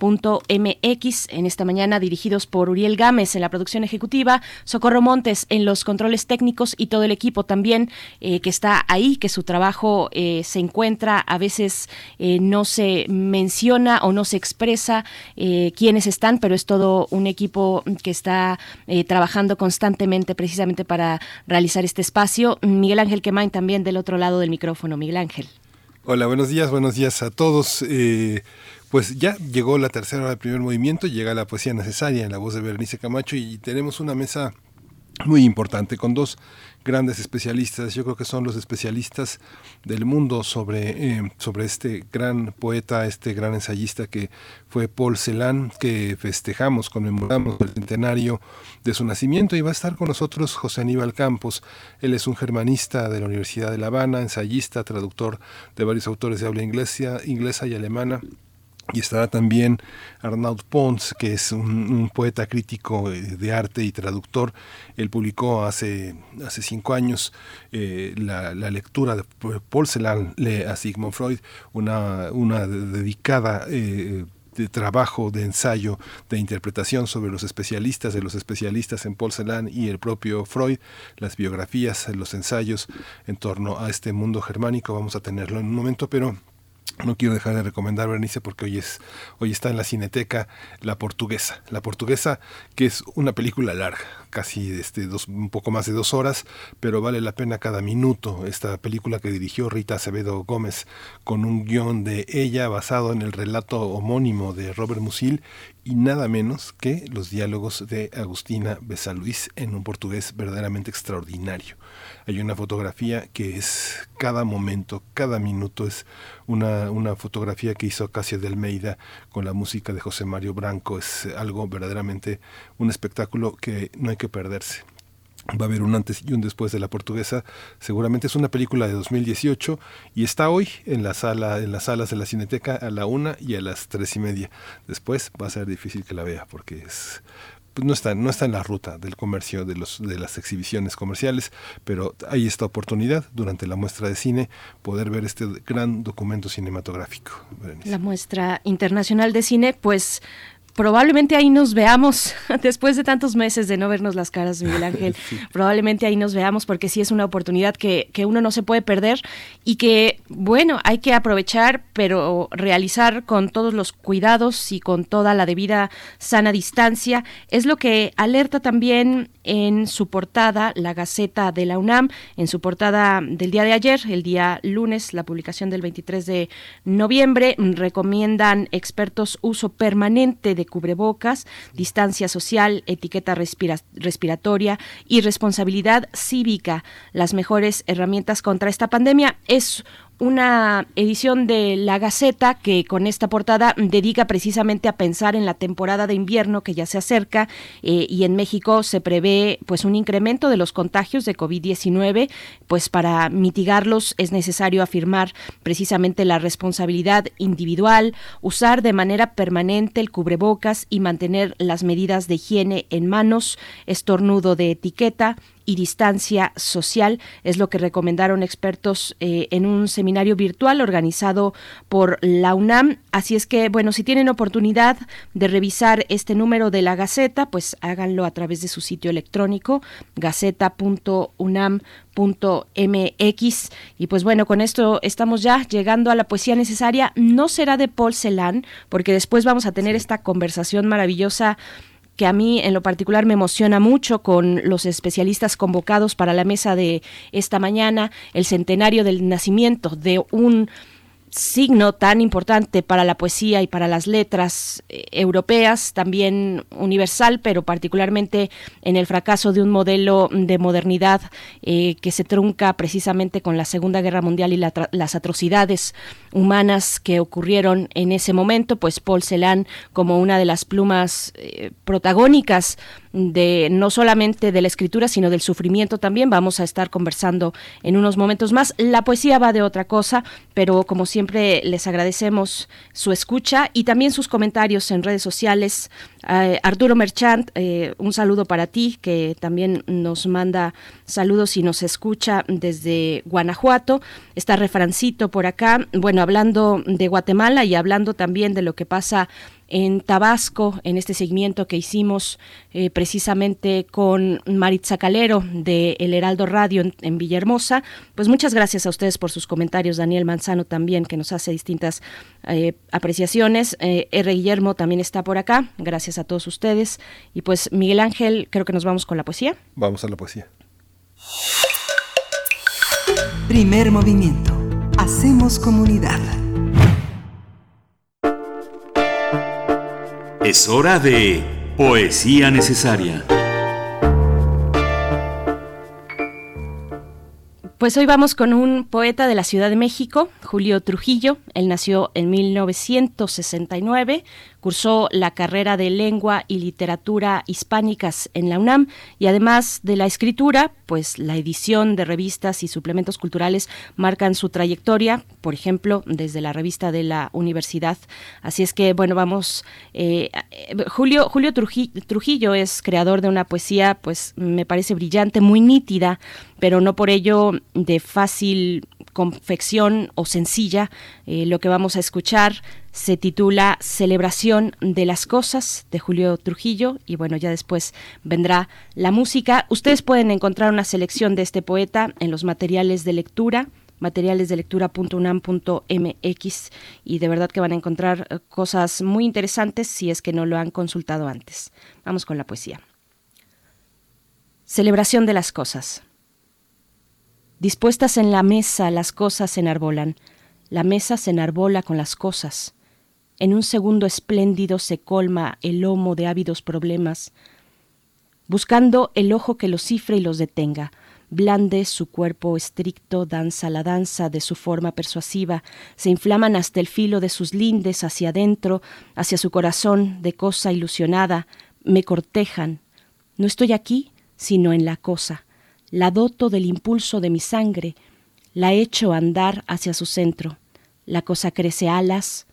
S1: MX en esta mañana dirigidos por Uriel Gámez en la producción ejecutiva, Socorro Montes en los controles técnicos y todo el equipo también eh, que está ahí, que su trabajo eh, se encuentra, a veces eh, no se menciona o no se expresa quiénes están, pero es todo un equipo que está trabajando constantemente precisamente para realizar este espacio. Miguel Ángel Quemain también del otro lado del micrófono. Miguel Ángel.
S2: Hola, buenos días, buenos días a todos. Pues ya llegó la tercera hora del primer movimiento, llega la poesía necesaria en la voz de Berenice Camacho y tenemos una mesa muy importante con dos grandes especialistas. Yo creo que son los especialistas del mundo sobre, eh, sobre este gran poeta, este gran ensayista que fue Paul Celan, que festejamos, conmemoramos el centenario de su nacimiento y va a estar con nosotros José Aníbal Campos. Él es un germanista de la Universidad de La Habana, ensayista, traductor de varios autores de habla inglesa, inglesa y alemana. Y estará también Arnaud Pons, que es un, poeta crítico eh, de arte y traductor. Él publicó hace, hace cinco años eh, la, lectura de lee a Sigmund Freud, una, una dedicada eh, de trabajo, de ensayo, de interpretación sobre los especialistas de los especialistas en Paul Celan y el propio Freud, las biografías, los ensayos en torno a este mundo germánico. Vamos a tenerlo en un momento, pero no quiero dejar de recomendar Berenice porque hoy está en la Cineteca La Portuguesa. La Portuguesa que es una película larga, casi este dos, un poco más de dos horas, pero vale la pena cada minuto. Esta película que dirigió Rita Acevedo Gómez con un guion de ella basado en el relato homónimo de Robert Musil y nada menos que los diálogos de Agustina Besaluís en un portugués verdaderamente extraordinario. Hay una fotografía que es cada momento, cada minuto es una, una fotografía que hizo Casio de Almeida con la música de José Mario Branco. Es algo verdaderamente un espectáculo que no hay que perderse. Va a haber un antes y un después de la portuguesa. Seguramente es una película de 2018 y está hoy en la sala, en las salas de la Cineteca a la una y a las tres y media. Después va a ser difícil que la vea porque es pues no está, no está en la ruta del comercio de, los, de las exhibiciones comerciales, pero hay esta oportunidad durante la muestra de cine poder ver este gran documento cinematográfico.
S1: La muestra internacional de cine, pues probablemente ahí nos veamos después de tantos meses de no vernos las caras, Miguel Ángel. Probablemente ahí nos veamos porque sí es una oportunidad que, que uno no se puede perder y que, bueno, hay que aprovechar, pero realizar con todos los cuidados y con toda la debida sana distancia. Es lo que alerta también en su portada la Gaceta de la UNAM, en su portada del día de ayer, el día lunes, la publicación del 23 de noviembre, recomiendan expertos uso permanente de cubrebocas, distancia social, etiqueta respira- respiratoria y responsabilidad cívica, las mejores herramientas contra esta pandemia. Es una edición de La Gaceta que con esta portada dedica precisamente a pensar en la temporada de invierno que ya se acerca eh, y en México se prevé pues un incremento de los contagios de COVID-19, pues para mitigarlos es necesario afirmar precisamente la responsabilidad individual, usar de manera permanente el cubrebocas y mantener las medidas de higiene en manos, estornudo de etiqueta, y distancia social. Es lo que recomendaron expertos eh, en un seminario virtual organizado por la UNAM. Así es que, bueno, si tienen oportunidad de revisar este número de la Gaceta, pues háganlo a través de su sitio electrónico, gaceta.unam.mx. Y pues bueno, con esto estamos ya llegando a la poesía necesaria. No será de Paul Celan, porque después vamos a tener esta conversación maravillosa que a mí en lo particular me emociona mucho con los especialistas convocados para la mesa de esta mañana, el centenario del nacimiento de un signo tan importante para la poesía y para las letras eh, europeas, también universal, pero particularmente en el fracaso de un modelo de modernidad eh, que se trunca precisamente con la Segunda Guerra Mundial y la las atrocidades humanas que ocurrieron en ese momento, pues Paul Celan como una de las plumas eh, protagónicas de no solamente de la escritura, sino del sufrimiento también. Vamos a estar conversando en unos momentos más. La poesía va de otra cosa, pero como siempre les agradecemos su escucha y también sus comentarios en redes sociales. Eh, Arturo Merchant, eh, un saludo para ti, que también nos manda saludos y nos escucha desde Guanajuato. Está Refrancito por acá, bueno, hablando de Guatemala y hablando también de lo que pasa en Tabasco, en este seguimiento que hicimos eh, precisamente con Maritza Calero de El Heraldo Radio en, en Villahermosa. Pues muchas gracias a ustedes por sus comentarios, Daniel Manzano también, que nos hace distintas eh, apreciaciones. Eh, R. Guillermo también está por acá, gracias a todos ustedes. Y pues Miguel Ángel, creo que nos vamos con la poesía.
S2: Vamos a la poesía.
S4: Primer movimiento. Hacemos comunidad.
S21: Es hora de Poesía Necesaria.
S1: Pues hoy vamos con un poeta de la Ciudad de México, Julio Trujillo. Él nació en 1969, cursó la carrera de Lengua y Literatura Hispánicas en la UNAM y además de la escritura, pues la edición de revistas y suplementos culturales marcan su trayectoria, por ejemplo, desde la revista de la universidad. Así es que, bueno, vamos, eh, eh, Julio, Julio Truji- Trujillo es creador de una poesía, pues me parece brillante, muy nítida, pero no por ello de fácil confección o sencilla. Eh, lo que vamos a escuchar se titula Celebración de las Cosas de Julio Trujillo y bueno, ya después vendrá la música. Ustedes pueden encontrar una selección de este poeta en los materiales de lectura materialesdelectura.unam.mx y de verdad que van a encontrar eh, cosas muy interesantes si es que no lo han consultado antes. Vamos con la poesía. Celebración de las cosas. Dispuestas en la mesa las cosas se enarbolan, la mesa se enarbola con las cosas. En un segundo espléndido se colma el lomo de ávidos problemas, buscando el ojo que los cifre y los detenga. Blande su cuerpo estricto, danza la danza de su forma persuasiva, se inflaman hasta el filo de sus lindes hacia adentro, hacia su corazón de cosa ilusionada, me cortejan. No estoy aquí, sino en la cosa. La doto del impulso de mi sangre, la echo andar hacia su centro. La cosa crece alas,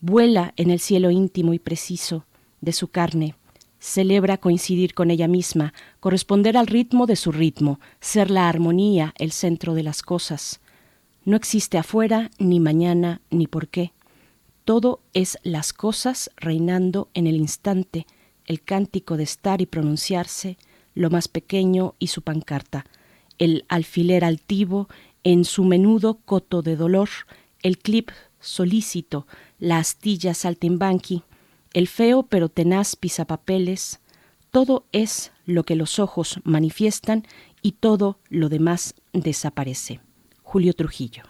S1: vuela en el cielo íntimo y preciso de su carne, celebra coincidir con ella misma, corresponder al ritmo de su ritmo, ser la armonía, el centro de las cosas. No existe afuera, ni mañana, ni por qué. Todo es las cosas reinando en el instante, el cántico de estar y pronunciarse, lo más pequeño y su pancarta, el alfiler altivo en su menudo coto de dolor, el clip solícito, la astilla saltimbanqui, el feo pero tenaz pisapapeles, todo es lo que los ojos manifiestan y todo lo demás desaparece. Julio Trujillo.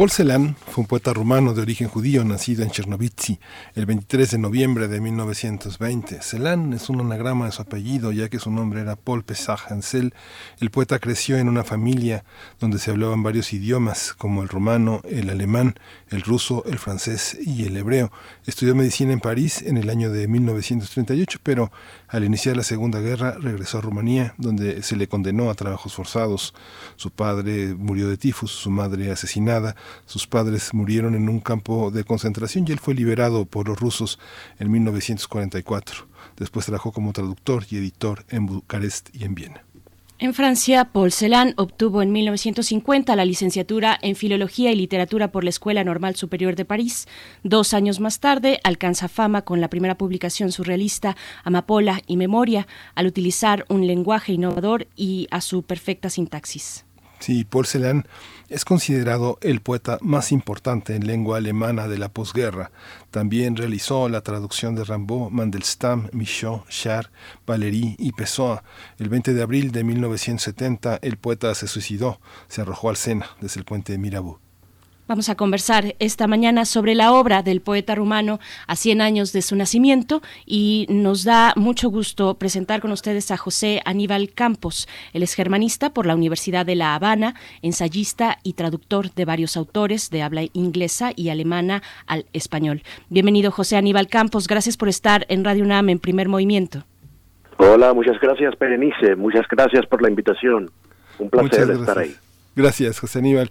S2: Paul Celan fue un poeta rumano de origen judío nacido en Chernovitzi el 23 de noviembre de 1920. Celan es un anagrama de su apellido, ya que su nombre era Paul Pesach Hansel. El poeta creció en una familia donde se hablaban varios idiomas, como el rumano, el alemán, el ruso, el francés y el hebreo. Estudió medicina en París en el año de 1938, pero al iniciar la Segunda Guerra regresó a Rumanía, donde se le condenó a trabajos forzados. Su padre murió de tifus, su madre asesinada, sus padres murieron en un campo de concentración y él fue liberado por los rusos en 1944. Después trabajó como traductor y editor en Bucarest y en Viena.
S1: En Francia, Paul Celan obtuvo en 1950 la licenciatura en Filología y Literatura por la Escuela Normal Superior de París. Dos años más tarde alcanza fama con la primera publicación surrealista Amapola y Memoria, al utilizar un lenguaje innovador y a su perfecta sintaxis.
S2: Sí, Paul es considerado el poeta más importante en lengua alemana de la posguerra. También realizó la traducción de Rimbaud, Mandelstam, Michaud, Char, Valéry y Pessoa. El 20 de abril de 1970 el poeta se suicidó, se arrojó al Sena desde el puente de Mirabeau.
S1: Vamos a conversar esta mañana sobre la obra del poeta rumano a 100 años de su nacimiento y nos da mucho gusto presentar con ustedes a José Aníbal Campos. Él es germanista por la Universidad de La Habana, ensayista y traductor de varios autores de habla inglesa y alemana al español. Bienvenido José Aníbal Campos, gracias por estar en Radio UNAM en primer movimiento.
S22: Hola, muchas gracias Berenice, muchas gracias por la invitación. Un placer estar ahí.
S2: Gracias, José Aníbal.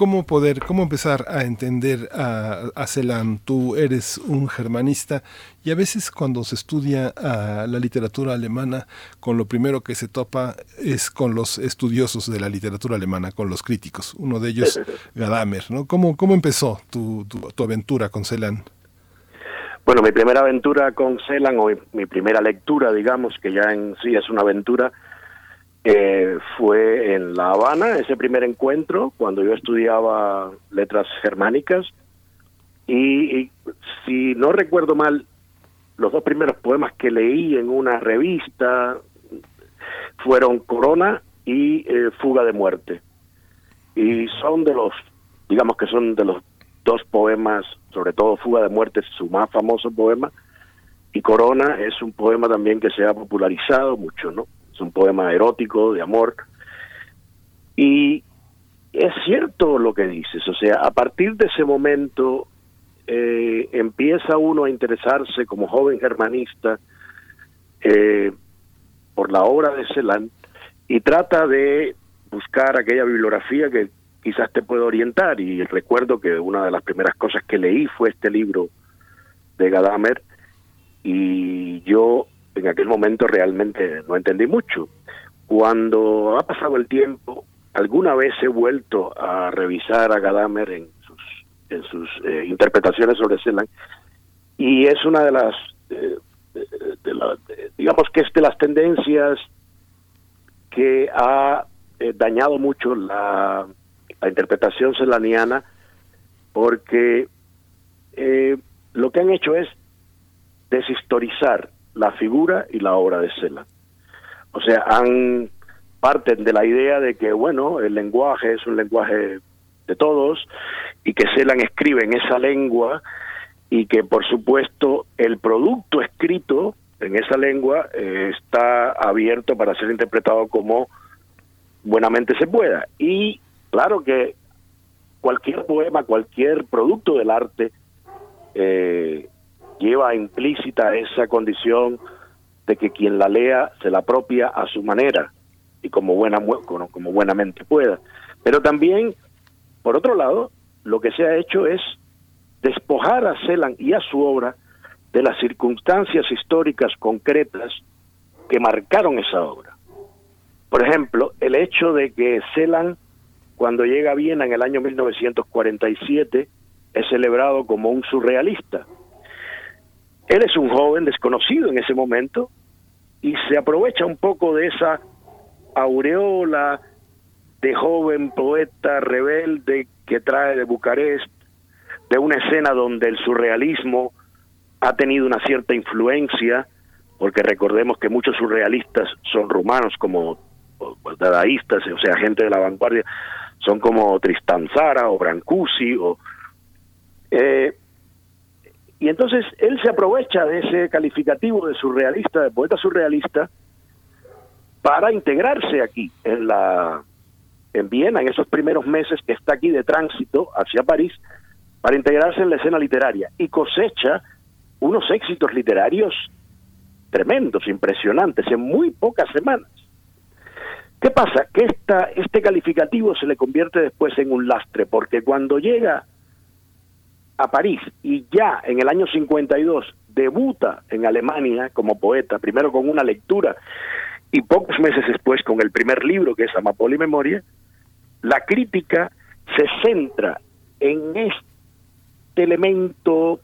S2: ¿Cómo poder, cómo empezar a entender a, a Celan? Tú eres un germanista y a veces cuando se estudia a la literatura alemana, con lo primero que se topa es con los estudiosos de la literatura alemana, con los críticos. Uno de ellos, Gadamer, ¿no? ¿Cómo, cómo empezó tu, tu, tu aventura con Celan?
S22: Bueno, mi primera aventura con Celan, o mi primera lectura, digamos, que ya en sí es una aventura, eh, fue en La Habana, ese primer encuentro, cuando yo estudiaba letras germánicas. Y, si no recuerdo mal, los dos primeros poemas que leí en una revista fueron Corona y eh, Fuga de Muerte. Y son de los, digamos que son de los dos poemas, sobre todo Fuga de Muerte su más famoso poema, y Corona es un poema también que se ha popularizado mucho, ¿no? Un poema erótico, de amor. Y es cierto lo que dices, o sea, a partir de ese momento eh, empieza uno a interesarse como joven germanista eh, por la obra de Celan y trata de buscar aquella bibliografía que quizás te pueda orientar. Y recuerdo que una de las primeras cosas que leí fue este libro de Gadamer y yo en aquel momento realmente no entendí mucho. Cuando ha pasado el tiempo, alguna vez he vuelto a revisar a Gadamer en sus, en sus eh, interpretaciones sobre Celan y es una de las, eh, de- digamos que es de las tendencias que ha eh, dañado mucho la, la interpretación celaniana porque eh, lo que han hecho es deshistorizar la figura y la obra de Celan. O sea, han parten de la idea de que, bueno, el lenguaje es un lenguaje de todos y que Celan escribe en esa lengua y que, por supuesto, el producto escrito en esa lengua eh, está abierto para ser interpretado como buenamente se pueda. Y claro que cualquier poema, cualquier producto del arte eh, lleva implícita esa condición de que quien la lea se la apropia a su manera y como buena como buenamente pueda. Pero también, por otro lado, lo que se ha hecho es despojar a Celan y a su obra de las circunstancias históricas concretas que marcaron esa obra. Por ejemplo, el hecho de que Celan, cuando llega a Viena en el año 1947, es celebrado como un surrealista. Él es un joven desconocido en ese momento y se aprovecha un poco de esa aureola de joven poeta rebelde que trae de Bucarest, de una escena donde el surrealismo ha tenido una cierta influencia porque recordemos que muchos surrealistas son rumanos como dadaístas, o sea, gente de la vanguardia, son como Tristan Zara o Brancusi o eh, y entonces él se aprovecha de ese calificativo de surrealista, de poeta surrealista, para integrarse aquí en la en Viena en esos primeros meses que está aquí de tránsito hacia París para integrarse en la escena literaria y cosecha unos éxitos literarios tremendos, impresionantes en muy pocas semanas. ¿Qué pasa? Que esta, este calificativo se le convierte después en un lastre, porque cuando llega a París y ya en el año 52 debuta en Alemania como poeta, primero con una lectura y pocos meses después con el primer libro que es Amapola y Memoria, la crítica se centra en este elemento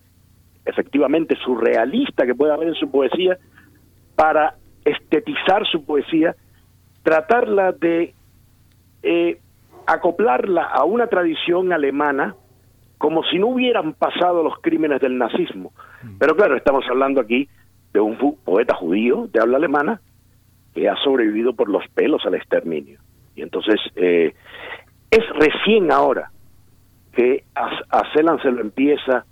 S22: efectivamente surrealista que puede haber en su poesía para estetizar su poesía, tratarla de eh, acoplarla a una tradición alemana como si no hubieran pasado los crímenes del nazismo. Pero claro, estamos hablando aquí de un poeta judío de habla alemana que ha sobrevivido por los pelos al exterminio. Y entonces eh, es recién ahora que a, Celan se lo empieza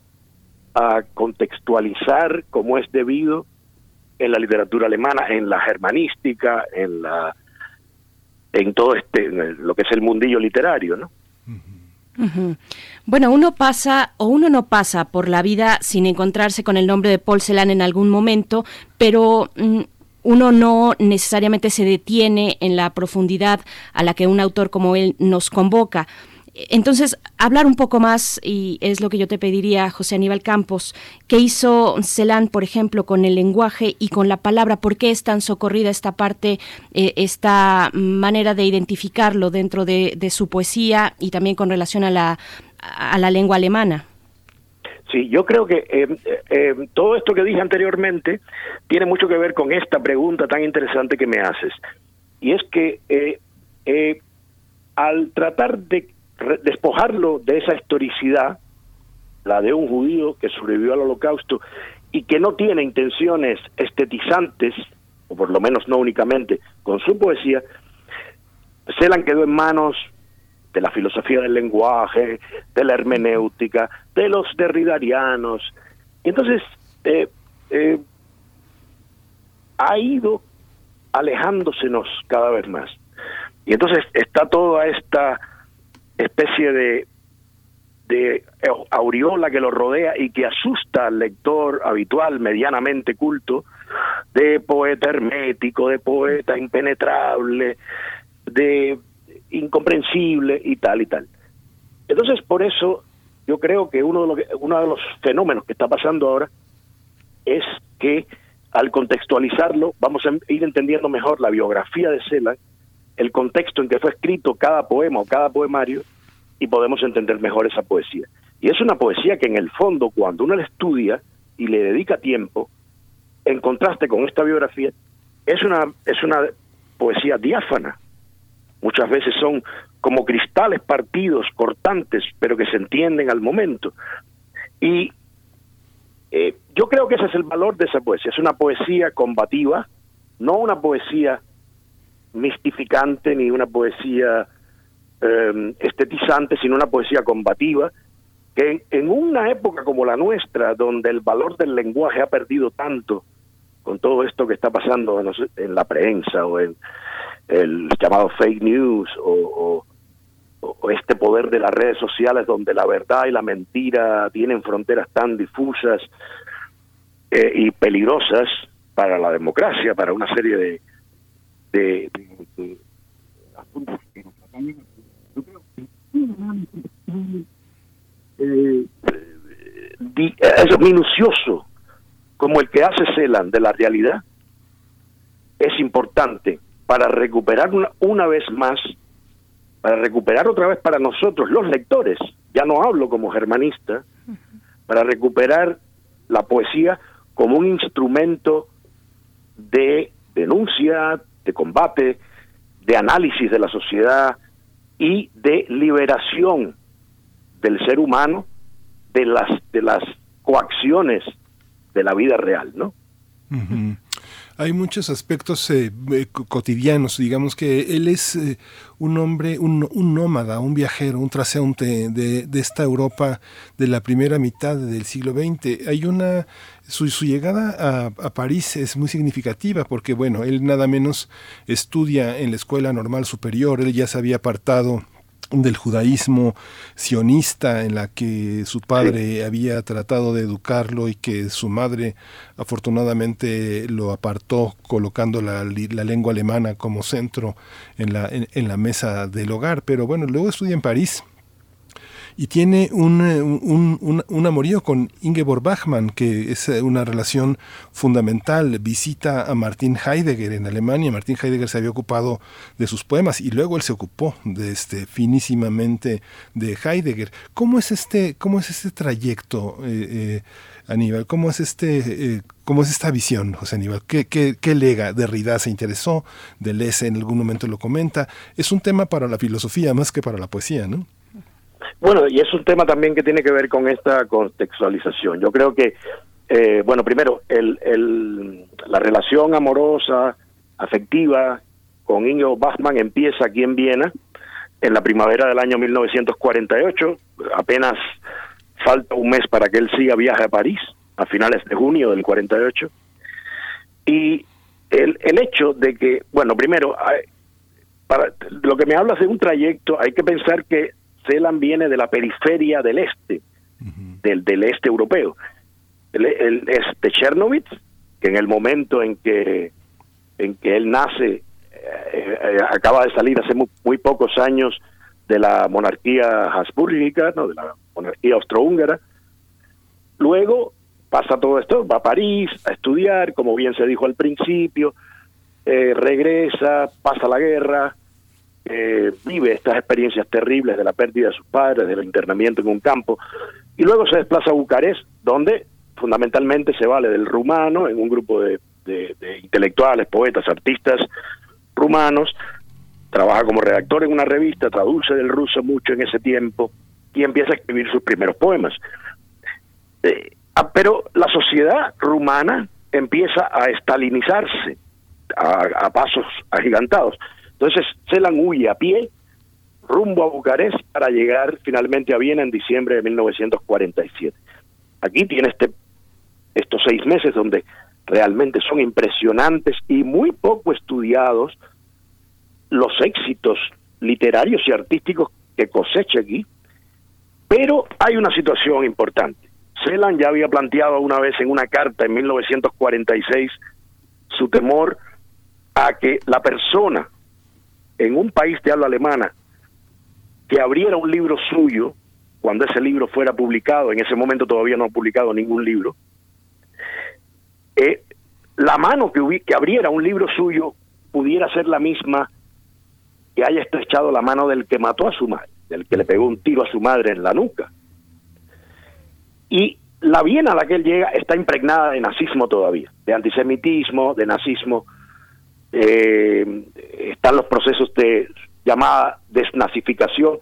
S22: a contextualizar como es debido en la literatura alemana, en la germanística, en la en todo este en lo que es el mundillo literario, ¿no?
S1: Bueno, uno pasa o uno no pasa por la vida sin encontrarse con el nombre de Paul Celan en algún momento, pero mm, uno no necesariamente se detiene en la profundidad a la que un autor como él nos convoca. Entonces, hablar un poco más, y es lo que yo te pediría, José Aníbal Campos, ¿qué hizo Celan, por ejemplo, con el lenguaje y con la palabra? ¿Por qué es tan socorrida esta parte, eh, esta manera de identificarlo dentro de, su poesía y también con relación a la, lengua alemana?
S22: Sí, yo creo que eh, eh, todo esto que dije anteriormente tiene mucho que ver con esta pregunta tan interesante que me haces. Y es que al tratar de despojarlo de esa historicidad, la de un judío que sobrevivió al holocausto y que no tiene intenciones estetizantes, o por lo menos no únicamente con su poesía, Celan quedó en manos de la filosofía del lenguaje, de la hermenéutica, de los derridarianos. Entonces eh, eh, ha ido alejándosenos cada vez más. Y entonces está toda esta especie de, de aureola que lo rodea y que asusta al lector habitual, medianamente culto, de poeta hermético, de poeta impenetrable, de incomprensible y tal y tal. Entonces, por eso yo creo que uno de, lo que- uno de los fenómenos que está pasando ahora es que al contextualizarlo vamos a ir entendiendo mejor la biografía de Celan, el contexto en que fue escrito cada poema o cada poemario y podemos entender mejor esa poesía. Y es una poesía que en el fondo cuando uno la estudia y le dedica tiempo, en contraste con esta biografía, es una es una poesía diáfana. Muchas veces son como cristales partidos, cortantes, pero que se entienden al momento. Y eh, yo creo que ese es el valor de esa poesía. Es una poesía combativa, no una poesía mistificante ni una poesía eh, estetizante, sino una poesía combativa que en, una época como la nuestra, donde el valor del lenguaje ha perdido tanto con todo esto que está pasando en la prensa o en el llamado fake news o este poder de las redes sociales donde la verdad y la mentira tienen fronteras tan difusas eh, y peligrosas para la democracia, para una serie de, de, asuntos que nos atañen. Yo creo que eh, minucioso como el que hace Celan de la realidad es importante para recuperar una, una vez más, para recuperar otra vez para nosotros, los lectores, ya no hablo como germanista, para recuperar la poesía como un instrumento de denuncia, de combate, de análisis de la sociedad y de liberación del ser humano de las de las coacciones de la vida real, ¿no?
S2: Hay muchos aspectos eh, eh, co- cotidianos, digamos que él es eh, un hombre, un, nómada, un viajero, un transeúnte de, de esta Europa de la primera mitad del siglo XX. Hay una, su, su llegada a, a París es muy significativa porque, bueno, él nada menos estudia en la Escuela Normal Superior, él ya se había apartado del judaísmo sionista en la que su padre había tratado de educarlo y que su madre afortunadamente lo apartó colocando la, la lengua alemana como centro en la, en, en la mesa del hogar. Pero bueno, luego estudia en París y tiene un, eh, un, un- un amorío con Ingeborg Bachmann, que es eh, una relación fundamental. Visita a Martin Heidegger en Alemania. Martin Heidegger se había ocupado de sus poemas y luego él se ocupó de este finísimamente de Heidegger. ¿Cómo es este, cómo es este trayecto, eh, eh, Aníbal? ¿Cómo es este, cómo es esta visión, José Aníbal? ¿Qué, qué, qué lega? Derrida se interesó, Deleuze en algún momento lo comenta. Es un tema para la filosofía más que para la poesía, ¿no?
S22: Bueno, y es un tema también que tiene que ver con esta contextualización. Yo creo que, eh, bueno, primero, el, el- la relación amorosa, afectiva con Ingo Bachmann empieza aquí en Viena en la primavera del año 1948. Apenas falta un mes para que él siga viaje a París, a finales de junio del 48. Y el, el hecho de que, bueno, primero, para lo que me hablas de un trayecto, hay que pensar que Celan viene de la periferia del este, del, del este europeo. Él, él es de Chernovitz, que en el momento en que, en que él nace, eh, eh, acaba de salir hace muy, muy pocos años de la monarquía habsbúrgica, ¿no? de la monarquía austrohúngara. Luego pasa todo esto, va a París a estudiar, como bien se dijo al principio, eh, regresa, pasa la guerra, eh, vive estas experiencias terribles de la pérdida de sus padres, del internamiento en un campo, y luego se desplaza a Bucarest, donde fundamentalmente se vale del rumano, en un grupo de, intelectuales, poetas, artistas rumanos, trabaja como redactor en una revista, traduce del ruso mucho en ese tiempo, y empieza a escribir sus primeros poemas. Eh, ah, pero la sociedad rumana empieza a estalinizarse a pasos agigantados. Entonces Celan huye a pie rumbo a Bucarest para llegar finalmente a Viena en diciembre de 1947. Aquí tiene este, estos seis meses donde realmente son impresionantes y muy poco estudiados los éxitos literarios y artísticos que cosecha aquí, pero hay una situación importante. Celan ya había planteado una vez en una carta en 1946 su temor a que la persona en un país de habla alemana que abriera un libro suyo cuando ese libro fuera publicado, en ese momento todavía no ha publicado ningún libro, eh, la mano que, que abriera un libro suyo pudiera ser la misma que haya estrechado la mano del que mató a su madre, del que le pegó un tiro a su madre en la nuca. Y la Viena a la que él llega está impregnada de nazismo todavía, de antisemitismo, de nazismo. Eh, están los procesos de llamada desnazificación,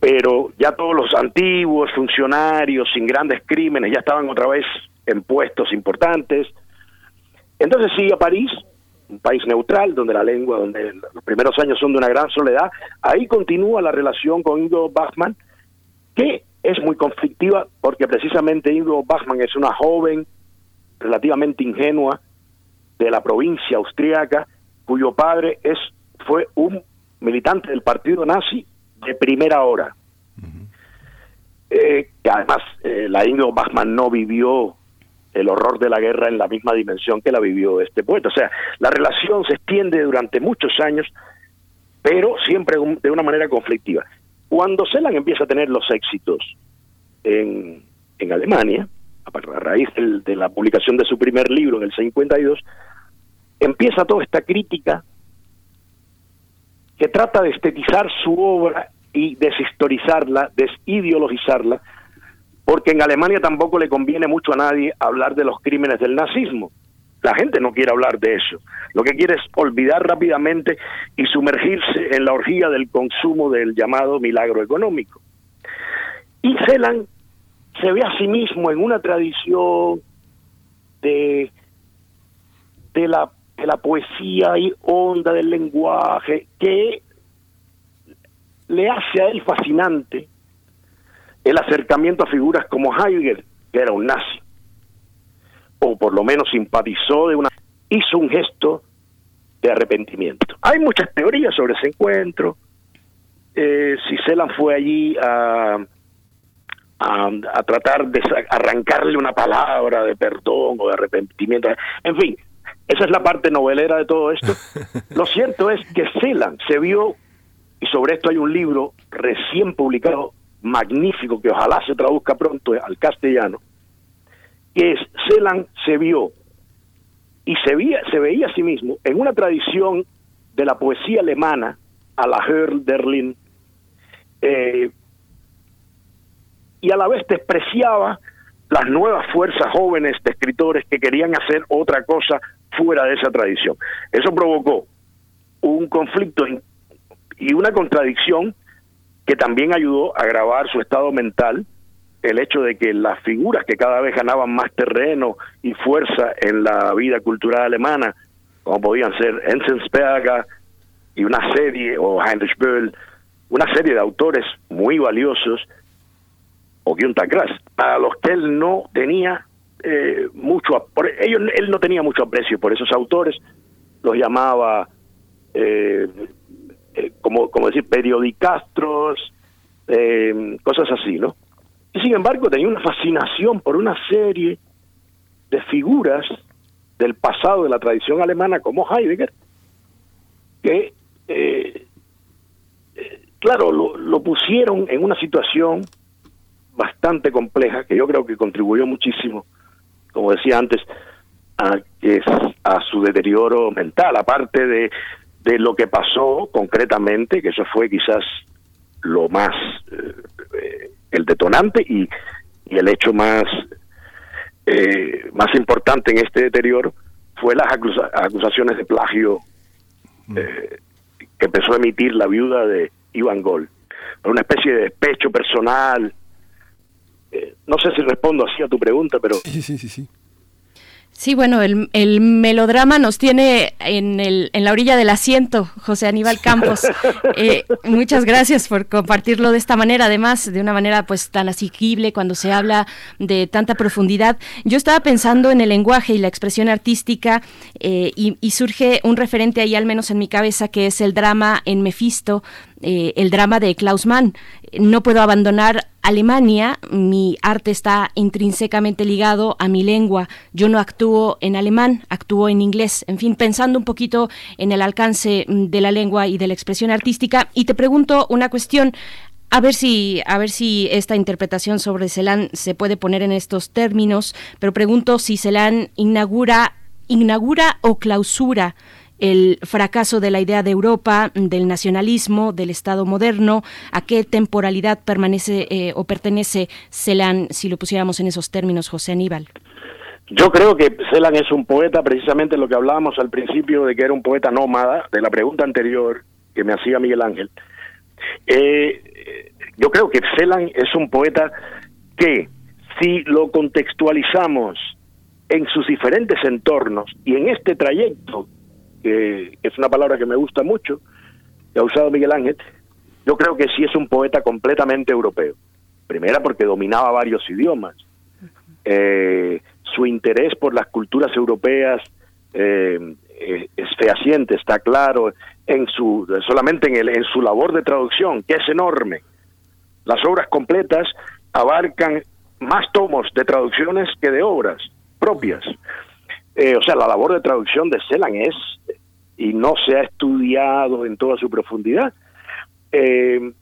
S22: pero ya todos los antiguos funcionarios sin grandes crímenes ya estaban otra vez en puestos importantes. Entonces sigue a París, un país neutral, donde la lengua, donde los primeros años son de una gran soledad. Ahí continúa la relación con Ingo Bachmann, que es muy conflictiva porque precisamente Ingo Bachmann es una joven relativamente ingenua de la provincia austríaca cuyo padre es fue un militante del partido nazi de primera hora. Eh, que además eh, la Ingo Bachmann no vivió el horror de la guerra en la misma dimensión que la vivió este poeta. O sea, la relación se extiende durante muchos años, pero siempre un- de una manera conflictiva. Cuando Celan empieza a tener los éxitos en, en Alemania, a raíz de la publicación de su primer libro en el 52, empieza toda esta crítica que trata de estetizar su obra y deshistorizarla, desideologizarla, porque en Alemania tampoco le conviene mucho a nadie hablar de los crímenes del nazismo. La gente no quiere hablar de eso. Lo que quiere es olvidar rápidamente y sumergirse en la orgía del consumo del llamado milagro económico. Y Celan se ve a sí mismo en una tradición de, de la, de la poesía y onda del lenguaje que le hace a él fascinante el acercamiento a figuras como Heidegger, que era un nazi, o por lo menos simpatizó de una... hizo un gesto de arrepentimiento. Hay muchas teorías sobre ese encuentro. Eh, si fue allí a, a, a tratar de arrancarle una palabra de perdón o de arrepentimiento. En fin, esa es la parte novelera de todo esto. Lo cierto es que Celan se vio, y sobre esto hay un libro recién publicado, magnífico, que ojalá se traduzca pronto al castellano, que es Celan se vio y se veía, se veía a sí mismo en una tradición de la poesía alemana a la Hölderlin, eh, y a la vez despreciaba las nuevas fuerzas jóvenes de escritores que querían hacer otra cosa fuera de esa tradición. Eso provocó un conflicto y una contradicción que también ayudó a agravar su estado mental el hecho de que las figuras que cada vez ganaban más terreno y fuerza en la vida cultural alemana, como podían ser Enzensberger y una serie, o Heinrich Böll, una serie de autores muy valiosos, o Grass, para los que él no tenía eh, mucho, por ellos él no tenía mucho aprecio por esos autores, los llamaba eh, eh, como, como decir, periodicastros, eh, cosas así, ¿no? Y sin embargo tenía una fascinación por una serie de figuras del pasado de la tradición alemana como Heidegger, que, claro, lo pusieron en una situación bastante compleja, que yo creo que contribuyó muchísimo, como decía antes, a, que- a su deterioro mental, aparte de, de lo que pasó concretamente, que eso fue quizás lo más, eh, el detonante y, y el hecho más, eh, más importante en este deterioro fue las acusa- acusaciones de plagio eh, que empezó a emitir la viuda de Iván Gol. Una especie de despecho personal. Eh, no sé si respondo así a tu pregunta, pero...
S2: Sí, sí, sí, sí.
S1: Sí, bueno, el, el melodrama nos tiene en, el, en la orilla del asiento, José Aníbal Campos. Eh, muchas gracias por compartirlo de esta manera, además, de una manera pues tan asequible cuando se habla de tanta profundidad. Yo estaba pensando en el lenguaje y la expresión artística eh, y, y surge un referente ahí, al menos en mi cabeza, que es el drama en Mefisto, eh, el drama de Klaus Mann. No puedo abandonar Alemania, mi arte está intrínsecamente ligado a mi lengua. Yo no actúo en alemán, actúo en inglés. En fin, pensando un poquito en el alcance mm, de la lengua y de la expresión artística. Y te pregunto una cuestión. A ver si, a ver si esta interpretación sobre Celan se puede poner en estos términos, pero pregunto si Celan inaugura, inaugura o clausura el fracaso de la idea de Europa, del nacionalismo, del Estado moderno, a qué temporalidad permanece eh, o pertenece Celan, si lo pusiéramos en esos términos, José Aníbal.
S22: Yo creo que Celan es un poeta, precisamente lo que hablábamos al principio de que era un poeta nómada, de la pregunta anterior que me hacía Miguel Ángel. Eh, yo creo que Celan es un poeta que, si lo contextualizamos en sus diferentes entornos y en este trayecto, que es una palabra que me gusta mucho, que ha usado Miguel Ángel, yo creo que sí es un poeta completamente europeo. Primera porque dominaba varios idiomas. Eh, su interés por las culturas europeas eh, eh, es fehaciente, está claro, en su solamente en, el, en su labor de traducción, que es enorme. Las obras completas abarcan más tomos de traducciones que de obras propias. Eh, o sea, la labor de traducción de Celan es, y no se ha estudiado en toda su profundidad. Eh,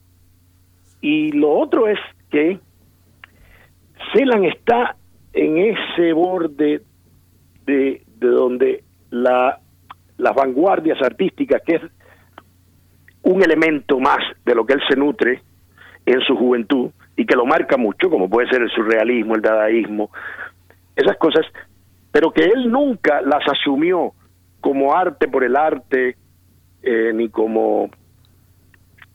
S22: y lo otro es que Celan está en ese borde de, de donde la, las vanguardias artísticas, que es un elemento más de lo que él se nutre en su juventud y que lo marca mucho, como puede ser el surrealismo, el dadaísmo, esas cosas, pero que él nunca las asumió como arte por el arte, eh, ni como,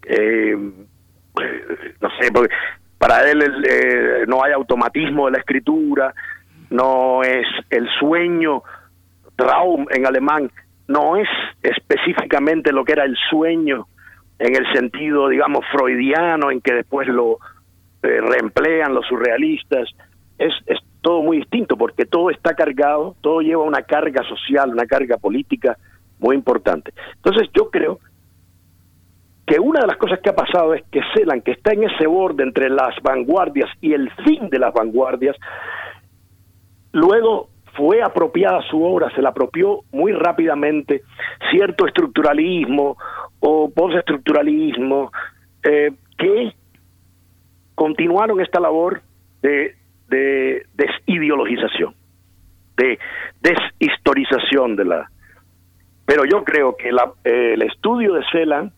S22: eh, no sé, porque para él el, eh, no hay automatismo de la escritura, no es el sueño Traum en alemán, no es específicamente lo que era el sueño en el sentido, digamos, freudiano, en que después lo eh, reemplean los surrealistas. Es, es todo muy distinto porque todo está cargado, todo lleva una carga social, una carga política muy importante. Entonces yo creo que una de las cosas que ha pasado es que Celan, que está en ese borde entre las vanguardias y el fin de las vanguardias, luego fue apropiada su obra, se la apropió muy rápidamente cierto estructuralismo o postestructuralismo eh, que continuaron esta labor de, de desideologización, de deshistorización de la... Pero yo creo que la, el estudio de Celan,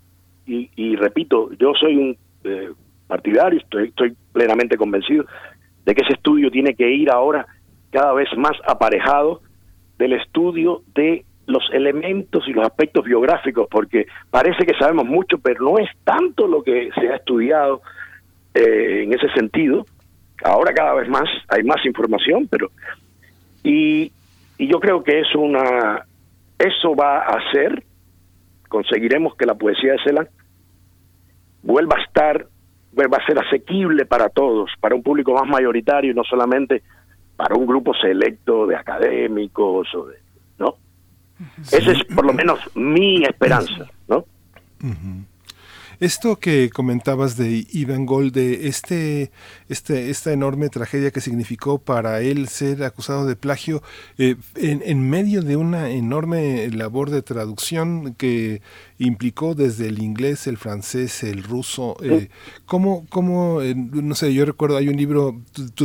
S22: y, y repito, yo soy un eh, partidario, estoy, estoy plenamente convencido de que ese estudio tiene que ir ahora cada vez más aparejado del estudio de los elementos y los aspectos biográficos, porque parece que sabemos mucho, pero no es tanto lo que se ha estudiado eh, en ese sentido. Ahora cada vez más hay más información, pero y, y yo creo que es una eso va a hacer conseguiremos que la poesía de Celan vuelva a estar vuelva a ser asequible para todos, para un público más mayoritario y no solamente para un grupo selecto de académicos o de, ¿no? Esa es por lo menos mi esperanza, ¿no?
S2: Esto que comentabas de Ivan Gold, de este, este, esta enorme tragedia que significó para él ser acusado de plagio, eh, en medio de una enorme labor de traducción que implicó desde el inglés, el francés, el ruso. Eh, ¿Cómo, cómo eh, no sé, yo recuerdo, hay un libro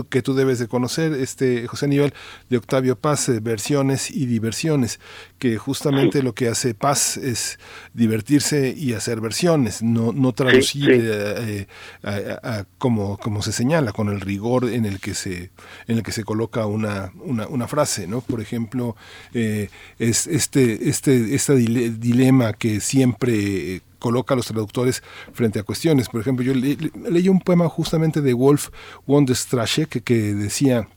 S2: que tú debes de conocer, este José Aníbal, de Octavio Paz, eh, Versiones y Diversiones, que justamente lo que hace Paz es divertirse y hacer versiones, no, no traducir
S22: sí.
S2: eh, a- a- como, como se señala, con el rigor en el que se, en el que se coloca una, una, una frase, ¿no? Por ejemplo, es este, este, este dile- dilema que siempre eh, coloca a los traductores frente a cuestiones. Por ejemplo, yo le- le- leí un poema justamente de Wolf Wonderstrache que, que decía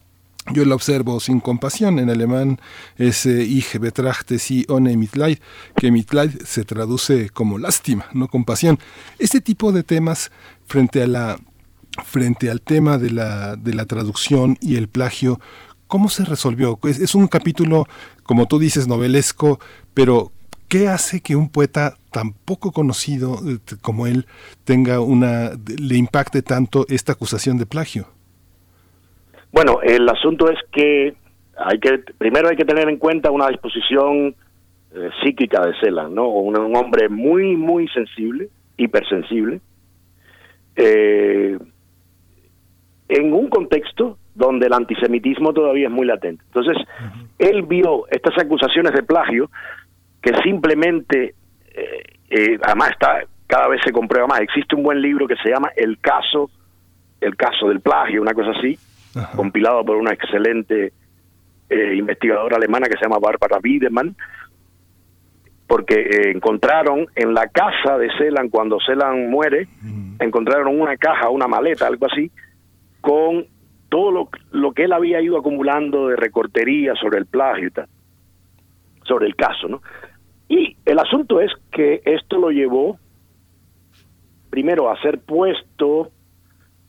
S2: yo la observo sin compasión. En alemán es eh, Ich betrachte sie ohne Mitleid, que Mitleid se traduce como lástima, no compasión. Este tipo de temas frente a la frente al tema de la, de la traducción y el plagio, ¿cómo se resolvió? Es, es un capítulo, como tú dices, novelesco, pero ¿qué hace que un poeta tan poco conocido eh, como él tenga una, le impacte tanto esta acusación de plagio?
S22: Bueno, el asunto es que hay que primero hay que tener en cuenta una disposición eh, psíquica de Celan, ¿no? Un, un hombre muy muy sensible, hipersensible, eh, en un contexto donde el antisemitismo todavía es muy latente. Entonces, él vio estas acusaciones de plagio que simplemente, eh, eh, además está cada vez se comprueba más. Existe un buen libro que se llama El caso, el caso del plagio, una cosa así, compilado por una excelente eh, investigadora alemana que se llama Barbara Wiedemann, porque encontraron en la casa de Celan, cuando Celan muere, encontraron una caja, una maleta, algo así, con todo lo, lo que él había ido acumulando de recortería sobre el plagio y tal, sobre el caso, ¿no? Y el asunto es que esto lo llevó primero a ser puesto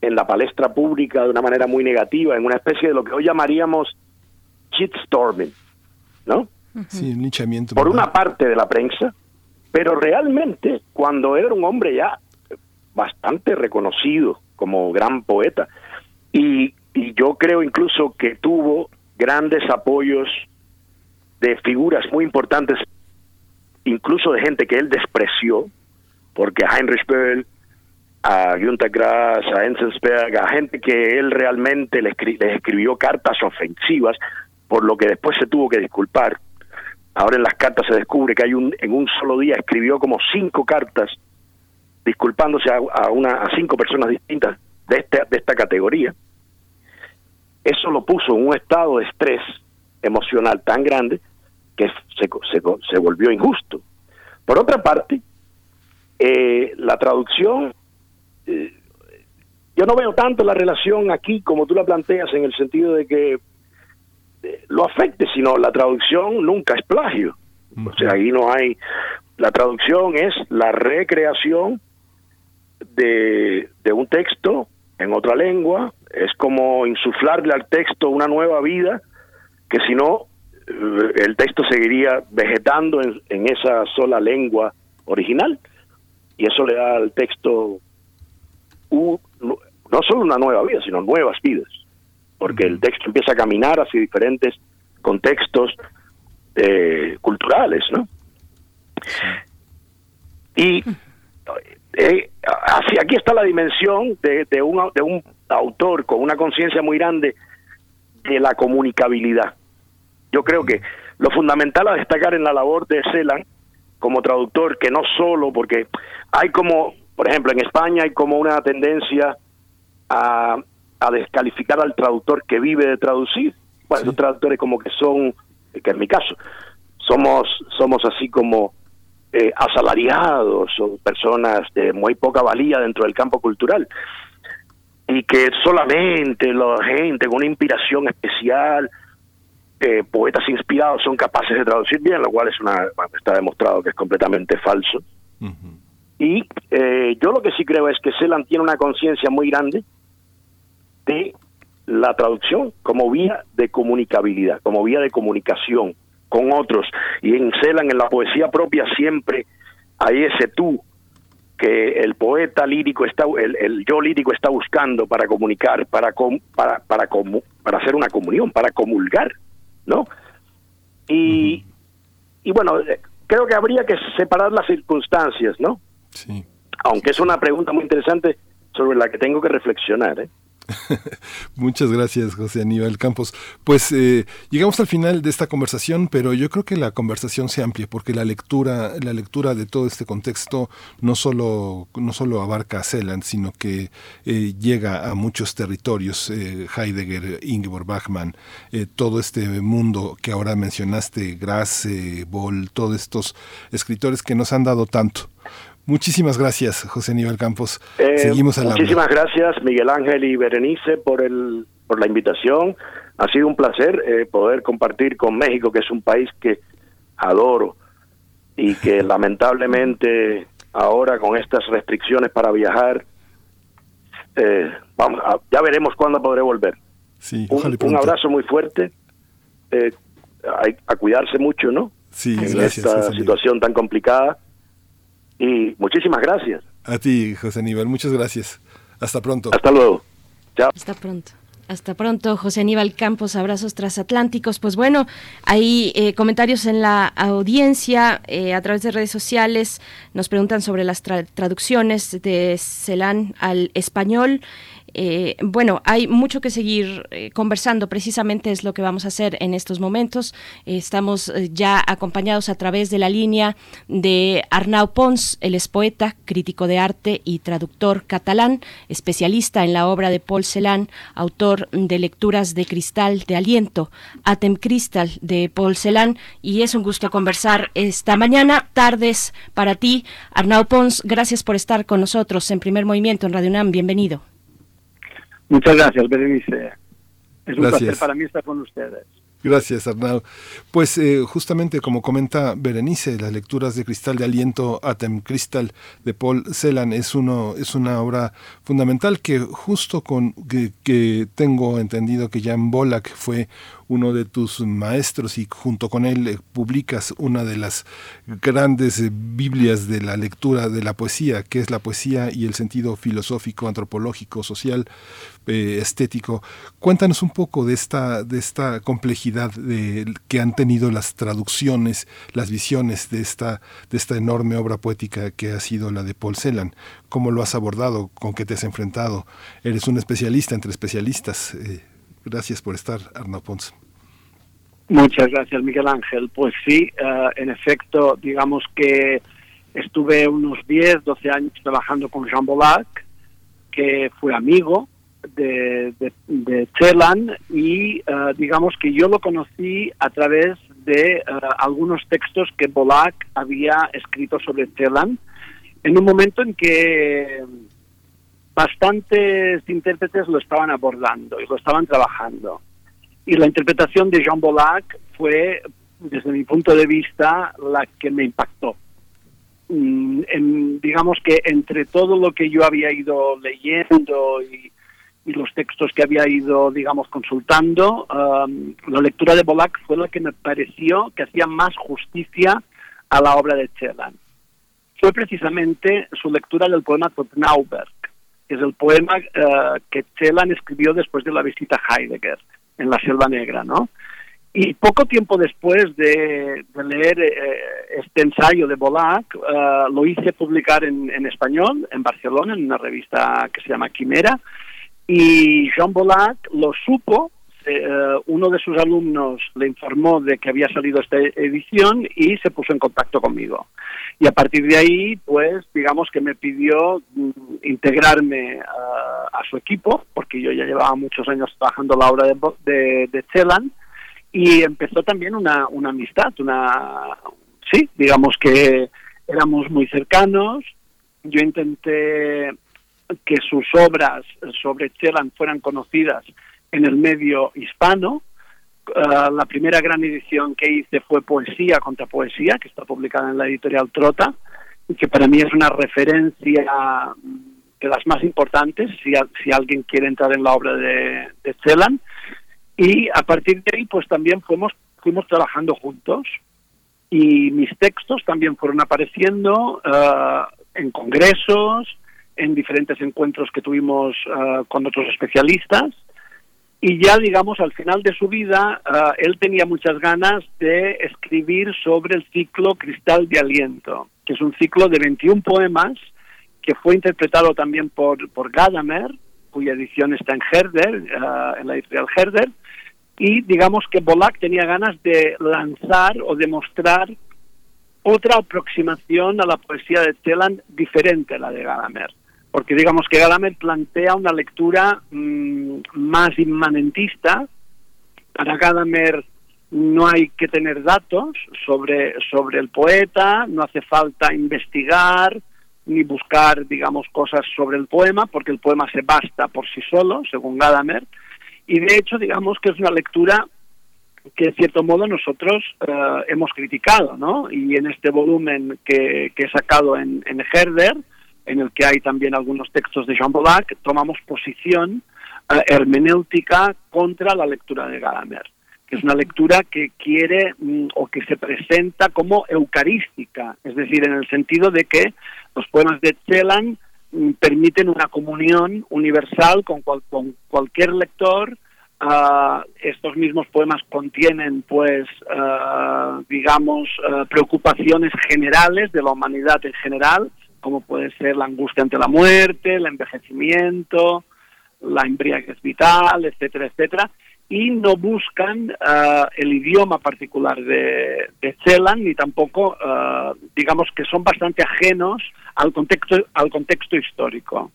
S22: en la palestra pública de una manera muy negativa, en una especie de lo que hoy llamaríamos shitstorming, ¿no?
S2: Sí, linchamiento.
S22: Por una parte de la prensa, pero realmente cuando era un hombre ya bastante reconocido como gran poeta, y, y yo creo incluso que tuvo grandes apoyos de figuras muy importantes, incluso de gente que él despreció, porque a Heinrich Böll, a Günter Grass, a Enzensberg, a gente que él realmente les escribió cartas ofensivas, por lo que después se tuvo que disculpar. Ahora en las cartas se descubre que hay un en un solo día escribió como cinco cartas disculpándose a, a una a cinco personas distintas de este de esta categoría. Eso lo puso en un estado de estrés emocional tan grande que se, se, se volvió injusto. Por otra parte, eh, la traducción, eh, yo no veo tanto la relación aquí como tú la planteas en el sentido de que eh, lo afecte, sino la traducción nunca es plagio. O sea, ahí no hay... La traducción es la recreación de, de un texto en otra lengua, es como insuflarle al texto una nueva vida, que si no, el texto seguiría vegetando en, en esa sola lengua original, y eso le da al texto u- no solo una nueva vida, sino nuevas vidas, porque el texto empieza a caminar hacia diferentes contextos eh, culturales, ¿no? Y eh, así aquí está la dimensión de, un, de un autor con una conciencia muy grande de la comunicabilidad. Yo creo que lo fundamental a destacar en la labor de Celan como traductor, que no solo, porque hay como, por ejemplo, en España hay como una tendencia a, a descalificar al traductor que vive de traducir. Bueno, esos traductores como que son, que es mi caso, somos, somos así como eh, asalariados o personas de muy poca valía dentro del campo cultural y que solamente la gente con una inspiración especial, eh, poetas inspirados son capaces de traducir bien, lo cual es una está demostrado que es completamente falso. Y eh, yo lo que sí creo es que Celan tiene una conciencia muy grande de la traducción como vía de comunicabilidad, como vía de comunicación con otros. Y en Celan, en la poesía propia, siempre hay ese tú que el poeta lírico está, el, el yo lírico está buscando para comunicar, para com- para para comu- para hacer una comunión, para comulgar, ¿no? Y y bueno, eh, creo que habría que separar las circunstancias, ¿no?
S2: Sí.
S22: Aunque es una pregunta muy interesante sobre la que tengo que reflexionar, ¿eh?
S2: Muchas gracias, José Aníbal Campos. Pues eh, llegamos al final de esta conversación, pero yo creo que la conversación se amplia porque la lectura, la lectura de todo este contexto no solo, no solo abarca a Celand, sino que eh, llega a muchos territorios. eh, Heidegger, Ingeborg Bachmann, eh, todo este mundo que ahora mencionaste, Grass, eh, Boll, todos estos escritores que nos han dado tanto. Muchísimas gracias, José Aníbal Campos.
S22: Eh,
S2: Seguimos al habla.
S22: muchísimas gracias, Miguel Ángel y Berenice, por, el, por la invitación. Ha sido un placer eh, poder compartir con México, que es un país que adoro y que lamentablemente ahora con estas restricciones para viajar, eh, vamos, a- ya veremos cuándo podré volver.
S2: Sí,
S22: Un, abrazo muy fuerte. eh, hay, a cuidarse mucho, ¿no?
S2: Sí,
S22: en
S2: gracias,
S22: esta situación tan complicada. Y muchísimas gracias.
S2: A ti, José Aníbal, muchas gracias. Hasta pronto.
S22: Hasta luego. Chao.
S1: Hasta pronto. Hasta pronto, José Aníbal Campos, abrazos transatlánticos. Pues bueno, hay eh, comentarios en la audiencia eh, a través de redes sociales. Nos preguntan sobre las tra- traducciones de Celan al español. Eh, bueno, hay mucho que seguir eh, conversando, precisamente es lo que vamos a hacer en estos momentos. Estamos eh, ya acompañados a través de la línea de Arnau Pons, él es poeta, crítico de arte y traductor catalán, especialista en la obra de Paul Celan, autor de Lecturas de Cristal de Aliento, Atem Cristal de Paul Celan, y es un gusto conversar esta mañana, tardes para ti. Arnau Pons, gracias por estar con nosotros en primer movimiento en Radio UNAM, bienvenido.
S23: Muchas gracias, Berenice. Es un
S2: Gracias.
S23: placer para mí estar con ustedes.
S2: Gracias, Arnau. Pues eh, justamente como comenta Berenice, las lecturas de Cristal de Aliento, Atem Cristal, de Paul Celan, es, uno, es una obra fundamental que justo con que, que tengo entendido que Jan Bolak fue uno de tus maestros y junto con él eh, publicas una de las grandes Biblias de la lectura de la poesía, que es la poesía y el sentido filosófico, antropológico, social, eh, estético. Cuéntanos un poco de esta, de esta complejidad de, que han tenido las traducciones, las visiones de esta, de esta enorme obra poética que ha sido la de Paul Celan. ¿Cómo lo has abordado? ¿Con qué te has enfrentado? Eres un especialista entre especialistas. Eh, gracias por estar, Arnaud Pons.
S23: Muchas gracias, Miguel Ángel. Pues sí, eh, en efecto, digamos que estuve unos 10, 12 años trabajando con Jean Bolac, que fue amigo de, de, y eh, digamos que yo lo conocí a través de eh, algunos textos que Bolac había escrito sobre Celan en un momento en que bastantes intérpretes lo estaban abordando y lo estaban trabajando. Y la interpretación de Jean Bolac fue, desde mi punto de vista, la que me impactó. Mm, digamos que entre todo lo que yo había ido leyendo y, y los textos que había ido, digamos, consultando, um, la lectura de Bolac fue la que me pareció que hacía más justicia a la obra de Celan. Fue precisamente su lectura del poema Totnauberg, que es el poema eh, que Celan escribió después de la visita a Heidegger en la Selva Negra, ¿no? Y poco tiempo después de, de leer eh, este ensayo de Bolac, eh, lo hice publicar en, en español en Barcelona, en una revista que se llama Quimera, y Jean Bolac lo supo, eh, uno de sus alumnos le informó de que había salido esta edición y se puso en contacto conmigo. Y a partir de ahí, pues, digamos que me pidió mm, integrarme ah, a su equipo, porque yo ya llevaba muchos años trabajando la obra de, de, de Celan, y empezó también una, una amistad, una, sí, digamos que éramos muy cercanos, yo intenté que sus obras sobre Celan fueran conocidas en el medio hispano. Ah, la primera gran edición que hice fue Poesía contra Poesía, que está publicada en la editorial Trota, y que para mí es una referencia de las más importantes si, a- si alguien quiere entrar en la obra de, de Celan. Y a partir de ahí, pues también fuimos, fuimos trabajando juntos y mis textos también fueron apareciendo ah, en congresos, en diferentes encuentros que tuvimos ah, con otros especialistas. Y ya, digamos, al final de su vida, ah, él tenía muchas ganas de escribir sobre el ciclo Cristal de Aliento, que es un ciclo de 21 poemas que fue interpretado también por, por Gadamer, cuya edición está en Herder, ah, en la editorial Herder, y digamos que Bolac tenía ganas de lanzar o demostrar otra aproximación a la poesía de Celan diferente a la de Gadamer. Porque digamos que Gadamer plantea una lectura mm, más inmanentista. Para Gadamer no hay que tener datos sobre, sobre el poeta, no hace falta investigar ni buscar, digamos, cosas sobre el poema, porque el poema se basta por sí solo, según Gadamer. Y de hecho, digamos que es una lectura que en cierto modo nosotros eh, hemos criticado, ¿no? Y en este volumen que, que he sacado en, en Herder, en el que hay también algunos textos de Jean Bolac, tomamos posición eh, hermenéutica contra la lectura de Gadamer, que es una lectura que quiere mm, o que se presenta como eucarística, es decir, en el sentido de que los poemas de Celan mm, permiten una comunión universal con, cual- con cualquier lector. Ah, estos mismos poemas contienen, pues, ah, digamos, ah, preocupaciones generales de la humanidad en general, como puede ser la angustia ante la muerte, el envejecimiento, la embriaguez vital, etcétera, etcétera, y no buscan ah, el idioma particular de, de Celan, ni tampoco, ah, digamos, que son bastante ajenos al contexto, al contexto histórico.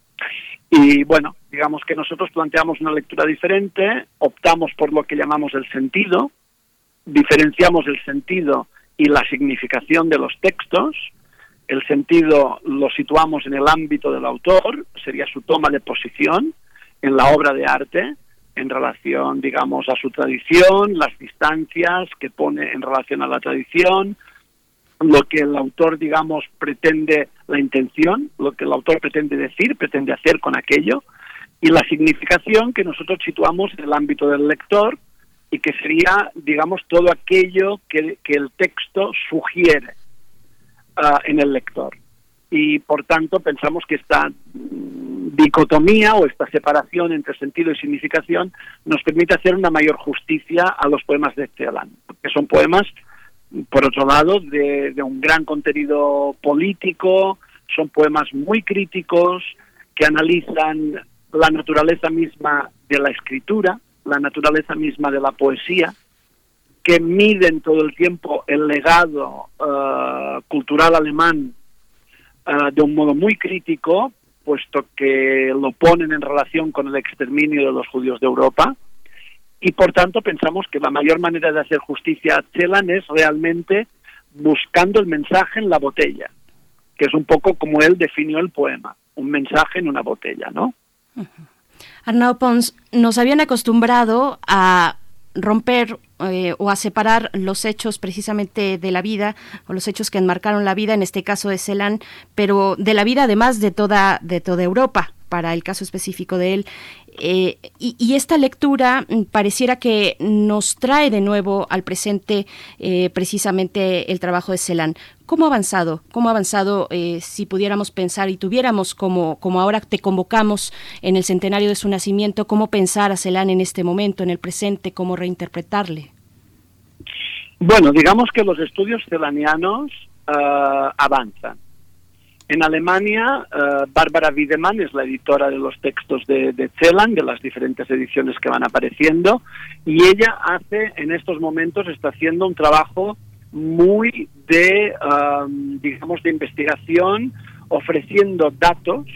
S23: Y bueno, digamos que nosotros planteamos una lectura diferente, optamos por lo que llamamos el sentido, diferenciamos el sentido y la significación de los textos. El sentido lo situamos en el ámbito del autor, sería su toma de posición en la obra de arte, en relación, digamos, a su tradición, las distancias que pone en relación a la tradición, lo que el autor, digamos, pretende, la intención, lo que el autor pretende decir, pretende hacer con aquello, y la significación que nosotros situamos en el ámbito del lector y que sería, digamos, todo aquello que, que el texto sugiere en el lector. Y por tanto pensamos que esta dicotomía o esta separación entre sentido y significación nos permite hacer una mayor justicia a los poemas de Celan, que son poemas por otro lado, de un gran contenido político, son poemas muy críticos que analizan la naturaleza misma de la escritura, la naturaleza misma de la poesía, que miden todo el tiempo el legado eh, cultural alemán eh, de un modo muy crítico, puesto que lo ponen en relación con el exterminio de los judíos de Europa, y por tanto pensamos que la mayor manera de hacer justicia a Celan es realmente buscando el mensaje en la botella, que es un poco como él definió el poema, un mensaje en una botella, ¿no?
S1: Arnau Pons, nos habían acostumbrado a romper eh, o a separar los hechos precisamente de la vida o los hechos que enmarcaron la vida, en este caso de Celan, pero de la vida además de toda, de toda Europa para el caso específico de él. Eh, y, esta lectura mm, pareciera que nos trae de nuevo al presente eh, precisamente el trabajo de Celan. ¿Cómo ha avanzado? ¿Cómo ha avanzado eh, si pudiéramos pensar y tuviéramos como, como ahora te convocamos en el centenario de su nacimiento, cómo pensar a Celan en este momento, en el presente, cómo reinterpretarle?
S23: Bueno, digamos que los estudios celanianos eh, avanzan. En Alemania, eh, Bárbara Wiedemann es la editora de los textos de, de de las diferentes ediciones que van apareciendo, y ella hace, en estos momentos, está haciendo un trabajo muy de, um, digamos, de investigación, ofreciendo datos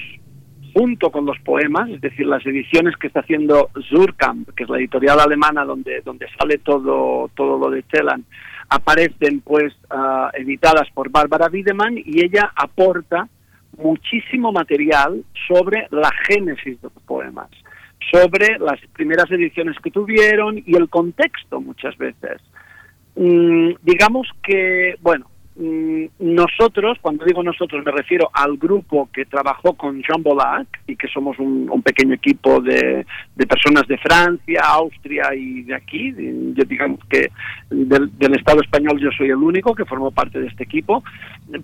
S23: junto con los poemas, es decir, las ediciones que está haciendo Zurkamp, que es la editorial alemana donde, donde sale todo, todo lo de Celan, aparecen pues ah, editadas por Bárbara Wiedemann y ella aporta muchísimo material sobre la génesis de los poemas, sobre las primeras ediciones que tuvieron y el contexto muchas veces. Mm, digamos que, bueno, nosotros, cuando digo nosotros me refiero al grupo que trabajó con Jean Bollac y que somos un, pequeño equipo de, de personas de Francia, Austria y de aquí, de- yo digamos que del, Estado español yo soy el único que formó parte de este equipo,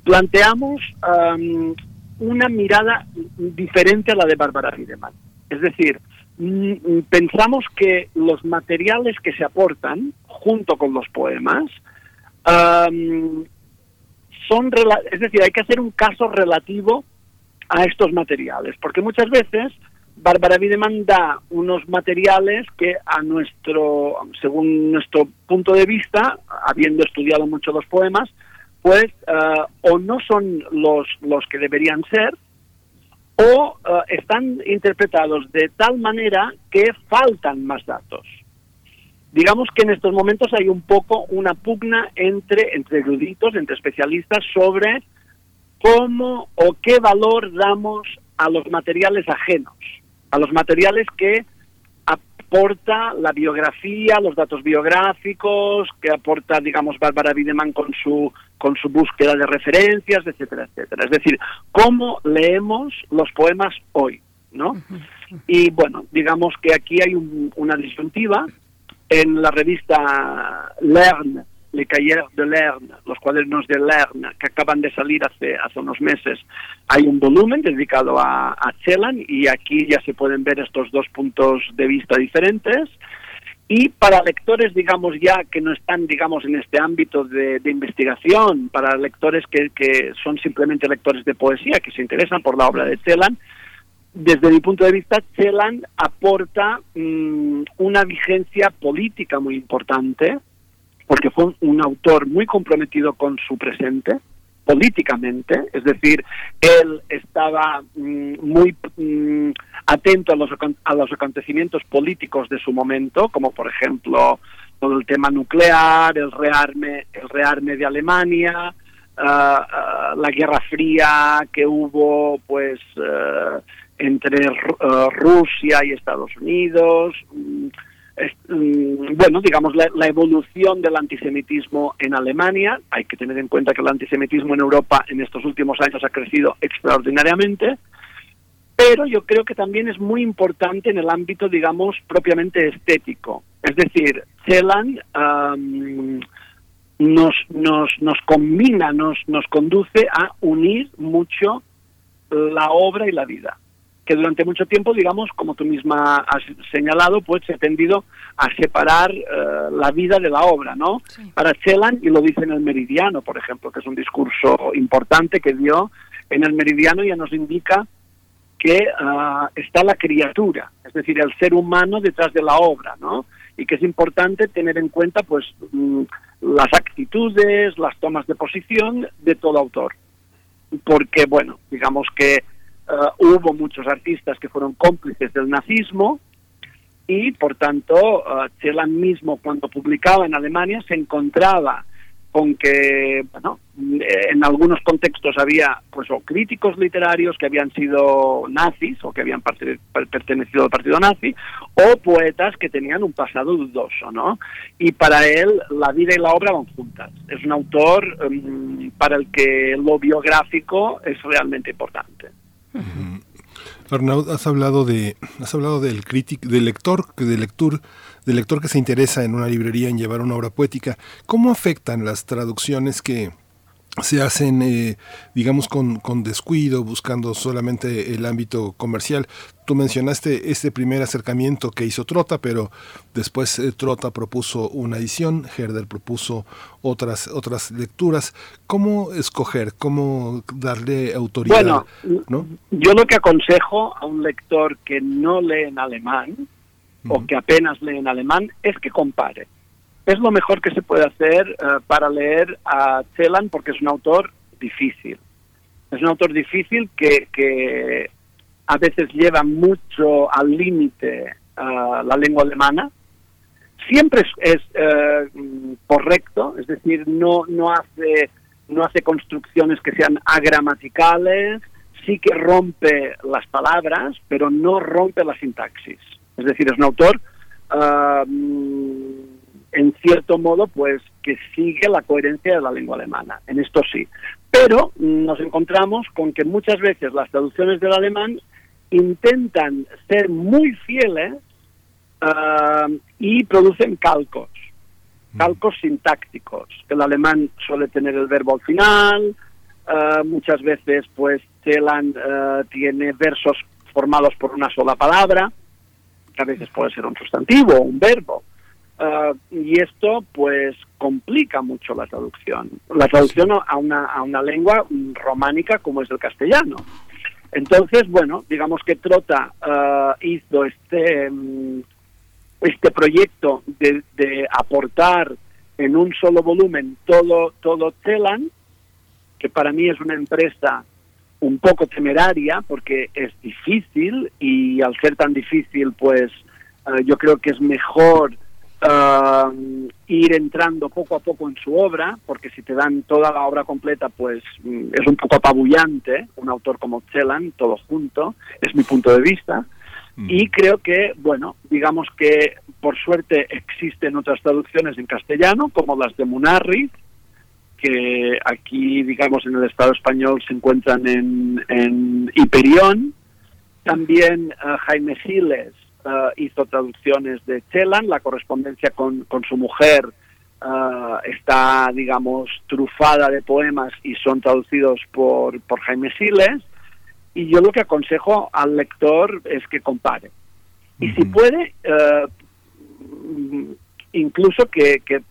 S23: planteamos am, una mirada diferente a la de Bárbara Wiedemann. Es decir, mm, mm, pensamos que los materiales que se aportan junto con los poemas son, es decir, hay que hacer un caso relativo a estos materiales, porque muchas veces Bárbara Wiedemann da unos materiales que a nuestro, según nuestro punto de vista, habiendo estudiado mucho los poemas, pues eh, o no son los, los que deberían ser, o eh, están interpretados de tal manera que faltan más datos. Digamos que en estos momentos hay un poco una pugna entre, entre eruditos, entre especialistas, sobre cómo o qué valor damos a los materiales ajenos, a los materiales que aporta la biografía, los datos biográficos, que aporta, digamos, Bárbara Wiedemann con su, con su búsqueda de referencias, etcétera, etcétera. Es decir, cómo leemos los poemas hoy, ¿no? Y bueno, digamos que aquí hay un- una disyuntiva en la revista Lerne, Le Cahiers de Lerne, los cuadernos de Lerne, que acaban de salir hace, hace unos meses, hay un volumen dedicado a, a y aquí ya se pueden ver estos dos puntos de vista diferentes. Y para lectores, digamos, ya que no están, digamos, en este ámbito de, de investigación, para lectores que, que son simplemente lectores de poesía, que se interesan por la obra de Celan, desde mi punto de vista, Celan aporta mm, una vigencia política muy importante, porque fue un, autor muy comprometido con su presente, políticamente, es decir, él estaba mm, muy mm, atento a los, a los acontecimientos políticos de su momento, como por ejemplo todo el tema nuclear, el rearme, el rearme de Alemania, ah, la Guerra Fría que hubo, pues, eh, entre eh, Rusia y Estados Unidos. mm, mm, bueno, digamos, la, la evolución del antisemitismo en Alemania. Hay que tener en cuenta que el antisemitismo en Europa en estos últimos años ha crecido extraordinariamente. Pero yo creo que también es muy importante en el ámbito, digamos, propiamente estético. Es decir, Celan nos, nos, nos combina, nos, nos conduce a unir mucho la obra y la vida que durante mucho tiempo, digamos, como tú misma has señalado, pues se ha tendido a separar eh, la vida de la obra, ¿no? Para Celan, y lo dice en el Meridiano, por ejemplo, que es un discurso importante que dio en el Meridiano, ya nos indica que ah, está la criatura, es decir, el ser humano detrás de la obra, ¿no? Y que es importante tener en cuenta, pues, mm, las actitudes, las tomas de posición de todo autor. Porque, bueno, digamos que eh, hubo muchos artistas que fueron cómplices del nazismo y, por tanto, Celan mismo, cuando publicaba en Alemania, se encontraba con que, bueno, eh, en algunos contextos había pues o críticos literarios que habían sido nazis o que habían pertenecido al partido nazi o poetas que tenían un pasado dudoso, ¿no? Y para él la vida y la obra van juntas. Es un autor mm, para el que lo biográfico es realmente importante.
S2: Arnaud, has hablado de, has hablado del crítico, del lector, del lector, del lector que se interesa en una librería en llevar una obra poética. ¿Cómo afectan las traducciones que se hacen, eh, digamos, con, con descuido, buscando solamente el ámbito comercial? Tú mencionaste este primer acercamiento que hizo Trota, pero después eh, Trota propuso una edición, Herder propuso otras, otras lecturas. ¿Cómo escoger? ¿Cómo darle autoridad?
S23: Bueno,
S2: ¿no?
S23: Yo lo que aconsejo a un lector que no lee en alemán o que apenas lee en alemán es que compare. Es lo mejor que se puede hacer eh, para leer a Celan porque es un autor difícil. Es un autor difícil que, a veces lleva mucho al límite ah, la lengua alemana. Siempre es, mm, correcto, es decir, no, no hace no hace construcciones que sean agramaticales, sí que rompe las palabras, pero no rompe la sintaxis. Es decir, es un autor, mm, en cierto modo, pues que sigue la coherencia de la lengua alemana. En esto sí. Pero mm, nos encontramos con que muchas veces las traducciones del alemán intentan ser muy fieles ah, y producen calcos calcos sintácticos. El alemán suele tener el verbo al final, eh, muchas veces pues Celan eh, tiene versos formados por una sola palabra, que a veces puede ser un sustantivo o un verbo. Eh, y esto pues complica mucho la traducción. La traducción a una, a una lengua románica como es el castellano. Entonces, bueno, digamos que Trota eh, hizo este, mm, este proyecto de, de aportar en un solo volumen todo, todo Celan, que para mí es una empresa un poco temeraria porque es difícil y al ser tan difícil pues eh, yo creo que es mejor eh, ir entrando poco a poco en su obra porque si te dan toda la obra completa pues mm, es un poco apabullante un autor como Celan todo junto es mi punto de vista y creo que, bueno, digamos que por suerte existen otras traducciones en castellano, como las de Munarri, que aquí, digamos, en el Estado español se encuentran en, en Hiperión. También eh, Jaime Siles eh, hizo traducciones de Chelan, la correspondencia con, con su mujer eh, está, digamos, trufada de poemas y son traducidos por, por Jaime Siles y yo lo que aconsejo al lector es que compare. Y si puede, eh, incluso que, que,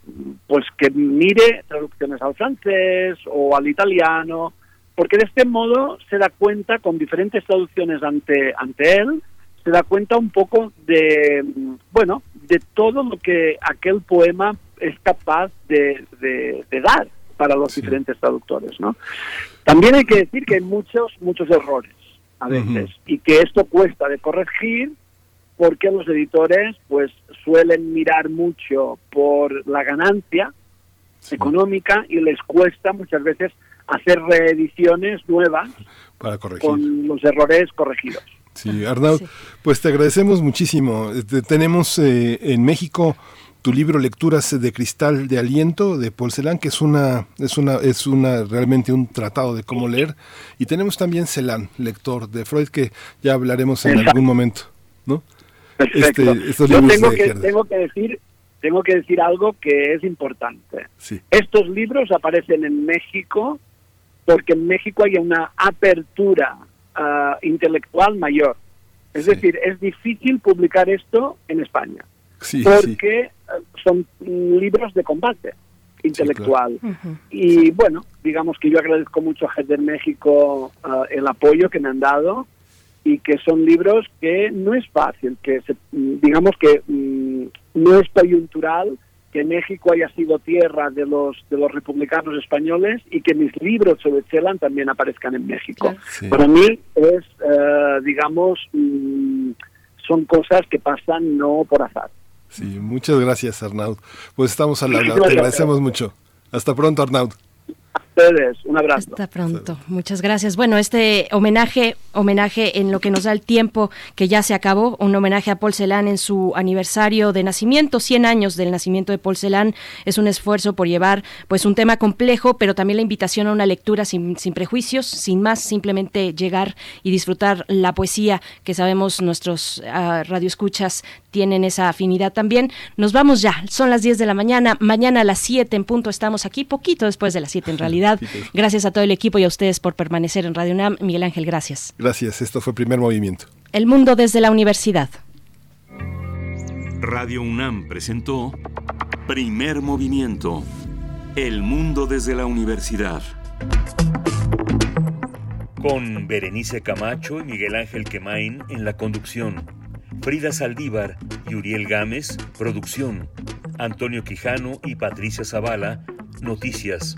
S23: pues que mire traducciones al francés o al italiano, porque de este modo se da cuenta con diferentes traducciones ante, ante él, se da cuenta un poco de, bueno, de todo lo que aquel poema es capaz de, de- de dar para los diferentes traductores, ¿no? También hay que decir que hay muchos, muchos errores a veces y que esto cuesta de corregir porque los editores pues suelen mirar mucho por la ganancia económica y les cuesta muchas veces hacer reediciones nuevas
S2: Para corregir.
S23: con los errores corregidos.
S2: Sí, Arnaud, pues te agradecemos muchísimo. Este, tenemos eh, en México tu libro Lecturas de Cristal de Aliento de Paul Celan, que es una, es una, es una realmente un tratado de cómo leer. Y tenemos también Celan, lector de Freud, que ya hablaremos en
S23: Exacto.
S2: algún momento, ¿no?
S23: Perfecto.
S2: Este, estos
S23: Yo
S2: libros
S23: tengo
S2: de
S23: que, tengo que decir tengo que decir algo que es importante.
S2: Sí.
S23: Estos libros aparecen en México porque en México hay una apertura ah, intelectual mayor. Es decir, es difícil publicar esto en España
S2: Sí, sí.
S23: porque ah, son libros de combate intelectual. Y bueno, digamos que yo agradezco mucho a Herder México ah, el apoyo que me han dado y que son libros que no es fácil, que se- mm, digamos que mm, no es coyuntural que México haya sido tierra de los de los republicanos españoles y que mis libros sobre Chelan también aparezcan en México.
S2: Sí.
S23: Para mí es, eh, digamos, mm, son cosas que pasan no por azar.
S2: Sí, muchas gracias, Arnaud. Pues estamos al habla. Te agradecemos mucho. Hasta pronto, Arnaud.
S23: Un abrazo.
S1: Hasta pronto. Muchas gracias. Bueno, este homenaje, homenaje en lo que nos da el tiempo que ya se acabó, un homenaje a Paul Celan en su aniversario de nacimiento, 100 años del nacimiento de Paul Celan, es un esfuerzo por llevar pues un tema complejo, pero también la invitación a una lectura sin, sin prejuicios, sin más, simplemente llegar y disfrutar la poesía que sabemos nuestros ah, radioescuchas tienen esa afinidad también. Nos vamos ya, son las 10 de la mañana, mañana a las 7 en punto estamos aquí, poquito después de las 7 en realidad. Gracias a todo el equipo y a ustedes por permanecer en Radio UNAM. Miguel Ángel, gracias.
S2: Gracias, esto fue Primer Movimiento.
S1: El mundo desde la universidad.
S21: Radio UNAM presentó Primer Movimiento. El mundo desde la universidad. Con Berenice Camacho y Miguel Ángel Quemain en la conducción. Frida Saldívar y Uriel Gámez, producción. Antonio Quijano y Patricia Zavala, noticias.